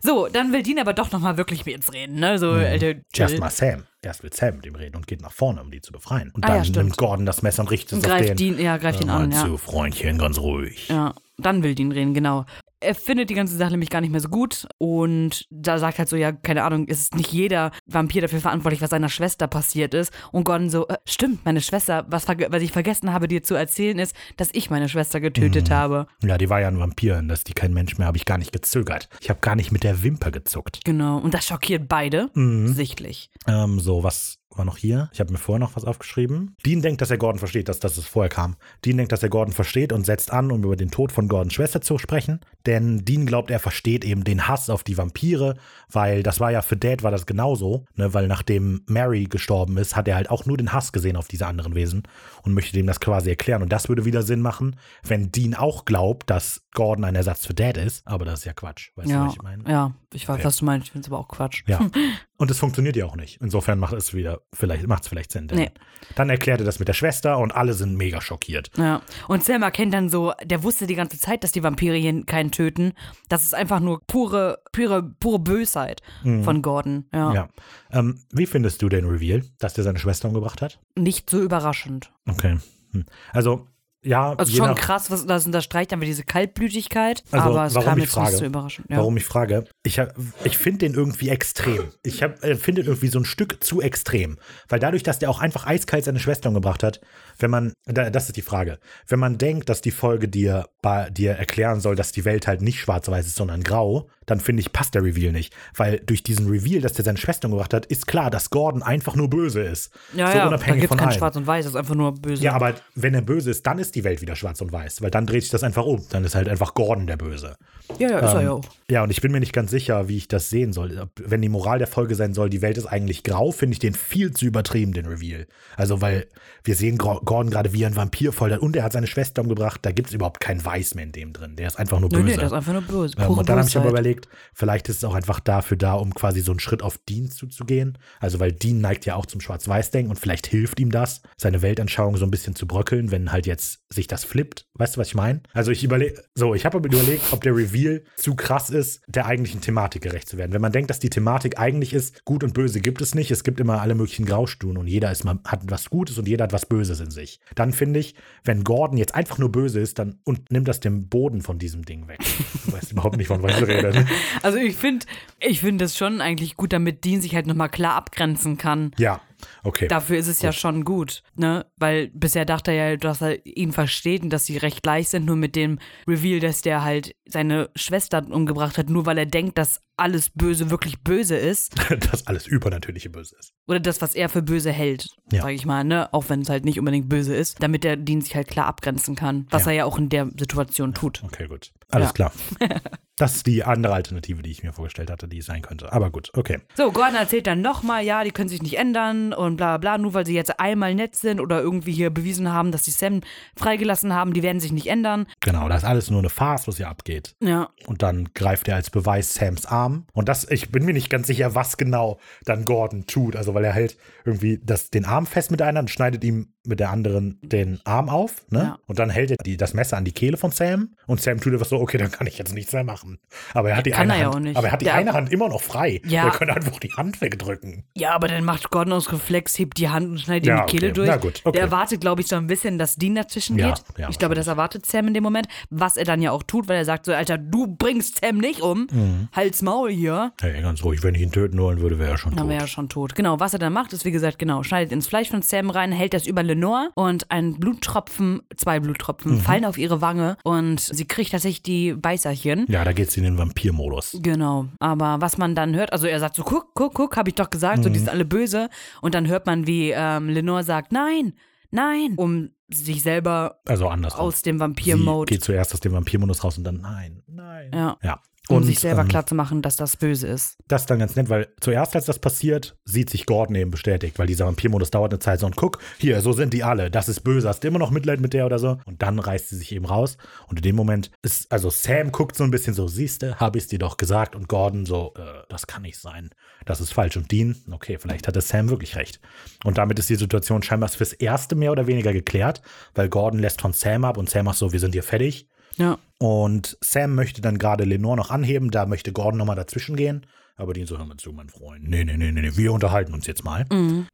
So, dann will Dean aber doch nochmal wirklich mit uns reden, ne? So, Alter, chill. Erstmal Sam. Erst will Sam mit ihm reden und geht nach vorne, um die zu befreien. Und Ah, ja, dann stimmt. nimmt Gordon das Messer und richtet Und es auf greift den. Dean, ja, greift ihn mal an, ja. zu, Freundchen, ganz ruhig. Ja, dann will Dean reden, genau. Er findet die ganze Sache nämlich gar nicht mehr so gut und da sagt halt so, ja, keine Ahnung, ist nicht jeder Vampir dafür verantwortlich, was seiner Schwester passiert ist. Und Gordon so, äh, stimmt, meine Schwester, was, was ich vergessen habe, dir zu erzählen, ist, dass ich meine Schwester getötet habe. Ja, die war ja ein Vampir, dass die kein Mensch mehr, habe ich gar nicht gezögert. Ich habe gar nicht mit der Wimper gezuckt. Genau, und das schockiert beide, Mhm. sichtlich. Ähm, so, was war noch hier? Ich habe mir vorher noch was aufgeschrieben. Dean denkt, dass er Gordon versteht, dass, dass es vorher kam. Dean denkt, dass er Gordon versteht und setzt an, um über den Tod von Gordons Schwester zu sprechen. Denn Dean glaubt, er versteht eben den Hass auf die Vampire, weil das war ja für Dad war das genauso, ne? weil nachdem Mary gestorben ist, hat er halt auch nur den Hass gesehen auf diese anderen Wesen und möchte dem das quasi erklären. Und das würde wieder Sinn machen, wenn Dean auch glaubt, dass Gordon ein Ersatz für Dad ist. Aber das ist ja Quatsch. Weißt du, Ja, was ich meine? ja, ich weiß, Okay. was du meinst, ich finde es aber auch Quatsch. Ja. (laughs) Und es funktioniert ja auch nicht. Insofern macht es wieder, vielleicht, macht es vielleicht Sinn. Nee. Dann erklärt er das mit der Schwester und alle sind mega schockiert. Ja, und Sam erkennt dann so, der wusste die ganze Zeit, dass die Vampire hier keinen töten. Das ist einfach nur pure, pure, pure Bösheit von Gordon. Ja. Mhm. Ja. Ähm, wie findest du den Reveal, dass der seine Schwester umgebracht hat? Nicht so überraschend. Okay. Hm. Also, ja, Also schon nach, krass, was das unterstreicht einfach diese Kaltblütigkeit, Also, aber es warum kam ich jetzt frage, nicht so überraschend. Ja. warum ich frage, ich, hab- ich finde den irgendwie extrem. Ich äh, finde den irgendwie so ein Stück zu extrem. Weil dadurch, dass der auch einfach eiskalt seine Schwester umgebracht hat, wenn man, da- das ist die Frage, wenn man denkt, dass die Folge dir, bei, dir erklären soll, dass die Welt halt nicht schwarz-weiß ist, sondern grau, dann finde ich, passt der Reveal nicht. Weil durch diesen Reveal, dass der seine Schwester umgebracht hat, ist klar, dass Gordon einfach nur böse ist. ja, so ja, da unabhängig gibt es von kein allem. Schwarz und Weiß, das ist einfach nur böse. Ja, aber wenn er böse ist, dann ist die Welt wieder schwarz und weiß, weil dann dreht sich das einfach um. Dann ist halt einfach Gordon der Böse. ja, ja, ist er Ähm, ja auch. Ja, und ich bin mir nicht ganz sicher, wie ich das sehen soll. Wenn die Moral der Folge sein soll, die Welt ist eigentlich grau, finde ich den viel zu übertrieben, den Reveal. Also, weil wir sehen Gordon gerade, wie ein Vampir foltert und er hat seine Schwester umgebracht. Da gibt es überhaupt kein Weiß mehr in dem drin. Der ist einfach nur böse. nee, das ist einfach nur böse. Ähm, und dann habe ich aber überlegt, vielleicht ist es auch einfach dafür da, um quasi so einen Schritt auf Dean zuzugehen. Also, weil Dean neigt ja auch zum Schwarz-Weiß-Denken und vielleicht hilft ihm das, seine Weltanschauung so ein bisschen zu bröckeln, wenn halt jetzt sich das flippt. Weißt du, was ich meine? Also, ich überlege, so, ich habe überlegt, ob der Reveal zu krass ist, der eigentlichen Thematik gerecht zu werden. Wenn man denkt, dass die Thematik eigentlich ist, gut und böse gibt es nicht, es gibt immer alle möglichen Graustufen und jeder ist mal, hat was Gutes und jeder hat was Böses in sich. Dann finde ich, wenn Gordon jetzt einfach nur böse ist, dann und nimmt das den Boden von diesem Ding weg. Du weißt überhaupt nicht, von was ich rede. (laughs) Also ich finde, ich finde es schon eigentlich gut, damit Dean sich halt nochmal klar abgrenzen kann. Ja, okay. Dafür ist es ja schon gut, ne? Weil bisher dachte er ja, dass er ihn versteht und dass sie recht gleich sind, nur mit dem Reveal, dass der halt seine Schwester umgebracht hat, nur weil er denkt, dass alles Böse wirklich böse ist. (laughs) dass alles Übernatürliche böse ist. Oder das, was er für böse hält, Ja. sag ich mal, ne? Auch wenn es halt nicht unbedingt böse ist, damit der Dean sich halt klar abgrenzen kann. Was Ja. er ja auch in der Situation tut. Okay, gut. Alles Ja. klar. (laughs) Das ist die andere Alternative, die ich mir vorgestellt hatte, die es sein könnte. Aber gut, okay. So, Gordon erzählt dann nochmal, ja, die können sich nicht ändern und bla bla bla, nur weil sie jetzt einmal nett sind oder irgendwie hier bewiesen haben, dass sie Sam freigelassen haben, die werden sich nicht ändern. Genau, das ist alles nur eine Farce, was hier abgeht. Ja, Und dann greift er als Beweis Sams Arm. Und das, ich bin mir nicht ganz sicher, was genau dann Gordon tut. Also, weil er hält irgendwie das, den Arm fest mit einer und schneidet ihm mit der anderen den Arm auf. Ne? Ja. Und dann hält er die, das Messer an die Kehle von Sam. Und Sam tut einfach so, okay, dann kann ich jetzt nichts mehr machen. Aber er hat die, Kann eine, er ja Hand, nicht. Aber er hat die Der- eine Hand immer noch frei. Ja. Er könnte einfach die Hand wegdrücken. Ja, aber dann macht Gordon aus Reflex, hebt die Hand und schneidet ihm Ja, die Kehle okay. durch. Na gut, okay. Der erwartet, glaube ich, so ein bisschen, dass Dean dazwischen Ja, geht. ja, ich glaube, das erwartet Sam in dem Moment. Was er dann ja auch tut, weil er sagt so, Alter, du bringst Sam nicht um. Mhm. Halt's Maul hier. Hey, ganz ruhig, wenn ich ihn töten wollen würde, wäre er schon Dann tot. wäre er schon tot. Genau, was er dann macht, ist wie gesagt, genau, schneidet ins Fleisch von Sam rein, hält das über Lenore und ein Bluttropfen, zwei Bluttropfen Mhm. fallen auf ihre Wange und sie kriegt tatsächlich die Beißerchen. Ja, da geht's in den Vampirmodus. Genau, aber was man dann hört, also er sagt so, guck, guck, guck, hab ich doch gesagt, Mhm. so die sind alle böse und dann hört man, wie ähm, Lenore sagt, nein, nein, um sich selber Also aus dem Sie Vampir-Mode, geht zuerst aus dem Vampirmodus raus und dann nein, nein. ja, Ja. Um sich selber ähm, klarzumachen, dass das böse ist. Das ist dann ganz nett, weil zuerst, als das passiert, sieht sich Gordon eben bestätigt, weil dieser Vampirmodus dauert eine Zeit so und guck, hier, so sind die alle, das ist böse, hast du immer noch Mitleid mit der oder so? Und dann reißt sie sich eben raus und in dem Moment ist, also Sam guckt so ein bisschen so, siehste, hab ich's dir doch gesagt und Gordon so, äh, das kann nicht sein, das ist falsch und Dean, okay, vielleicht hatte Sam wirklich recht. Und damit ist die Situation scheinbar fürs Erste mehr oder weniger geklärt, weil Gordon lässt von Sam ab und Sam macht so, wir sind hier fertig. Ja, Und Sam möchte dann gerade Lenore noch anheben, da möchte Gordon nochmal dazwischen gehen. Aber Dean so, hör mal zu, mein Freund. Nee, nee, nee, nee, wir unterhalten uns jetzt mal. mhm.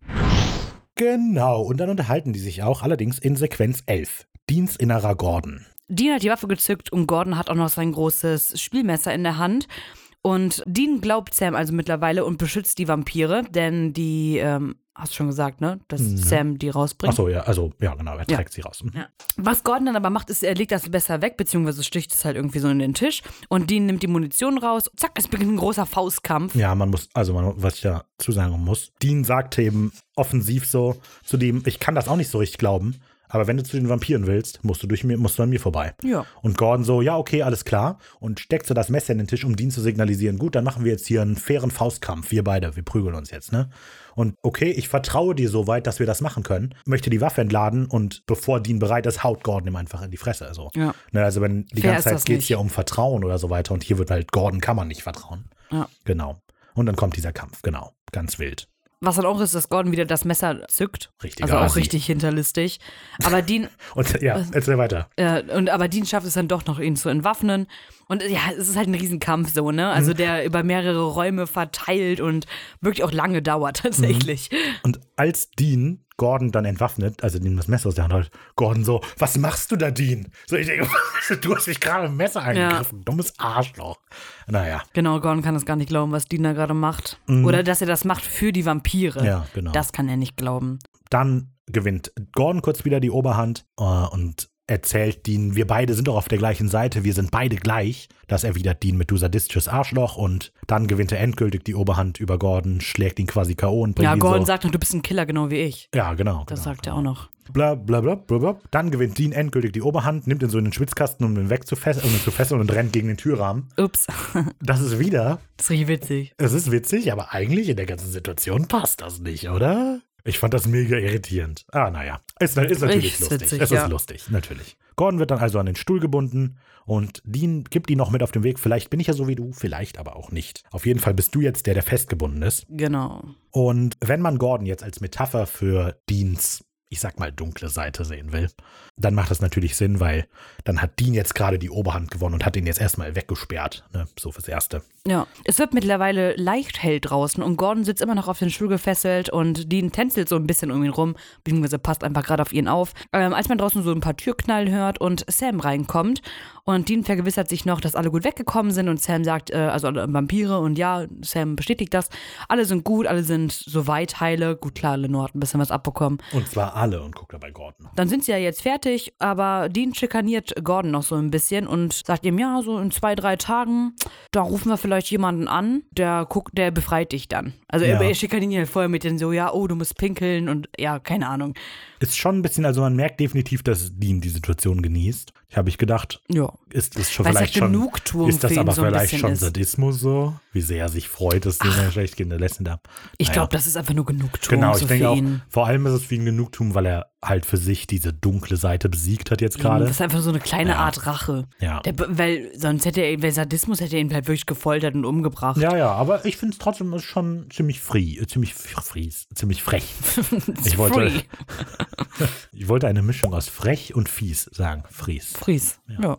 Genau, und dann unterhalten die sich auch, allerdings in Sequenz 11. Deans innerer Gordon. Dean hat die Waffe gezückt und Gordon hat auch noch sein großes Spielmesser in der Hand. Und Dean glaubt Sam also mittlerweile und beschützt die Vampire, denn die, ähm, hast du schon gesagt, ne? Dass Sam die rausbringt. Achso, ja, also, ja, genau, er Ja. trägt sie raus. Mhm. Ja. Was Gordon dann aber macht, ist, er legt das besser weg, beziehungsweise sticht es halt irgendwie so in den Tisch. Und Dean nimmt die Munition raus. Zack, es beginnt ein großer Faustkampf. Ja, man muss, also man, was ich dazu sagen muss, Dean sagt eben offensiv so zu dem, ich kann das auch nicht so richtig glauben, aber wenn du zu den Vampiren willst, musst du durch mir, musst du an mir vorbei. Ja. Und Gordon so, ja, okay, alles klar. Und steckt so das Messer in den Tisch, um Dean zu signalisieren, gut, dann machen wir jetzt hier einen fairen Faustkampf, wir beide, wir prügeln uns jetzt, ne? Und okay, ich vertraue dir so weit, dass wir das machen können, möchte die Waffe entladen und bevor Dean bereit ist, haut Gordon ihm einfach in die Fresse. Also, Ja. ne, also wenn die Fair ganze Zeit geht es nicht. ja um Vertrauen oder so weiter halt. Ja. Was dann auch ist, dass Gordon wieder das Messer zückt. Richtiger Also auch Assi. richtig hinterlistig. Aber Dean, (laughs) Und ja, erzähl weiter. äh, und, aber Dean schafft es dann doch noch, ihn zu entwaffnen. Und ja, es ist halt ein Riesenkampf so, ne? Also Mhm. der über mehrere Räume verteilt und wirklich auch lange dauert tatsächlich. Und als Dean Gordon dann entwaffnet, also ihm das Messer aus der Hand holt, Gordon so, was machst du da, Dean? So, ich denke, (laughs) du hast mich gerade mit dem Messer angegriffen. Dummes Arschloch. Naja, Genau, Gordon kann es gar nicht glauben, was Dean da gerade macht. Oder dass er das macht für die Vampire. Mhm. Ja, genau. Das kann er nicht glauben. dann gewinnt Gordon kurz wieder die Oberhand äh, und erzählt Dean, wir beide sind doch auf der gleichen Seite, wir sind beide gleich. Das erwidert Dean mit du sadistisches Arschloch und dann gewinnt er endgültig die Oberhand über Gordon, schlägt ihn quasi K.O. und bringt Ja, ihn Gordon so. sagt noch, du bist ein Killer, genau wie ich. ja, genau. Das genau, sagt er genau. auch noch. Bla, bla, bla, bla, bla. Dann gewinnt Dean endgültig die Oberhand, nimmt ihn so in den Schwitzkasten, um ihn wegzufesseln, um ihn zu fesseln und rennt gegen den Türrahmen. Ups. (laughs) Das ist wieder, Das ist richtig witzig. es ist witzig, aber eigentlich in der ganzen Situation passt das nicht, oder? Ich fand das mega irritierend. Ah, naja. Ist, ist natürlich lustig. witzig, es ja. ist lustig, natürlich. Gordon wird dann also an den Stuhl gebunden und Dean gibt ihn noch mit auf den Weg. Vielleicht bin ich ja so wie du, vielleicht aber auch nicht. Auf jeden Fall bist du jetzt der, der festgebunden ist. Genau. Und wenn man Gordon jetzt als Metapher für Deans, ich sag mal, dunkle Seite sehen will, dann macht das natürlich Sinn, weil dann hat Dean jetzt gerade die Oberhand gewonnen und hat ihn jetzt erstmal weggesperrt. Ne? So fürs Erste. Ja, es wird mittlerweile leicht hell draußen und Gordon sitzt immer noch auf den Stuhl gefesselt und Dean tänzelt so ein bisschen um ihn rum, beziehungsweise passt einfach gerade auf ihn auf. Ähm, als man draußen so ein paar Türknallen hört und Sam reinkommt und Dean vergewissert sich noch, dass alle gut weggekommen sind und Sam sagt, äh, also alle Vampire und ja, Sam bestätigt das. Alle sind gut, alle sind soweit heile. Gut, klar, Lenore hat ein bisschen was abbekommen. Und zwar beinahe alle und guckt dabei Gordon. Dann sind sie ja jetzt fertig, aber Dean schikaniert Gordon noch so ein bisschen und sagt ihm, ja, so in zwei, drei Tagen, da rufen wir vielleicht jemanden an, der guckt, der befreit dich dann. Also Ja. er, er schikaniert ihn halt vorher mit den so, ja, oh, du musst pinkeln und ja, keine Ahnung. Ist schon ein bisschen, also man merkt definitiv, dass Dean die Situation genießt. Habe ich gedacht, Ja. Ist das schon Weil es vielleicht halt schon. Genugtuung Ist das aber so vielleicht schon ist. Sadismus so? Wie sehr er sich freut, dass Dean schlecht geht, der lässt ihn da. Ich Naja. glaube, das ist einfach nur Genugtuung Genau, so ich denke für auch, vor allem ist es wie ein Genugtuung, weil er halt für sich diese dunkle Seite besiegt hat jetzt gerade. Das ist einfach so eine kleine Ja. Art Rache. Ja. Der, weil sonst hätte er, weil Sadismus hätte er ihn halt wirklich gefoltert und umgebracht. Ja, ja, aber ich finde es trotzdem schon ziemlich free, äh, ziemlich fries, ziemlich frech. (laughs) Ich wollte, (laughs) ich wollte eine Mischung aus frech und fies sagen. Fries. Fries. Ja.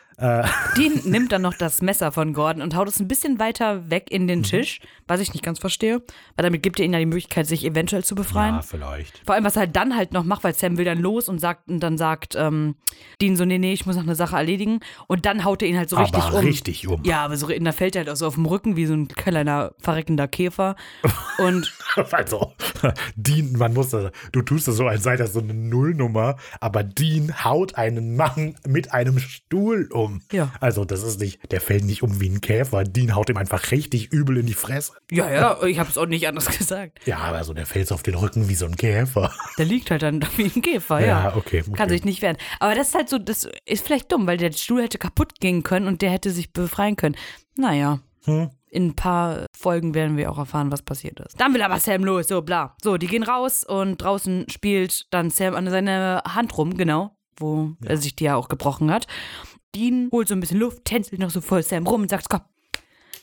Äh, Dean nimmt dann noch das Messer von Gordon und haut es ein bisschen weiter weg in Mhm. den Tisch, was ich nicht ganz verstehe, weil damit gibt er ihnen ja die Möglichkeit, sich eventuell zu befreien. ja, vielleicht. Vor allem, was er halt dann halt noch macht, weil Sam will dann los und sagt und dann sagt ähm, Dean so, nee, nee, ich muss noch eine Sache erledigen. Und dann haut er ihn halt so richtig aber um. richtig um. Ja, aber so, da fällt er halt auch so auf dem Rücken wie so ein kleiner verreckender Käfer. (laughs) Und Also, Dean, man muss das, du tust das so, als sei das so eine Nullnummer, aber Dean haut einen Mann mit einem Stuhl um. Ja. Also, das ist nicht, der fällt nicht um wie ein Käfer. Dean haut ihm einfach richtig übel in die Fresse. ja, ja, ich habe es auch nicht anders (laughs) gesagt. Ja, aber so, der fällt auf den Rücken wie so ein Käfer. Der liegt halt dann da (laughs) wie ein Käfer, ja. Ja, okay, okay. Kann sich nicht wehren. Aber das ist halt so, das ist vielleicht dumm, weil der Stuhl hätte kaputt gehen können und der hätte sich befreien können. Naja. Hm. In ein paar Folgen werden wir auch erfahren, was passiert ist. Dann will aber Sam los, so bla. So, die gehen raus und draußen spielt dann Sam an seine Hand rum, genau, wo er sich die ja auch gebrochen hat. Dean holt so ein bisschen Luft, tänzelt noch so voll Sam rum und sagt, komm,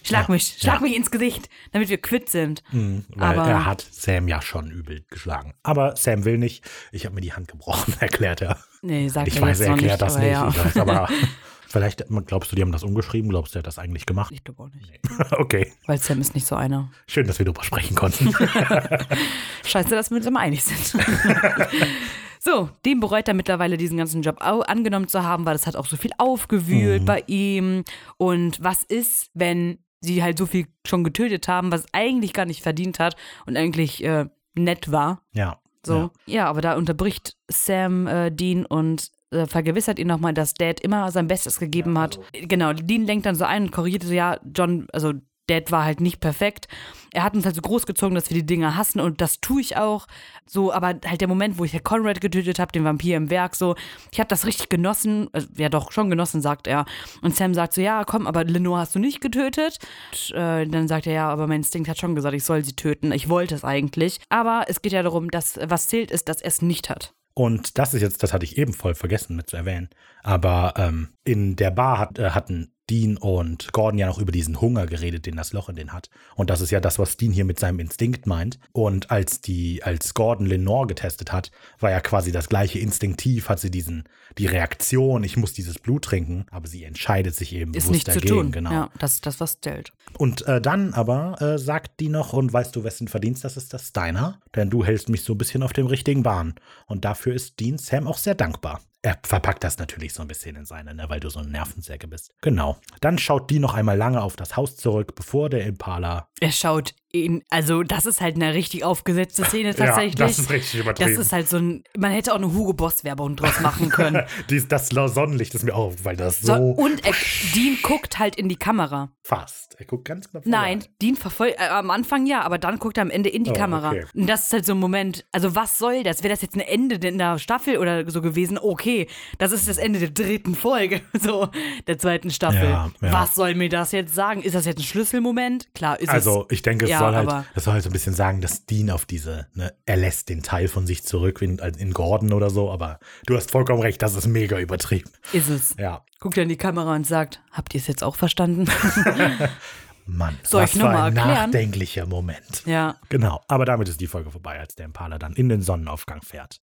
schlag Ja, mich, schlag ja. mich ins Gesicht, damit wir quitt sind. Hm, weil Aber- er hat Sam ja schon übel geschlagen. Aber Sam will nicht. Ich habe mir die Hand gebrochen, (laughs) erklärt er. Nee, sagt Ich er weiß, er erklärt nicht, das nicht. ja. Ich weiß, aber (laughs) vielleicht glaubst du, die haben das umgeschrieben? Glaubst du, er hat das eigentlich gemacht? Ich glaube auch nicht. (laughs) Okay, Weil Sam ist nicht so einer. schön, dass wir darüber sprechen konnten. Scheiße, dass wir uns immer einig sind. So, Dean bereut dann mittlerweile diesen ganzen Job angenommen zu haben, weil das hat auch so viel aufgewühlt bei ihm. Und was ist, wenn sie halt so viel schon getötet haben, was eigentlich gar nicht verdient hat und eigentlich äh, nett war? ja. So. Ja, aber da unterbricht Sam äh, Dean und äh, vergewissert ihn nochmal, dass Dad immer sein Bestes gegeben hat. Genau, Dean lenkt dann so ein und korrigiert so, ja, John, also Dad war halt nicht perfekt. Er hat uns halt so großgezogen, dass wir die Dinger hassen und das tue ich auch. So, aber halt der Moment, wo ich halt Conrad getötet habe, den Vampir im Werk, so, ich habe das richtig genossen. Also, ja, doch, schon genossen, sagt er. Und Sam sagt so, ja, komm, aber Lenore hast du nicht getötet. Und, äh, dann sagt er, ja, aber mein Instinkt hat schon gesagt, ich soll sie töten. Ich wollte es eigentlich. Aber es geht ja darum, dass was zählt, ist, dass er es nicht hat. Und das ist jetzt, das hatte ich eben voll vergessen mit zu erwähnen. Aber ähm, in der Bar hat, äh, hatten Dean und Gordon ja noch über diesen Hunger geredet, den das Loch in den hat. Und das ist ja das, was Dean hier mit seinem Instinkt meint. Und als die, als Gordon Lenore getestet hat, war ja quasi das gleiche instinktiv, hat sie diesen, die Reaktion, ich muss dieses Blut trinken, aber sie entscheidet sich eben Ist bewusst nicht zu dagegen, tun. genau. Ja, das ist das, was zählt. Und äh, dann aber äh, sagt die noch, und weißt du, wessen Verdienst das ist? Das ist deiner, denn du hältst mich so ein bisschen auf dem richtigen Bahn. Und dafür ist Dean Sam auch sehr dankbar. Er verpackt das natürlich so ein bisschen in seine, ne, weil du so eine Nervensäge bist. Genau. Dann schaut die noch einmal lange auf das Haus zurück, bevor der Impala. Er schaut ihn, also das ist halt eine richtig aufgesetzte Szene (laughs) tatsächlich. das ist richtig übertrieben. Das ist halt so ein, man hätte auch eine Hugo Boss Werbung draus machen können. (laughs) Dies, das Sonnenlicht ist mir auch, weil das So, so, und er, Dean guckt halt in die Kamera. fast. Er guckt ganz knapp Nein, vorbei. Dean verfolgt, äh, am Anfang ja, aber dann guckt er am Ende in die Oh, Kamera. okay. Und das ist halt so ein Moment, also was soll das? Wäre das jetzt ein Ende in der Staffel oder so gewesen? Okay, das ist das Ende der dritten Folge, (laughs) so der zweiten Staffel. Ja, ja. Was soll mir das jetzt sagen? Ist das jetzt ein Schlüsselmoment? Klar, ist es. Also, ich denke, es Ja, soll halt, das soll halt so ein bisschen sagen, dass Dean auf diese, ne, er lässt den Teil von sich zurück in, in Gordon oder so, aber du hast vollkommen recht, das ist mega übertrieben. Ist es. Ja, Guckt er in die Kamera und sagt, habt ihr es jetzt auch verstanden? (laughs) Mann, (laughs) Soll für mal ein erklären? nachdenklicher Moment. ja. Genau, aber damit ist die Folge vorbei, als der Impala dann in den Sonnenaufgang fährt.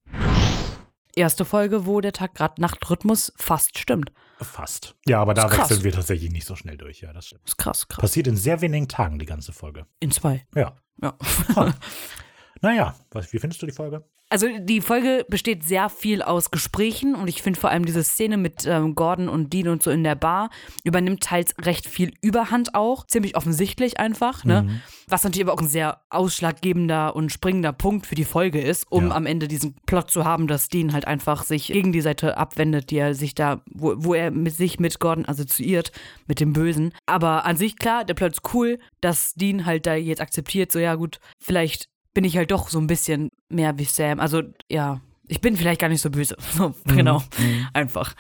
Erste Folge, wo der Tag-Nacht-Rhythmus fast stimmt. Fast. Ja, aber da wechseln wir tatsächlich nicht so schnell durch, ja, das stimmt. Ist krass, krass. Passiert in sehr wenigen Tagen die ganze Folge. In zwei. Ja. Ja. (laughs) Naja, was, wie findest du die Folge? Also die Folge besteht sehr viel aus Gesprächen und ich finde vor allem diese Szene mit ähm, Gordon und Dean und so in der Bar übernimmt teils recht viel Überhand auch, ziemlich offensichtlich einfach, ne? Mhm. Was natürlich aber auch ein sehr ausschlaggebender und springender Punkt für die Folge ist, um Ja. am Ende diesen Plot zu haben, dass Dean halt einfach sich gegen die Seite abwendet, die er sich da, wo, wo er mit sich mit Gordon assoziiert, mit dem Bösen. Aber an sich klar, der Plot ist cool, dass Dean halt da jetzt akzeptiert, so ja gut, vielleicht bin ich halt doch so ein bisschen mehr wie Sam. Also ja, ich bin vielleicht gar nicht so böse. (laughs) Genau, einfach.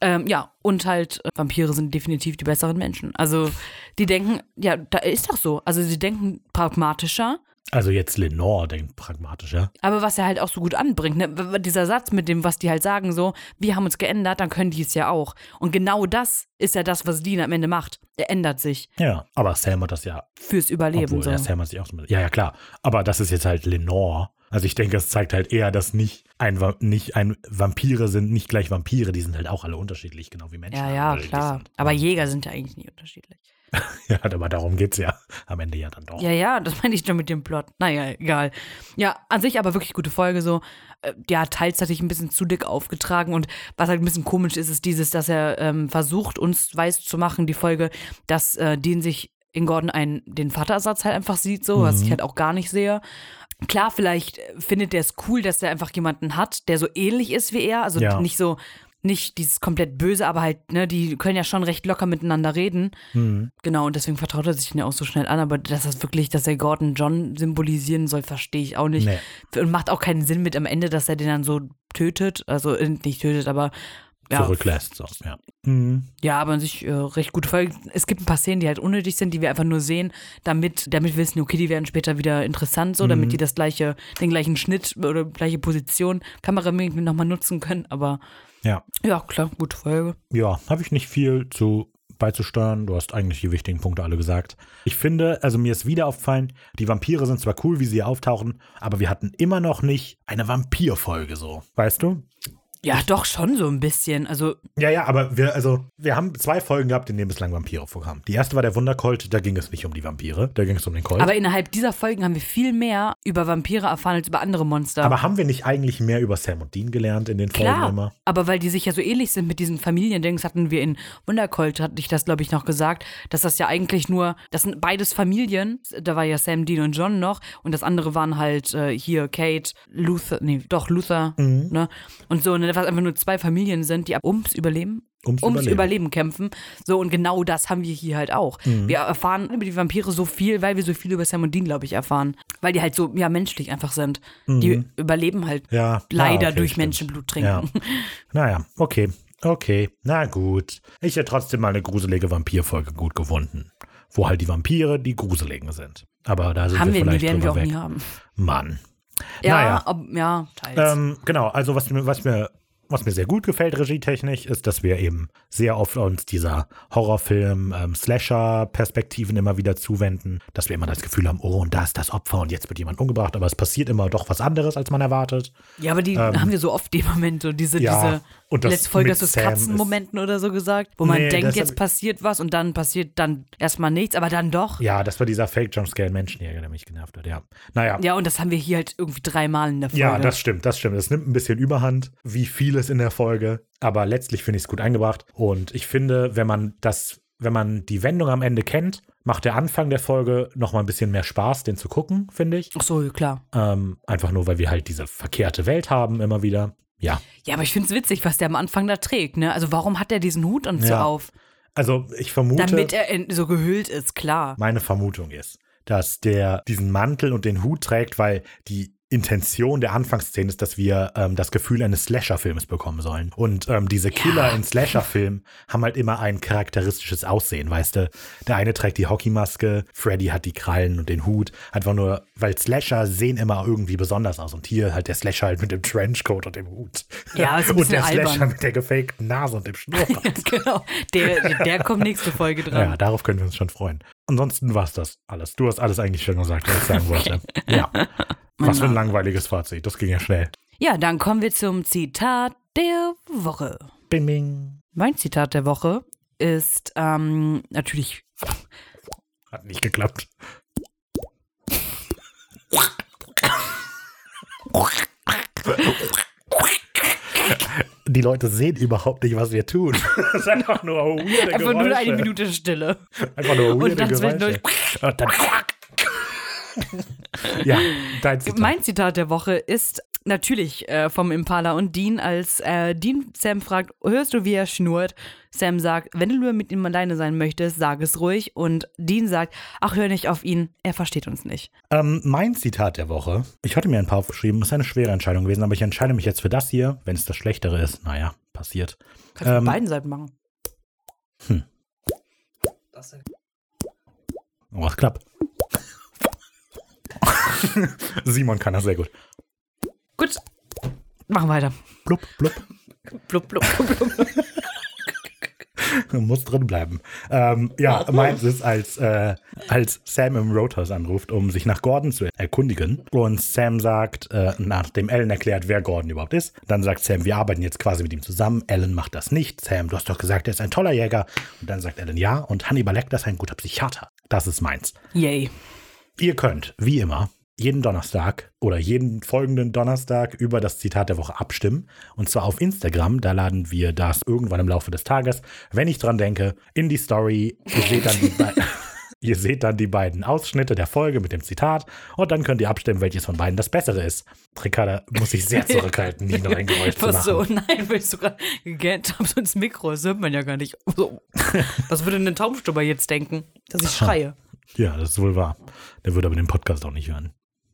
Ähm, ja, und halt, äh, Vampire sind definitiv die besseren Menschen. Also, die denken, ja, da ist doch so. Also, sie denken pragmatischer, Also jetzt Lenore denkt pragmatischer. aber was er halt auch so gut anbringt, ne? dieser Satz mit dem, was die halt sagen, so, wir haben uns geändert, dann können die es ja auch. Und genau das ist ja das, was Dean am Ende macht. Er ändert sich Ja, aber Sam hat das ja fürs Überleben. Obwohl, so. ja, Sam hat sich auch so. Ja, ja, klar. Aber das ist jetzt halt Lenore. Also ich denke, es zeigt halt eher, dass nicht ein, nicht ein Vampire sind nicht gleich Vampire, die sind halt auch alle unterschiedlich, genau wie Menschen. ja, ja, klar. Sind. Aber Jäger sind ja eigentlich nie unterschiedlich. (laughs) Ja, aber darum geht's ja am Ende ja dann doch. Ja, ja, das (laughs) meine ich schon mit dem Plot. Naja, egal. Ja, an sich aber wirklich gute Folge so. Äh, Ja, teils hatte ich ein bisschen zu dick aufgetragen und was halt ein bisschen komisch ist, ist dieses, dass er ähm, versucht, uns weiß zu machen, die Folge, dass äh, Dean sich in Gordon einen, den Vaterersatz halt einfach sieht, so, was ich halt auch gar nicht sehe. Klar, vielleicht findet er es cool, dass er einfach jemanden hat, der so ähnlich ist wie er. Also Ja. nicht so, nicht dieses komplett Böse, aber halt, ne, die können ja schon recht locker miteinander reden. Mhm. Genau, und deswegen vertraut er sich ja auch so schnell an, aber dass das wirklich, dass er Gordon John symbolisieren soll, verstehe ich auch nicht. Nee. Und macht auch keinen Sinn mit am Ende, dass er den dann so tötet. Also äh, nicht tötet, aber ja. Zurücklässt. So, ja. Mhm. Ja, aber an sich äh, recht gute Folge. Es gibt ein paar Szenen, die halt unnötig sind, die wir einfach nur sehen, damit, damit wir wissen, okay, die werden später wieder interessant, so, Mhm. damit die das gleiche, den gleichen Schnitt oder gleiche Position kameramäßig nochmal nutzen können. Aber Ja. ja, klar, gute Folge. Ja, habe ich nicht viel zu beizusteuern. Du hast eigentlich die wichtigen Punkte alle gesagt. Ich finde, also mir ist wieder aufgefallen, die Vampire sind zwar cool, wie sie auftauchen, aber wir hatten immer noch nicht eine Vampirfolge so. Weißt du? Ja, doch schon so ein bisschen. Also Ja, ja, aber wir, also, wir haben zwei Folgen gehabt, in denen bislang Vampire vorkamen. Die erste war der Wundercolt, da ging es nicht um die Vampire, da ging es um den Colt. Aber innerhalb dieser Folgen haben wir viel mehr über Vampire erfahren als über andere Monster. Aber haben wir nicht eigentlich mehr über Sam und Dean gelernt in den Folgen Klar, immer? aber weil die sich ja so ähnlich sind mit diesen Familiendings, hatten wir in Wundercolt, hatte ich das, glaube ich, noch gesagt, dass das ja eigentlich nur, das sind beides Familien, da war ja Sam, Dean und John noch und das andere waren halt äh, hier Kate, Luther, nee, doch Luther, Mhm. ne, und so, ne, was einfach nur zwei Familien sind, die ab ums Überleben Ums, ums Überleben. Überleben. kämpfen. So, und genau das haben wir hier halt auch. Mhm. Wir erfahren über die Vampire so viel, weil wir so viel über Sam und Dean, glaube ich, erfahren. Weil die halt so, ja, menschlich einfach sind. Die überleben halt Mhm. Ja, leider ja, okay, durch stimmt. Menschenblut trinken. Ja. Naja, okay. Okay, na gut. Ich hätte trotzdem mal eine gruselige Vampirfolge gut gefunden. Wo halt die Vampire die gruseligen sind. Aber da sind haben wir, wir nie, vielleicht werden wir auch weg. nie haben. Mann. Ja, Naja. ob, ja, teils. Ähm, genau, also was mir, was mir, was mir sehr gut gefällt, regietechnisch, ist, dass wir eben sehr oft uns dieser Horrorfilm, ähm, Slasher-Perspektiven immer wieder zuwenden, dass wir immer das Gefühl haben, oh, und da ist das Opfer und jetzt wird jemand umgebracht, aber es passiert immer doch was anderes, als man erwartet. ja, aber die haben wir so oft, die Momente, diese, ähm, ja, diese und das letzte Folge hast du es Katzenmomenten oder so gesagt, wo man Nee, denkt, das jetzt passiert was und dann passiert dann erstmal nichts, aber dann doch. Ja, das war dieser Fake-Jumpscare-Menschenjäger, der mich genervt hat, ja. Naja. Ja, und das haben wir hier halt irgendwie dreimal in der Folge. Ja, das stimmt, das stimmt. Es nimmt ein bisschen Überhand, wie vieles in der Folge, aber letztlich finde ich es gut eingebracht. Und ich finde, wenn man das, wenn man die Wendung am Ende kennt, macht der Anfang der Folge noch mal ein bisschen mehr Spaß, den zu gucken, finde ich. Ach so, klar. Ähm, einfach nur, weil wir halt diese verkehrte Welt haben immer wieder. Ja, Ja, aber ich finde es witzig, was der am Anfang da trägt, ne? Also warum hat er diesen Hut und so Ja. auf? also ich vermute, Damit er in, so gehüllt ist, klar. meine Vermutung ist, dass der diesen Mantel und den Hut trägt, weil die Intention der Anfangsszene ist, dass wir ähm, das Gefühl eines Slasher-Films bekommen sollen. Und ähm, diese Killer in (laughs) Slasher-Filmen haben halt immer ein charakteristisches Aussehen, weißt du? Der eine trägt die Hockeymaske, Freddy hat die Krallen und den Hut. Einfach nur, weil Slasher sehen immer irgendwie besonders aus. Und hier halt der Slasher halt mit dem Trenchcoat und dem Hut. Ja, ist ein (laughs) und der albern. Slasher mit der gefakten Nase und dem Schnurrbart. (laughs) genau. Der, der kommt nächste Folge dran. Ja, darauf können wir uns schon freuen. Ansonsten war es das alles. Du hast alles eigentlich schon gesagt, was ich sagen wollte. Ja. Was für ein langweiliges Fazit. Das ging ja schnell. Ja, dann kommen wir zum Zitat der Woche. Bing, bing. Mein Zitat der Woche ist ähm, natürlich (laughs) Hat nicht geklappt. (laughs) die Leute sehen überhaupt nicht, was wir tun. (laughs) Das ist einfach nur weirde Einfach nur eine Geräusche. Minute Stille. Einfach nur weirde Und dann Geräusche. Und dann ja, dein Zitat. Mein Zitat der Woche ist natürlich äh, vom Impala und Dean, als äh, Dean Sam fragt, hörst du, wie er schnurrt? Sam sagt, wenn du nur mit ihm alleine sein möchtest, sag es ruhig. Und Dean sagt, ach, hör nicht auf ihn, er versteht uns nicht. Ähm, mein Zitat der Woche. Ich hatte mir ein paar aufgeschrieben. Ist eine schwere Entscheidung gewesen, aber ich entscheide mich jetzt für das hier. Wenn es das Schlechtere ist, naja, passiert. Kannst du Ähm, von beiden Seiten machen. Oh, es klappt. (laughs) Simon kann das sehr gut. Gut, machen weiter. Blub, blub. Blub, blub, blub, blub. (laughs) Muss drin bleiben. Ähm, ja, meins ist, als, äh, als Sam im Roadhouse anruft, um sich nach Gordon zu erkundigen. Und Sam sagt, äh, nachdem Ellen erklärt, wer Gordon überhaupt ist, dann sagt Sam, wir arbeiten jetzt quasi mit ihm zusammen. Ellen macht das nicht. Sam, du hast doch gesagt, er ist ein toller Jäger. Und dann sagt Ellen ja. Und Hannibal Lecter ist ein guter Psychiater. Das ist meins. Yay. Ihr könnt, wie immer, jeden Donnerstag oder jeden folgenden Donnerstag über das Zitat der Woche abstimmen. Und zwar auf Instagram. Da laden wir das irgendwann im Laufe des Tages, wenn ich dran denke, in die Story. Ihr seht dann die, be (laughs) ihr seht dann die beiden Ausschnitte der Folge mit dem Zitat. Und dann könnt ihr abstimmen, welches von beiden das bessere ist. Ricarda muss sich sehr (laughs) zurückhalten, nie noch ein Geräusch zu Was so? machen. Nein, weil ich sogar gegähnt habe, so ins Mikro. Das hört man ja gar nicht. So. (laughs) Was würde ein Taubstubber jetzt denken? Dass ich schreie. Ja, das ist wohl wahr. Der würde aber den Podcast auch nicht hören.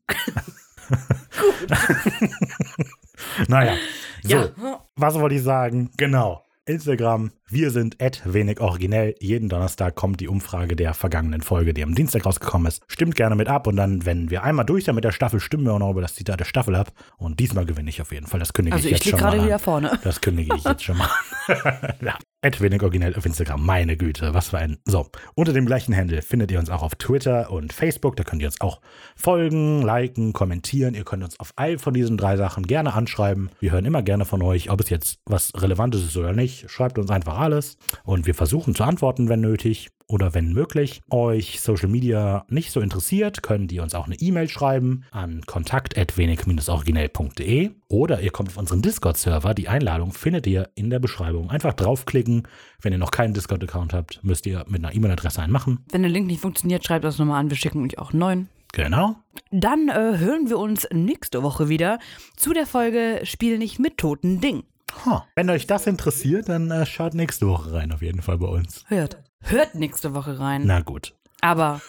(laughs) (laughs) naja, so. Ja. Was wollte ich sagen? Genau. Instagram, wir sind wenig originell. Jeden Donnerstag kommt die Umfrage der vergangenen Folge, die am Dienstag rausgekommen ist. Stimmt gerne mit ab und dann, wenn wir einmal durch sind mit der Staffel, stimmen wir auch noch über das Zitat der Staffel ab. Und diesmal gewinne ich auf jeden Fall. Das kündige Also ich ich jetzt schon mal gerade an. wieder vorne. (laughs) Das kündige ich jetzt schon mal. an. (laughs) ja. wenig originell auf Instagram. Meine Güte, was für ein. So, unter dem gleichen Handle findet ihr uns auch auf Twitter und Facebook. Da könnt ihr uns auch folgen, liken, kommentieren. Ihr könnt uns auf all von diesen drei Sachen gerne anschreiben. Wir hören immer gerne von euch, ob es jetzt was Relevantes ist oder nicht. Schreibt uns einfach alles und wir versuchen zu antworten, wenn nötig oder wenn möglich. Euch Social Media nicht so interessiert, könnt ihr uns auch eine E-Mail schreiben an kontakt.wenig-originell.de oder ihr kommt auf unseren Discord-Server. Die Einladung findet ihr in der Beschreibung. Einfach draufklicken. Wenn ihr noch keinen Discord-Account habt, müsst ihr mit einer E-Mail-Adresse einen machen. Wenn der Link nicht funktioniert, schreibt das nochmal an. Wir schicken euch auch einen neuen. Genau. Dann äh, hören wir uns nächste Woche wieder zu der Folge Spiel nicht mit toten Ding. Huh. Wenn euch das interessiert, dann äh, schaut nächste Woche rein, auf jeden Fall bei uns. Hört. Hört nächste Woche rein. Na gut. Aber,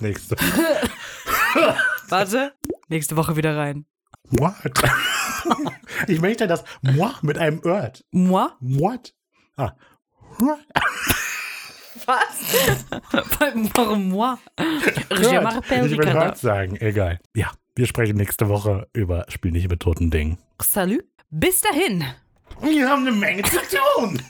nächste. (laughs) warte, nächste Woche wieder rein. What? (laughs) ich möchte das moi mit einem Ört. Moi? What? Ah. Was? Warum moi? Je Hört. m'appelle Ich will. Hört sagen. Egal. Ja, wir sprechen nächste Woche über Spiel nicht mit toten Dingen. Salut. Bis dahin. Wir haben eine er Menge zu tun.